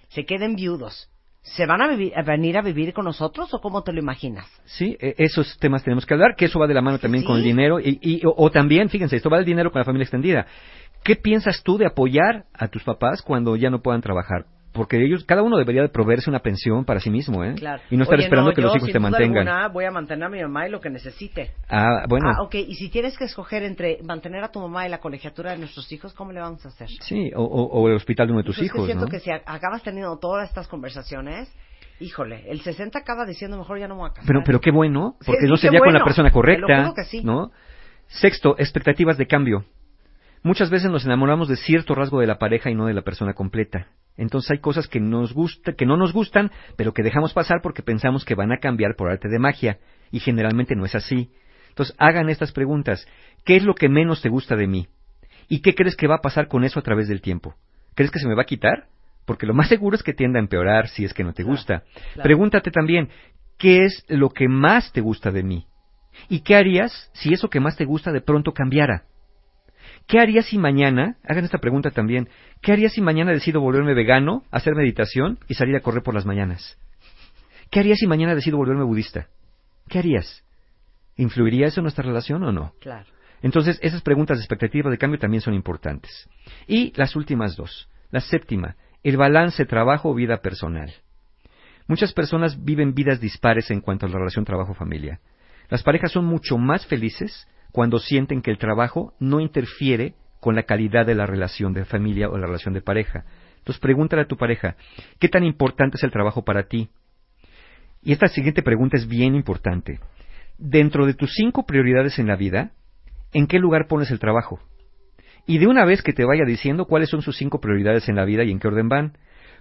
se queden viudos, ¿se van a, vivir- a venir a vivir con nosotros o cómo te lo imaginas? Sí, e- esos temas tenemos que hablar, que eso va de la mano también con el dinero y, y- o, o también, fíjense, esto va del dinero con la familia extendida. ¿Qué piensas tú de apoyar a tus papás cuando ya no puedan trabajar? Porque ellos, cada uno debería de proveerse una pensión para sí mismo, ¿eh? Claro. Y no estar Oye, esperando no, que los yo, hijos sin te duda mantengan. alguna, voy a mantener a mi mamá y lo que necesite. Ah, bueno. Ah, ok. Y si tienes que escoger entre mantener a tu mamá y la colegiatura de nuestros hijos, ¿cómo le vamos a hacer? Sí, o, o- o el hospital de uno de tus Pues es que hijos, siento ¿no? que si acabas teniendo todas estas conversaciones, híjole, el 60 acaba diciendo mejor ya no me voy a casar. Pero, pero qué bueno, porque sí, no sería con la bueno. persona Te lo correcta, juro que sí. ¿no? Sexto, expectativas de cambio. Muchas veces nos enamoramos de cierto rasgo de la pareja y no de la persona completa. Entonces hay cosas que nos gusta, que no nos gustan, pero que dejamos pasar porque pensamos que van a cambiar por arte de magia y generalmente no es así. Entonces hagan estas preguntas. ¿Qué es lo que menos te gusta de mí? ¿Y qué crees que va a pasar con eso a través del tiempo? ¿Crees que se me va a quitar? Porque lo más seguro es que tienda a empeorar si es que no te gusta. claro. Pregúntate también, ¿qué es lo que más te gusta de mí? ¿Y qué harías si eso que más te gusta de pronto cambiara? ¿Qué harías si mañana, hagan esta pregunta también, ¿qué harías si mañana decido volverme vegano, hacer meditación y salir a correr por las mañanas? ¿Qué harías si mañana decido volverme budista? ¿Qué harías? ¿Influiría eso en nuestra relación o no? Claro. Entonces, esas preguntas de expectativa de cambio también son importantes. Y las últimas dos. La séptima, el balance trabajo-vida personal. Muchas personas viven vidas dispares en cuanto a la relación trabajo-familia. Las parejas son mucho más felices cuando sienten que el trabajo no interfiere con la calidad de la relación de familia o la relación de pareja. Entonces, pregúntale a tu pareja, ¿qué tan importante es el trabajo para ti? Y esta siguiente pregunta es bien importante. Dentro de tus cinco prioridades en la vida, ¿en qué lugar pones el trabajo? Y de una vez que te vaya diciendo cuáles son sus cinco prioridades en la vida y en qué orden van.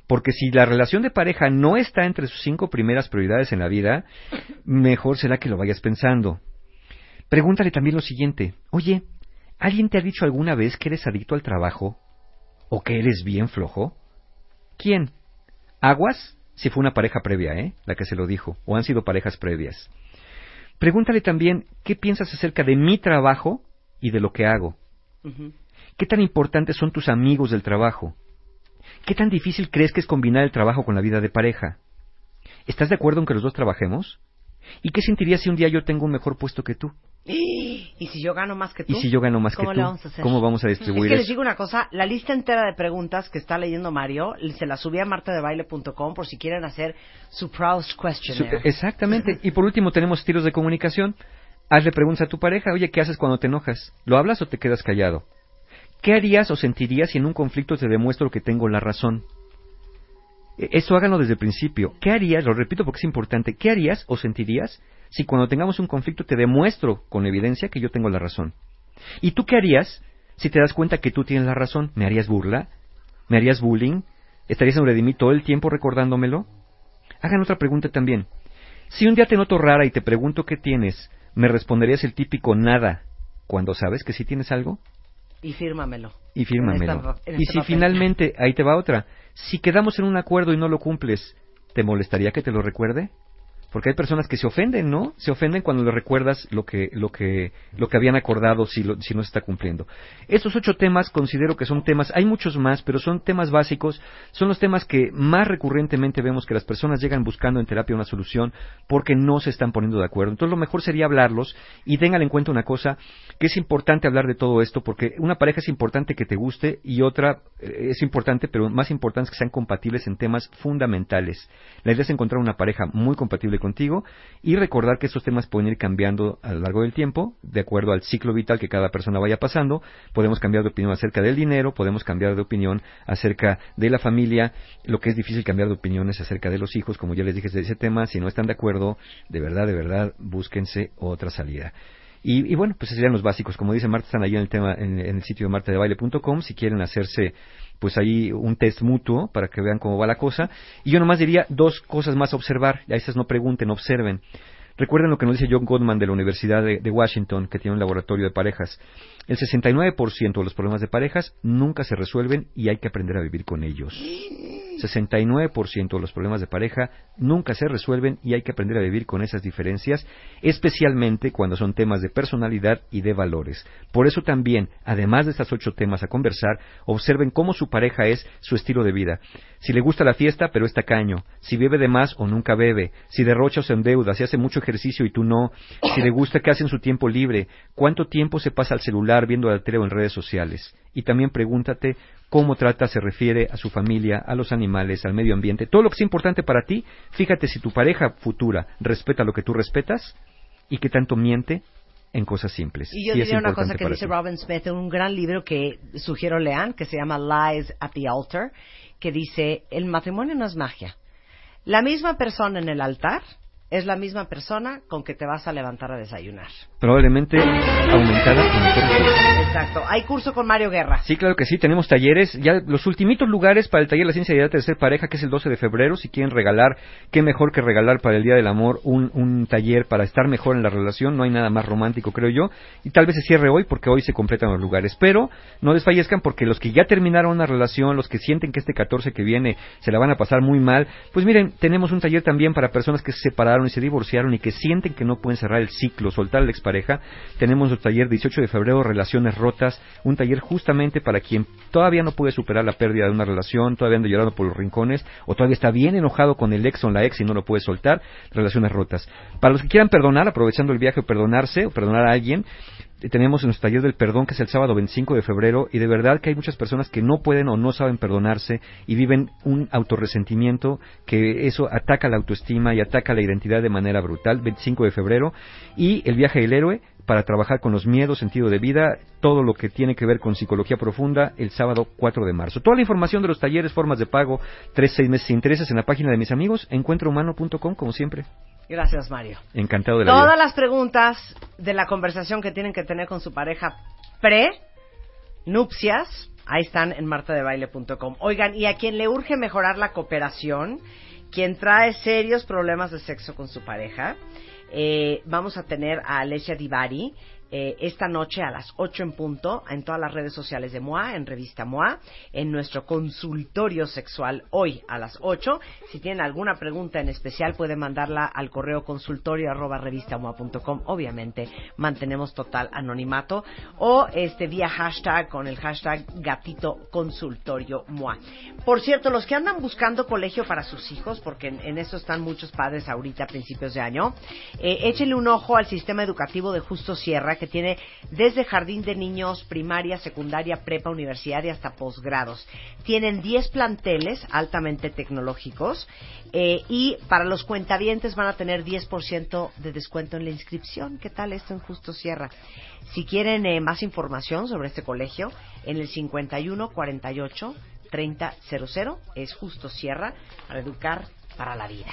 Porque si la relación de pareja no está entre sus cinco primeras prioridades en la vida, mejor será que lo vayas pensando. Pregúntale también lo siguiente. Oye, ¿alguien te ha dicho alguna vez que eres adicto al trabajo? ¿O que eres bien flojo? ¿Quién? ¿Aguas? Si fue una pareja previa, ¿eh? La que se lo dijo. O han sido parejas previas. Pregúntale también qué piensas acerca de mi trabajo y de lo que hago. ¿Qué tan importantes son tus amigos del trabajo? ¿Qué tan difícil crees que es combinar el trabajo con la vida de pareja? ¿Estás de acuerdo en que los dos trabajemos? ¿Y qué sentirías si un día yo tengo un mejor puesto que tú? ¿Y si yo gano más que tú? ¿Y si yo gano más que ¿Cómo tú? le vamos a hacer? ¿Cómo vamos a Es distribuir que les digo una cosa, la lista entera de preguntas que está leyendo Mario, se la subí a martadebaile.com por si quieren hacer su Proust Su- Questionnaire. Exactamente. Y por último tenemos estilos de comunicación. Hazle preguntas a tu pareja, oye, ¿qué haces cuando te enojas? ¿Lo hablas o te quedas callado? ¿Qué harías o sentirías si en un conflicto te demuestro que tengo la razón? E- Eso háganlo desde el principio. ¿Qué harías? Lo repito porque es importante. ¿Qué harías o sentirías si cuando tengamos un conflicto te demuestro con evidencia que yo tengo la razón? ¿Y tú qué harías si te das cuenta que tú tienes la razón? ¿Me harías burla? ¿Me harías bullying? ¿Estarías sobre de mí todo el tiempo recordándomelo? Hagan otra pregunta también. Si un día te noto rara y te pregunto qué tienes, ¿Me responderías el típico nada cuando sabes que sí tienes algo? Y fírmamelo. Y fírmamelo. En esta- en y si papel. finalmente, ahí te va otra, si quedamos en un acuerdo y no lo cumples, ¿te molestaría que te lo recuerde? Porque hay personas que se ofenden, ¿no? Se ofenden cuando le recuerdas lo que, lo que, lo que habían acordado si, lo- si no se está cumpliendo. Estos ocho temas considero que son temas, hay muchos más, pero son temas básicos, son los temas que más recurrentemente vemos que las personas llegan buscando en terapia una solución porque no se están poniendo de acuerdo. Entonces lo mejor sería hablarlos y tengan en cuenta una cosa, que es importante hablar de todo esto porque una pareja es importante que te guste y otra eh, es importante, pero más importante es que sean compatibles en temas fundamentales. La idea es encontrar una pareja muy compatible contigo y recordar que estos temas pueden ir cambiando a lo largo del tiempo, de acuerdo al ciclo vital que cada persona vaya pasando. Podemos cambiar de opinión acerca del dinero, podemos cambiar de opinión acerca de la familia, lo que es difícil cambiar de opiniones acerca de los hijos, como ya les dije de ese tema, si no están de acuerdo, de verdad, de verdad, búsquense otra salida. Y, y bueno, pues serían los básicos. Como dice Marta, están ahí en el tema, en, en el sitio de martadebaile.com, si quieren hacerse pues ahí un test mutuo para que vean cómo va la cosa. Y yo nomás diría dos cosas más observar. A esas no pregunten, observen. Recuerden lo que nos dice John Gottman de la Universidad de, de Washington, que tiene un laboratorio de parejas. El 69% de los problemas de parejas nunca se resuelven y hay que aprender a vivir con ellos. 69% de los problemas de pareja nunca se resuelven y hay que aprender a vivir con esas diferencias, especialmente cuando son temas de personalidad y de valores. Por eso también, además de estos ocho temas a conversar, observen cómo su pareja es su estilo de vida. Si le gusta la fiesta, pero es tacaño. Si bebe de más o nunca bebe. Si derrocha o se endeuda. Si hace mucho ejercicio y tú no. Si le gusta qué hace en su tiempo libre. Cuánto tiempo se pasa al celular viendo la tele o en redes sociales. Y también pregúntate cómo trata, se refiere a su familia, a los animales, al medio ambiente. Todo lo que es importante para ti, fíjate si tu pareja futura respeta lo que tú respetas y qué tanto miente en cosas simples. Y yo diría una cosa que dice ti. Robin Smith en un gran libro que sugiero lean, que se llama Lies at the Altar, que dice, el matrimonio no es magia. La misma persona en el altar es la misma persona con que te vas a levantar a desayunar. Probablemente aumentada forma. Exacto. Hay curso con Mario Guerra. Sí, claro que sí, tenemos talleres, ya los ultimitos lugares para el taller La Ciencia de la Tercer Pareja, que es el 12 de febrero, si quieren regalar, qué mejor que regalar para el Día del Amor un, un taller para estar mejor en la relación, no hay nada más romántico, creo yo, y tal vez se cierre hoy porque hoy se completan los lugares, pero no desfallezcan porque los que ya terminaron una relación, los que sienten que este 14 que viene se la van a pasar muy mal, pues miren, tenemos un taller también para personas que se separaron y se divorciaron y que sienten que no pueden cerrar el ciclo, soltar a la expareja, tenemos el taller 18 de febrero, Relaciones Rotas, un taller justamente para quien todavía no puede superar la pérdida de una relación, todavía anda llorando por los rincones, o todavía está bien enojado con el ex o la ex y no lo puede soltar, Relaciones Rotas. Para los que quieran perdonar, aprovechando el viaje o perdonarse, o perdonar a alguien, tenemos nuestro taller del perdón que es el sábado 25 de febrero y de verdad que hay muchas personas que no pueden o no saben perdonarse y viven un autorresentimiento que eso ataca la autoestima y ataca la identidad de manera brutal 25 de febrero y el viaje del héroe para trabajar con los miedos, sentido de vida, todo lo que tiene que ver con psicología profunda el sábado 4 de marzo. Toda la información de los talleres, formas de pago, tres, seis meses sin intereses en la página de mis amigos, encuentrohumano.com como siempre. Gracias, Mario. Encantado de la Todas vida. las preguntas de la conversación que tienen que tener con su pareja pre nupcias, ahí están en martadebaile.com. Oigan, y a quien le urge mejorar la cooperación, quien trae serios problemas de sexo con su pareja, eh, vamos a tener a Alessia Divari eh, esta noche a las 8 en punto en todas las redes sociales de MOA, en Revista MOA, en nuestro consultorio sexual hoy a las 8. Si tienen alguna pregunta en especial pueden mandarla al correo consultorio arroba revistamoa.com. Obviamente mantenemos total anonimato o este vía hashtag con el hashtag gatito consultorio MOA. Por cierto, los que andan buscando colegio para sus hijos, porque en, eso están muchos padres ahorita a principios de año, eh, échenle un ojo al sistema educativo de Justo Sierra, que tiene desde jardín de niños, primaria, secundaria, prepa, universidad y hasta posgrados. Tienen 10 planteles altamente tecnológicos eh, y para los cuentavientes van a tener 10% de descuento en la inscripción. ¿Qué tal esto en Justo Sierra? Si quieren eh, más información sobre este colegio, en el 51 48 3000 es Justo Sierra para educar para la vida.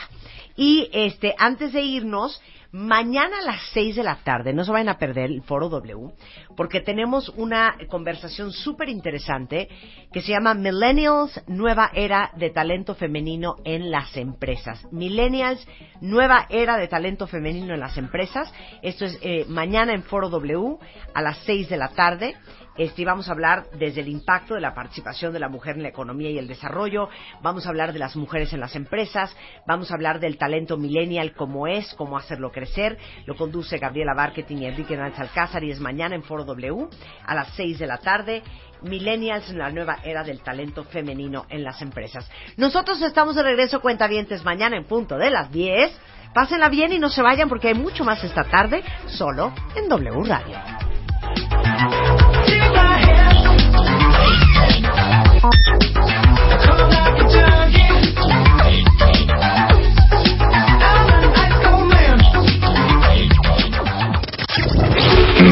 Y este, antes de irnos, Mañana a las 6 de la tarde, no se vayan a perder el Foro W, porque tenemos una conversación súper interesante que se llama Millennials, nueva era de talento femenino en las empresas. Millennials, nueva era de talento femenino en las empresas. Esto es eh, mañana en Foro W a las 6 de la tarde. Este, vamos a hablar desde el impacto de la participación de la mujer en la economía y el desarrollo, vamos a hablar de las mujeres en las empresas, vamos a hablar del talento millennial, cómo es, cómo hacerlo crecer. Lo conduce Gabriela Marketing y Enrique Nánchez Alcázar y es mañana en Foro W a las 6 de la tarde. Millennials en la nueva era del talento femenino en las empresas. Nosotros estamos de regreso, cuentavientes, mañana en punto de las 10. Pásenla bien y no se vayan porque hay mucho más esta tarde, solo en W Radio.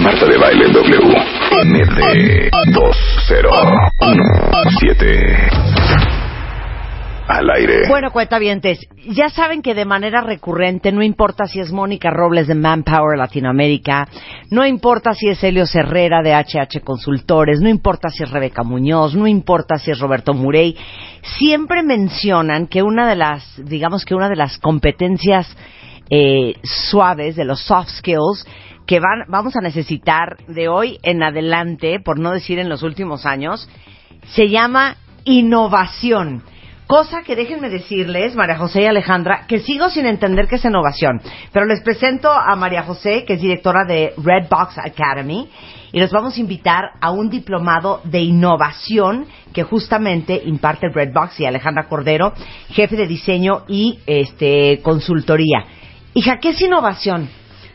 Marta de Baile W. MD 2017. Al aire. Bueno, ya saben que de manera recurrente, no importa si es Mónica Robles de Manpower Latinoamérica, no importa si es Helio Herrera de HH Consultores, no importa si es Rebeca Muñoz, no importa si es Roberto Murey, siempre mencionan que una de las, digamos que una de las competencias eh, suaves, de los soft skills, que van, vamos a necesitar de hoy en adelante, por no decir en los últimos años, se llama innovación. Cosa que déjenme decirles, María José y Alejandra, que sigo sin entender qué es innovación. Pero les presento a María José, que es directora de Red Box Academy, y los vamos a invitar a un diplomado de innovación que justamente imparte Red Box y Alejandra Cordero, jefe de diseño y este consultoría. Hija, ¿qué es innovación?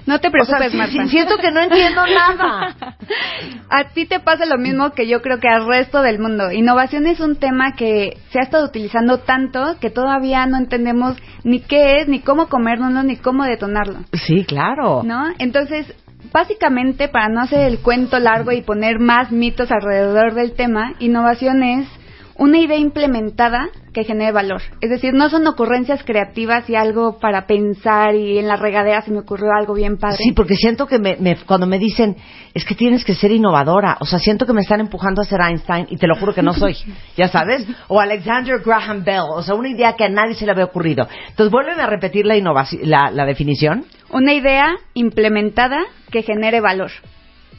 No te preocupes, O sea, Marta. siento que no entiendo nada. A ti te pasa lo mismo que yo creo que al resto del mundo. Innovación es un tema que se ha estado utilizando tanto que todavía no entendemos ni qué es, ni cómo comérnoslo, ni cómo detonarlo. Sí, claro. ¿No? Entonces, básicamente, para no hacer el cuento largo y poner más mitos alrededor del tema, innovación es una idea implementada que genere valor. Es decir, no son ocurrencias creativas y algo para pensar y en la regadera se me ocurrió algo bien padre. Sí, porque siento que me, me- cuando me dicen, es que tienes que ser innovadora, o sea, siento que me están empujando a ser Einstein y te lo juro que no soy, ya sabes, o Alexander Graham Bell, o sea, una idea que a nadie se le había ocurrido. Entonces, vuelven a repetir la, la, la definición, Una idea implementada que genere valor.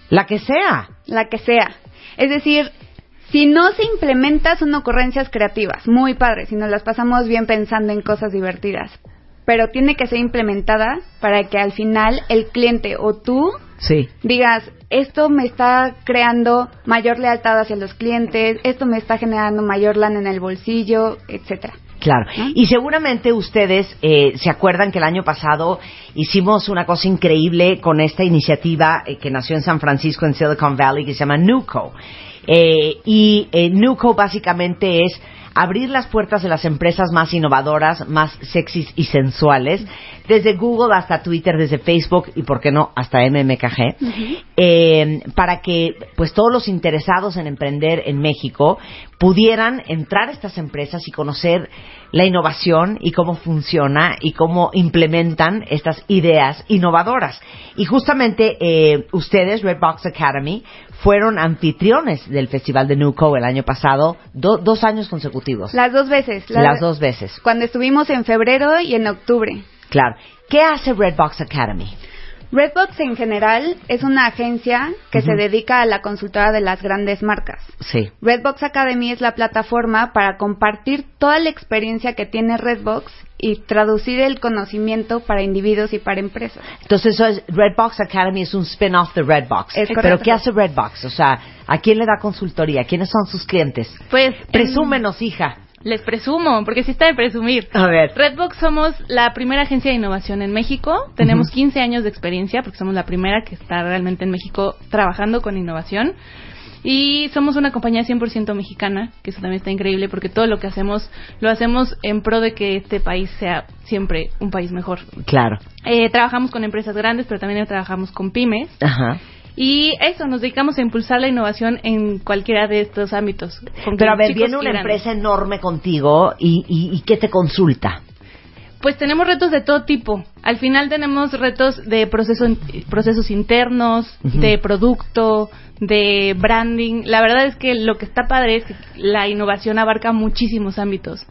la que sea. La que sea. Es decir, si no se implementa son ocurrencias creativas, muy padres, si nos las pasamos bien pensando en cosas divertidas. Pero tiene que ser implementada para que al final el cliente o tú Sí. digas, esto me está creando mayor lealtad hacia los clientes, esto me está generando mayor lana en el bolsillo, etcétera. Claro. Y seguramente ustedes eh, se acuerdan que el año pasado hicimos una cosa increíble con esta iniciativa eh, que nació en San Francisco, en Silicon Valley, que se llama NUCO. Eh, y eh, NUCO básicamente es abrir las puertas de las empresas más innovadoras, más sexys y sensuales, desde Google hasta Twitter, desde Facebook y, por qué no, hasta MMKG eh, para que pues todos los interesados en emprender en México pudieran entrar a estas empresas y conocer la innovación y cómo funciona y cómo implementan estas ideas innovadoras. Y justamente eh, ustedes, Red Box Academy, fueron anfitriones del Festival de Nuco el año pasado, do- dos años consecutivos. Las dos veces. la- Las dos veces, Cuando estuvimos en febrero y en octubre. claro. ¿Qué hace Red Box Academy? Redbox en general es una agencia que se dedica a la consultora de las grandes marcas. Sí. Redbox Academy es la plataforma para compartir toda la experiencia que tiene Redbox y traducir el conocimiento para individuos y para empresas. Entonces, eso es, Redbox Academy es un spin-off de Redbox. Es Pero. ¿qué hace Redbox? O sea, ¿a quién le da consultoría? ¿Quiénes son sus clientes? Pues Presúmenos, hija. Les presumo, porque sí está de presumir. A ver. Redbox somos la primera agencia de innovación en México. Tenemos 15 años de experiencia porque somos la primera que está realmente en México trabajando con innovación. Y somos una compañía 100% mexicana, que eso también está increíble porque todo lo que hacemos lo hacemos en pro de que este país sea siempre un país mejor. Claro. Eh, trabajamos con empresas grandes, pero también trabajamos con pymes. Ajá. Y eso, nos dedicamos a impulsar la innovación en cualquiera de estos ámbitos. Pero a ver, viene una empresa enorme contigo y, y, y ¿qué te consulta? Pues tenemos retos de todo tipo. Al final tenemos retos de proceso, procesos internos, de producto, de branding. La verdad es que lo que está padre es que la innovación abarca muchísimos ámbitos.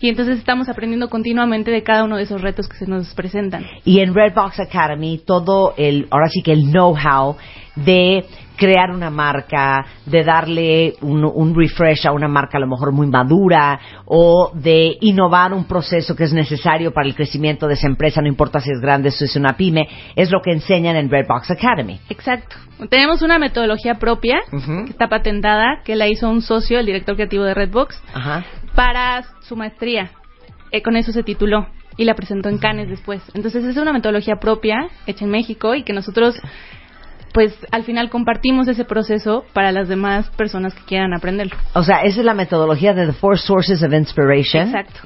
Y entonces estamos aprendiendo continuamente de cada uno de esos retos que se nos presentan. Y en Redbox Academy, todo el, ahora sí que el know-how de crear una marca, de darle un, un refresh a una marca a lo mejor muy madura, o de innovar un proceso que es necesario para el crecimiento de esa empresa, no importa si es grande o si es una pyme, es lo que enseñan en Redbox Academy. Exacto. Tenemos una metodología propia que está patentada, que la hizo un socio, el director creativo de Redbox, Ajá. para su maestría. Eh, con eso se tituló y la presentó en Cannes después. Entonces es una metodología propia, hecha en México y que nosotros, pues al final compartimos ese proceso para las demás personas que quieran aprenderlo. O sea, esa es la metodología de The Four Sources of Inspiration. Exacto.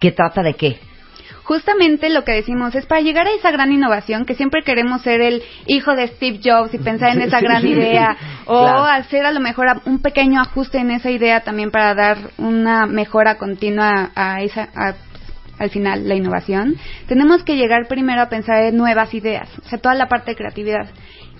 ¿Que trata de qué? Justamente lo que decimos es para llegar a esa gran innovación que siempre queremos ser el hijo de Steve Jobs y pensar en esa gran idea o Claro. hacer a lo mejor a- un pequeño ajuste en esa idea también para dar una mejora continua a esa a- al final la innovación. Tenemos que llegar primero a pensar en nuevas ideas, o sea, toda la parte de creatividad.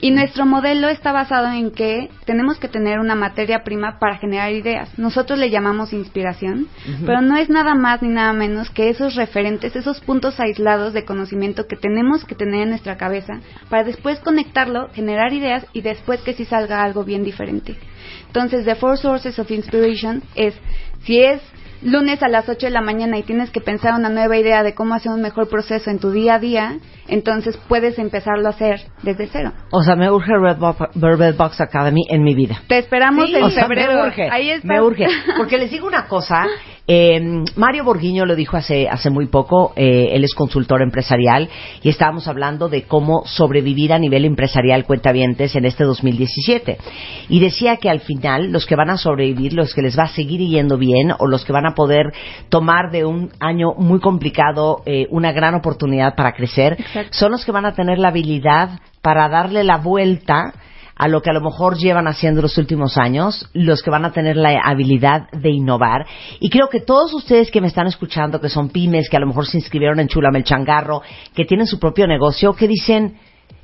Y nuestro modelo está basado en que tenemos que tener una materia prima para generar ideas. Nosotros le llamamos inspiración, pero no es nada más ni nada menos que esos referentes, esos puntos aislados de conocimiento que tenemos que tener en nuestra cabeza para después conectarlo, generar ideas y después que sí salga algo bien diferente. Entonces, The Four Sources of Inspiration es, si es lunes a las 8 de la mañana y tienes que pensar una nueva idea de cómo hacer un mejor proceso en tu día a día, entonces puedes empezarlo a hacer desde cero. O sea, me urge Redbox, Redbox Academy en mi vida. Te esperamos en o sea, febrero. Me urge, Ahí está. me urge. Porque les digo una cosa, eh, Mario Borguiño lo dijo hace, hace muy poco, eh, él es consultor empresarial y estábamos hablando de cómo sobrevivir a nivel empresarial cuentavientes en este 2017. Y decía que al final los que van a sobrevivir, los que les va a seguir yendo bien o los que van a poder tomar de un año muy complicado eh, una gran oportunidad para crecer, son los que van a tener la habilidad para darle la vuelta a lo que a lo mejor llevan haciendo los últimos años, los que van a tener la habilidad de innovar. Y creo que todos ustedes que me están escuchando, que son pymes, que a lo mejor se inscribieron en Chulame el Changarro, que tienen su propio negocio, que dicen,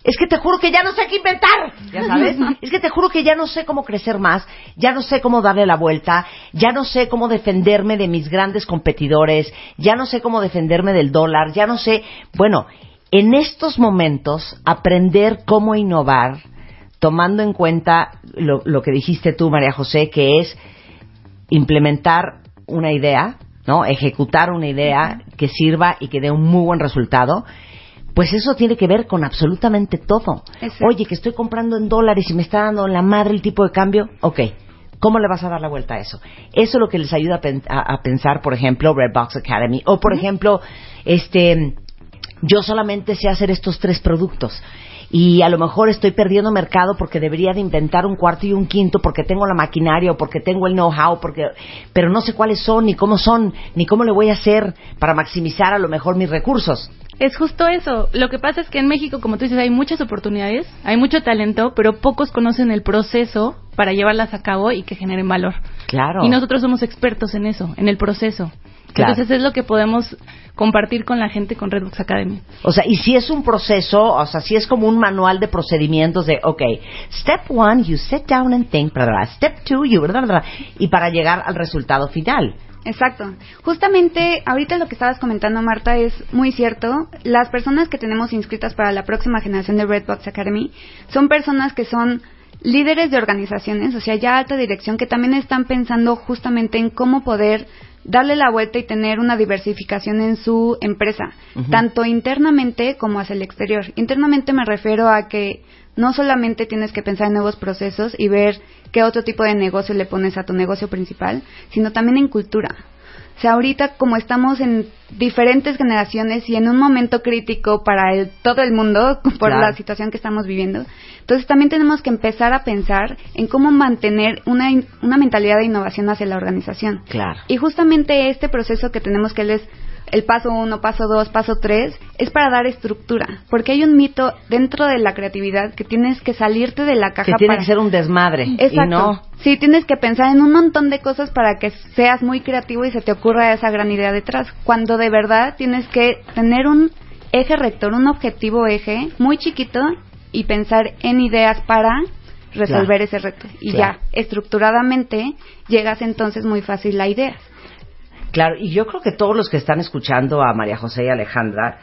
es que te juro que ya no sé qué inventar, ya sabes, es que te juro que ya no sé cómo crecer más, ya no sé cómo darle la vuelta, ya no sé cómo defenderme de mis grandes competidores, ya no sé cómo defenderme del dólar, ya no sé, bueno, en estos momentos aprender cómo innovar, tomando en cuenta lo, lo que dijiste tú, María José, que es implementar una idea, ¿no? Ejecutar una idea que sirva y que dé un muy buen resultado. Pues eso tiene que ver con absolutamente todo. Exacto. Oye, que estoy comprando en dólares y me está dando la madre el tipo de cambio. Ok, ¿cómo le vas a dar la vuelta a eso? Eso es lo que les ayuda a, pen- a- a pensar, por ejemplo, Redbox Academy. O, por ejemplo, este, yo solamente sé hacer estos tres productos y a lo mejor estoy perdiendo mercado porque debería de inventar un cuarto y un quinto porque tengo la maquinaria o porque tengo el know-how, porque, pero no sé cuáles son, ni cómo son, ni cómo le voy a hacer para maximizar a lo mejor mis recursos. Es justo eso. Lo que pasa es que en México, como tú dices, hay muchas oportunidades, hay mucho talento, pero pocos conocen el proceso para llevarlas a cabo y que generen valor. Claro. Y nosotros somos expertos en eso, en el proceso. Claro. Entonces es lo que podemos compartir con la gente con Redbox Academy. O sea, y si es un proceso, o sea, si es como un manual de procedimientos de, ok, step one, you sit down and think, step two, you, bla, bla, bla, y para llegar al resultado final. Exacto. Justamente ahorita lo que estabas comentando, Marta, es muy cierto. Las personas que tenemos inscritas para la próxima generación de Redbox Academy son personas que son líderes de organizaciones, o sea, ya alta dirección, que también están pensando justamente en cómo poder darle la vuelta y tener una diversificación en su empresa, tanto internamente como hacia el exterior. Internamente me refiero a que no solamente tienes que pensar en nuevos procesos y ver qué otro tipo de negocio le pones a tu negocio principal, sino también en cultura. O sea, ahorita como estamos en diferentes generaciones y en un momento crítico para el- todo el mundo por Claro. la situación que estamos viviendo, entonces también tenemos que empezar a pensar en cómo mantener una, una mentalidad de innovación hacia la organización. Claro. Y justamente este proceso que tenemos que es el paso 1, paso 2, paso 3, es para dar estructura. Porque hay un mito dentro de la creatividad que tienes que salirte de la caja. Que tiene para- que ser un desmadre. Exacto. Y no. Sí, tienes que pensar en un montón de cosas para que seas muy creativo y se te ocurra esa gran idea detrás. Cuando de verdad tienes que tener un eje rector, un objetivo eje muy chiquito y pensar en ideas para resolver Claro. ese reto. Y Claro. ya, estructuradamente, llegas entonces muy fácil a ideas. Claro, y yo creo que todos los que están escuchando a María José y Alejandra,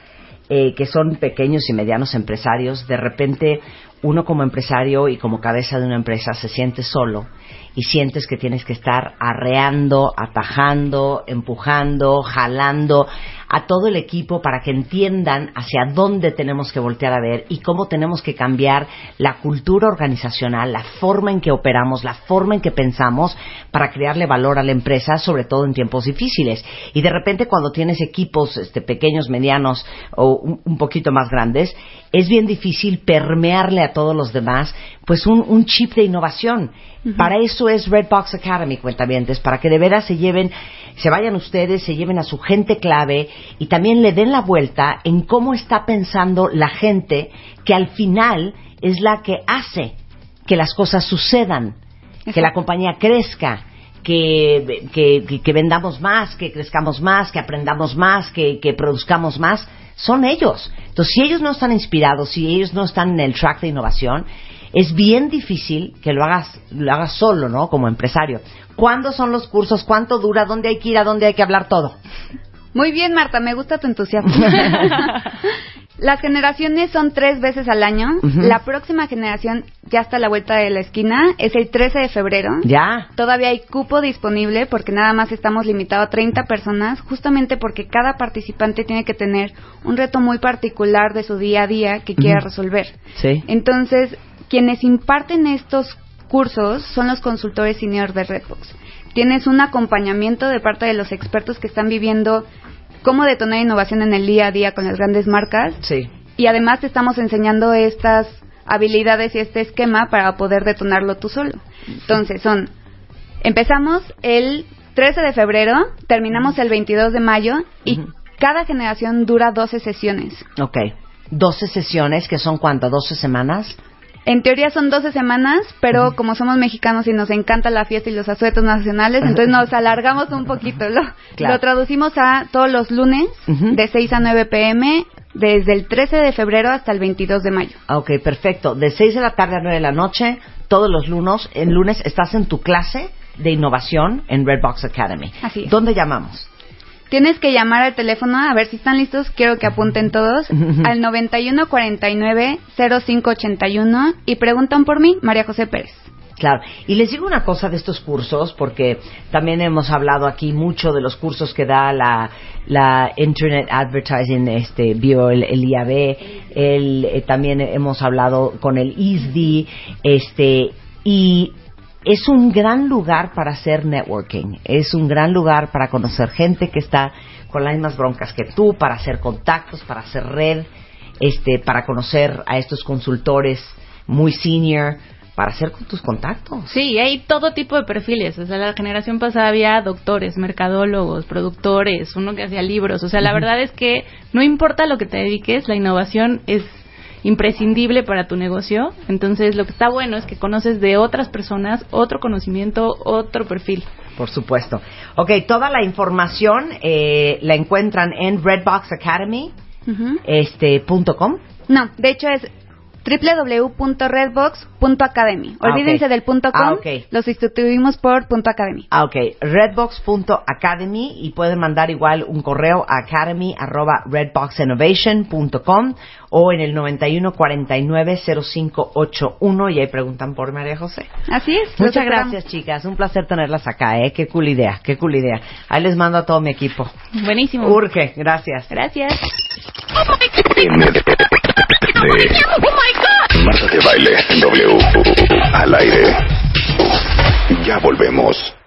eh, que son pequeños y medianos empresarios, de repente uno como empresario y como cabeza de una empresa se siente solo y sientes que tienes que estar arreando, atajando, empujando, jalando a todo el equipo para que entiendan hacia dónde tenemos que voltear a ver y cómo tenemos que cambiar la cultura organizacional, la forma en que operamos, la forma en que pensamos para crearle valor a la empresa, sobre todo en tiempos difíciles. Y de repente cuando tienes equipos este, pequeños, medianos o un, un poquito más grandes, es bien difícil permearle a todos los demás pues un, un chip de innovación. Para eso es Redbox Academy, cuentavientes, para que de veras se lleven, se vayan ustedes, se lleven a su gente clave y también le den la vuelta en cómo está pensando la gente que al final es la que hace que las cosas sucedan, que la compañía crezca, que, que, vendamos más, que crezcamos más, que aprendamos más, que, que produzcamos más, son ellos. Entonces, si ellos no están inspirados, si ellos no están en el track de innovación, es bien difícil que lo hagas, lo hagas solo, ¿no? Como empresario. ¿Cuándo son los cursos? ¿Cuánto dura? ¿Dónde hay que ir? ¿A dónde hay que hablar todo? Muy bien, Marta, me gusta tu entusiasmo. Las generaciones son tres veces al año. La próxima generación ya está a la vuelta de la esquina. Es el 13 de febrero. Ya. Todavía hay cupo disponible porque nada más estamos limitados a 30 personas, justamente porque cada participante tiene que tener un reto muy particular de su día a día que quiera Ujú. resolver. Sí. Entonces, quienes imparten estos cursos son los consultores senior de Redbox. Tienes un acompañamiento de parte de los expertos que están viviendo cómo detonar innovación en el día a día con las grandes marcas Sí. y además te estamos enseñando estas habilidades y este esquema para poder detonarlo tú solo. Entonces, son empezamos el 13 de febrero, terminamos el 22 de mayo y cada generación dura 12 sesiones. Ok. 12 sesiones, que son cuánto? ¿12 semanas? En teoría son 12 semanas, pero como somos mexicanos y nos encanta la fiesta y los asuetos nacionales, entonces nos alargamos un poquito. Lo, Claro. lo traducimos a todos los lunes de 6 a 9 pm, desde el 13 de febrero hasta el 22 de mayo. Ah, Ok, perfecto. De 6 de la tarde a 9 de la noche, todos los lunes, el lunes estás en tu clase de innovación en Redbox Academy. Así es. ¿Dónde llamamos? Tienes que llamar al teléfono, a ver si están listos, quiero que apunten todos, al 91 49 05 81 y preguntan por mí, María José Pérez. Claro. Y les digo una cosa de estos cursos, porque también hemos hablado aquí mucho de los cursos que da la, la Internet Advertising este, el, el IAB, el, eh, también hemos hablado con el ISDI, este, y es un gran lugar para hacer networking, es un gran lugar para conocer gente que está con las mismas broncas que tú, para hacer contactos, para hacer red, este, para conocer a estos consultores muy senior, para hacer con tus contactos. Sí, hay todo tipo de perfiles. O sea, la generación pasada había doctores, mercadólogos, productores, uno que hacía libros. O sea, la verdad es que no importa lo que te dediques, la innovación es imprescindible para tu negocio. Entonces, lo que está bueno es que conoces de otras personas otro conocimiento, otro perfil. Por supuesto. Ok, toda la información eh, la encuentran en Redbox Academy, este, punto com. No, de hecho es www.redbox.academy. Ah, Olvídense ok. del punto com, Ah, ok. lo sustituimos por punto academy. Ah, ok. Redbox.academy y pueden mandar igual un correo a academy arroba redboxinnovation.com o en el 91490581 y ahí preguntan por María José. Así es. los Muchas gracias, chicas. Un placer tenerlas acá, ¿eh? Qué cool idea, qué cool idea. Ahí les mando a todo mi equipo. Buenísimo. Urge, gracias. Gracias de Marta de Baile W al aire. Ya volvemos.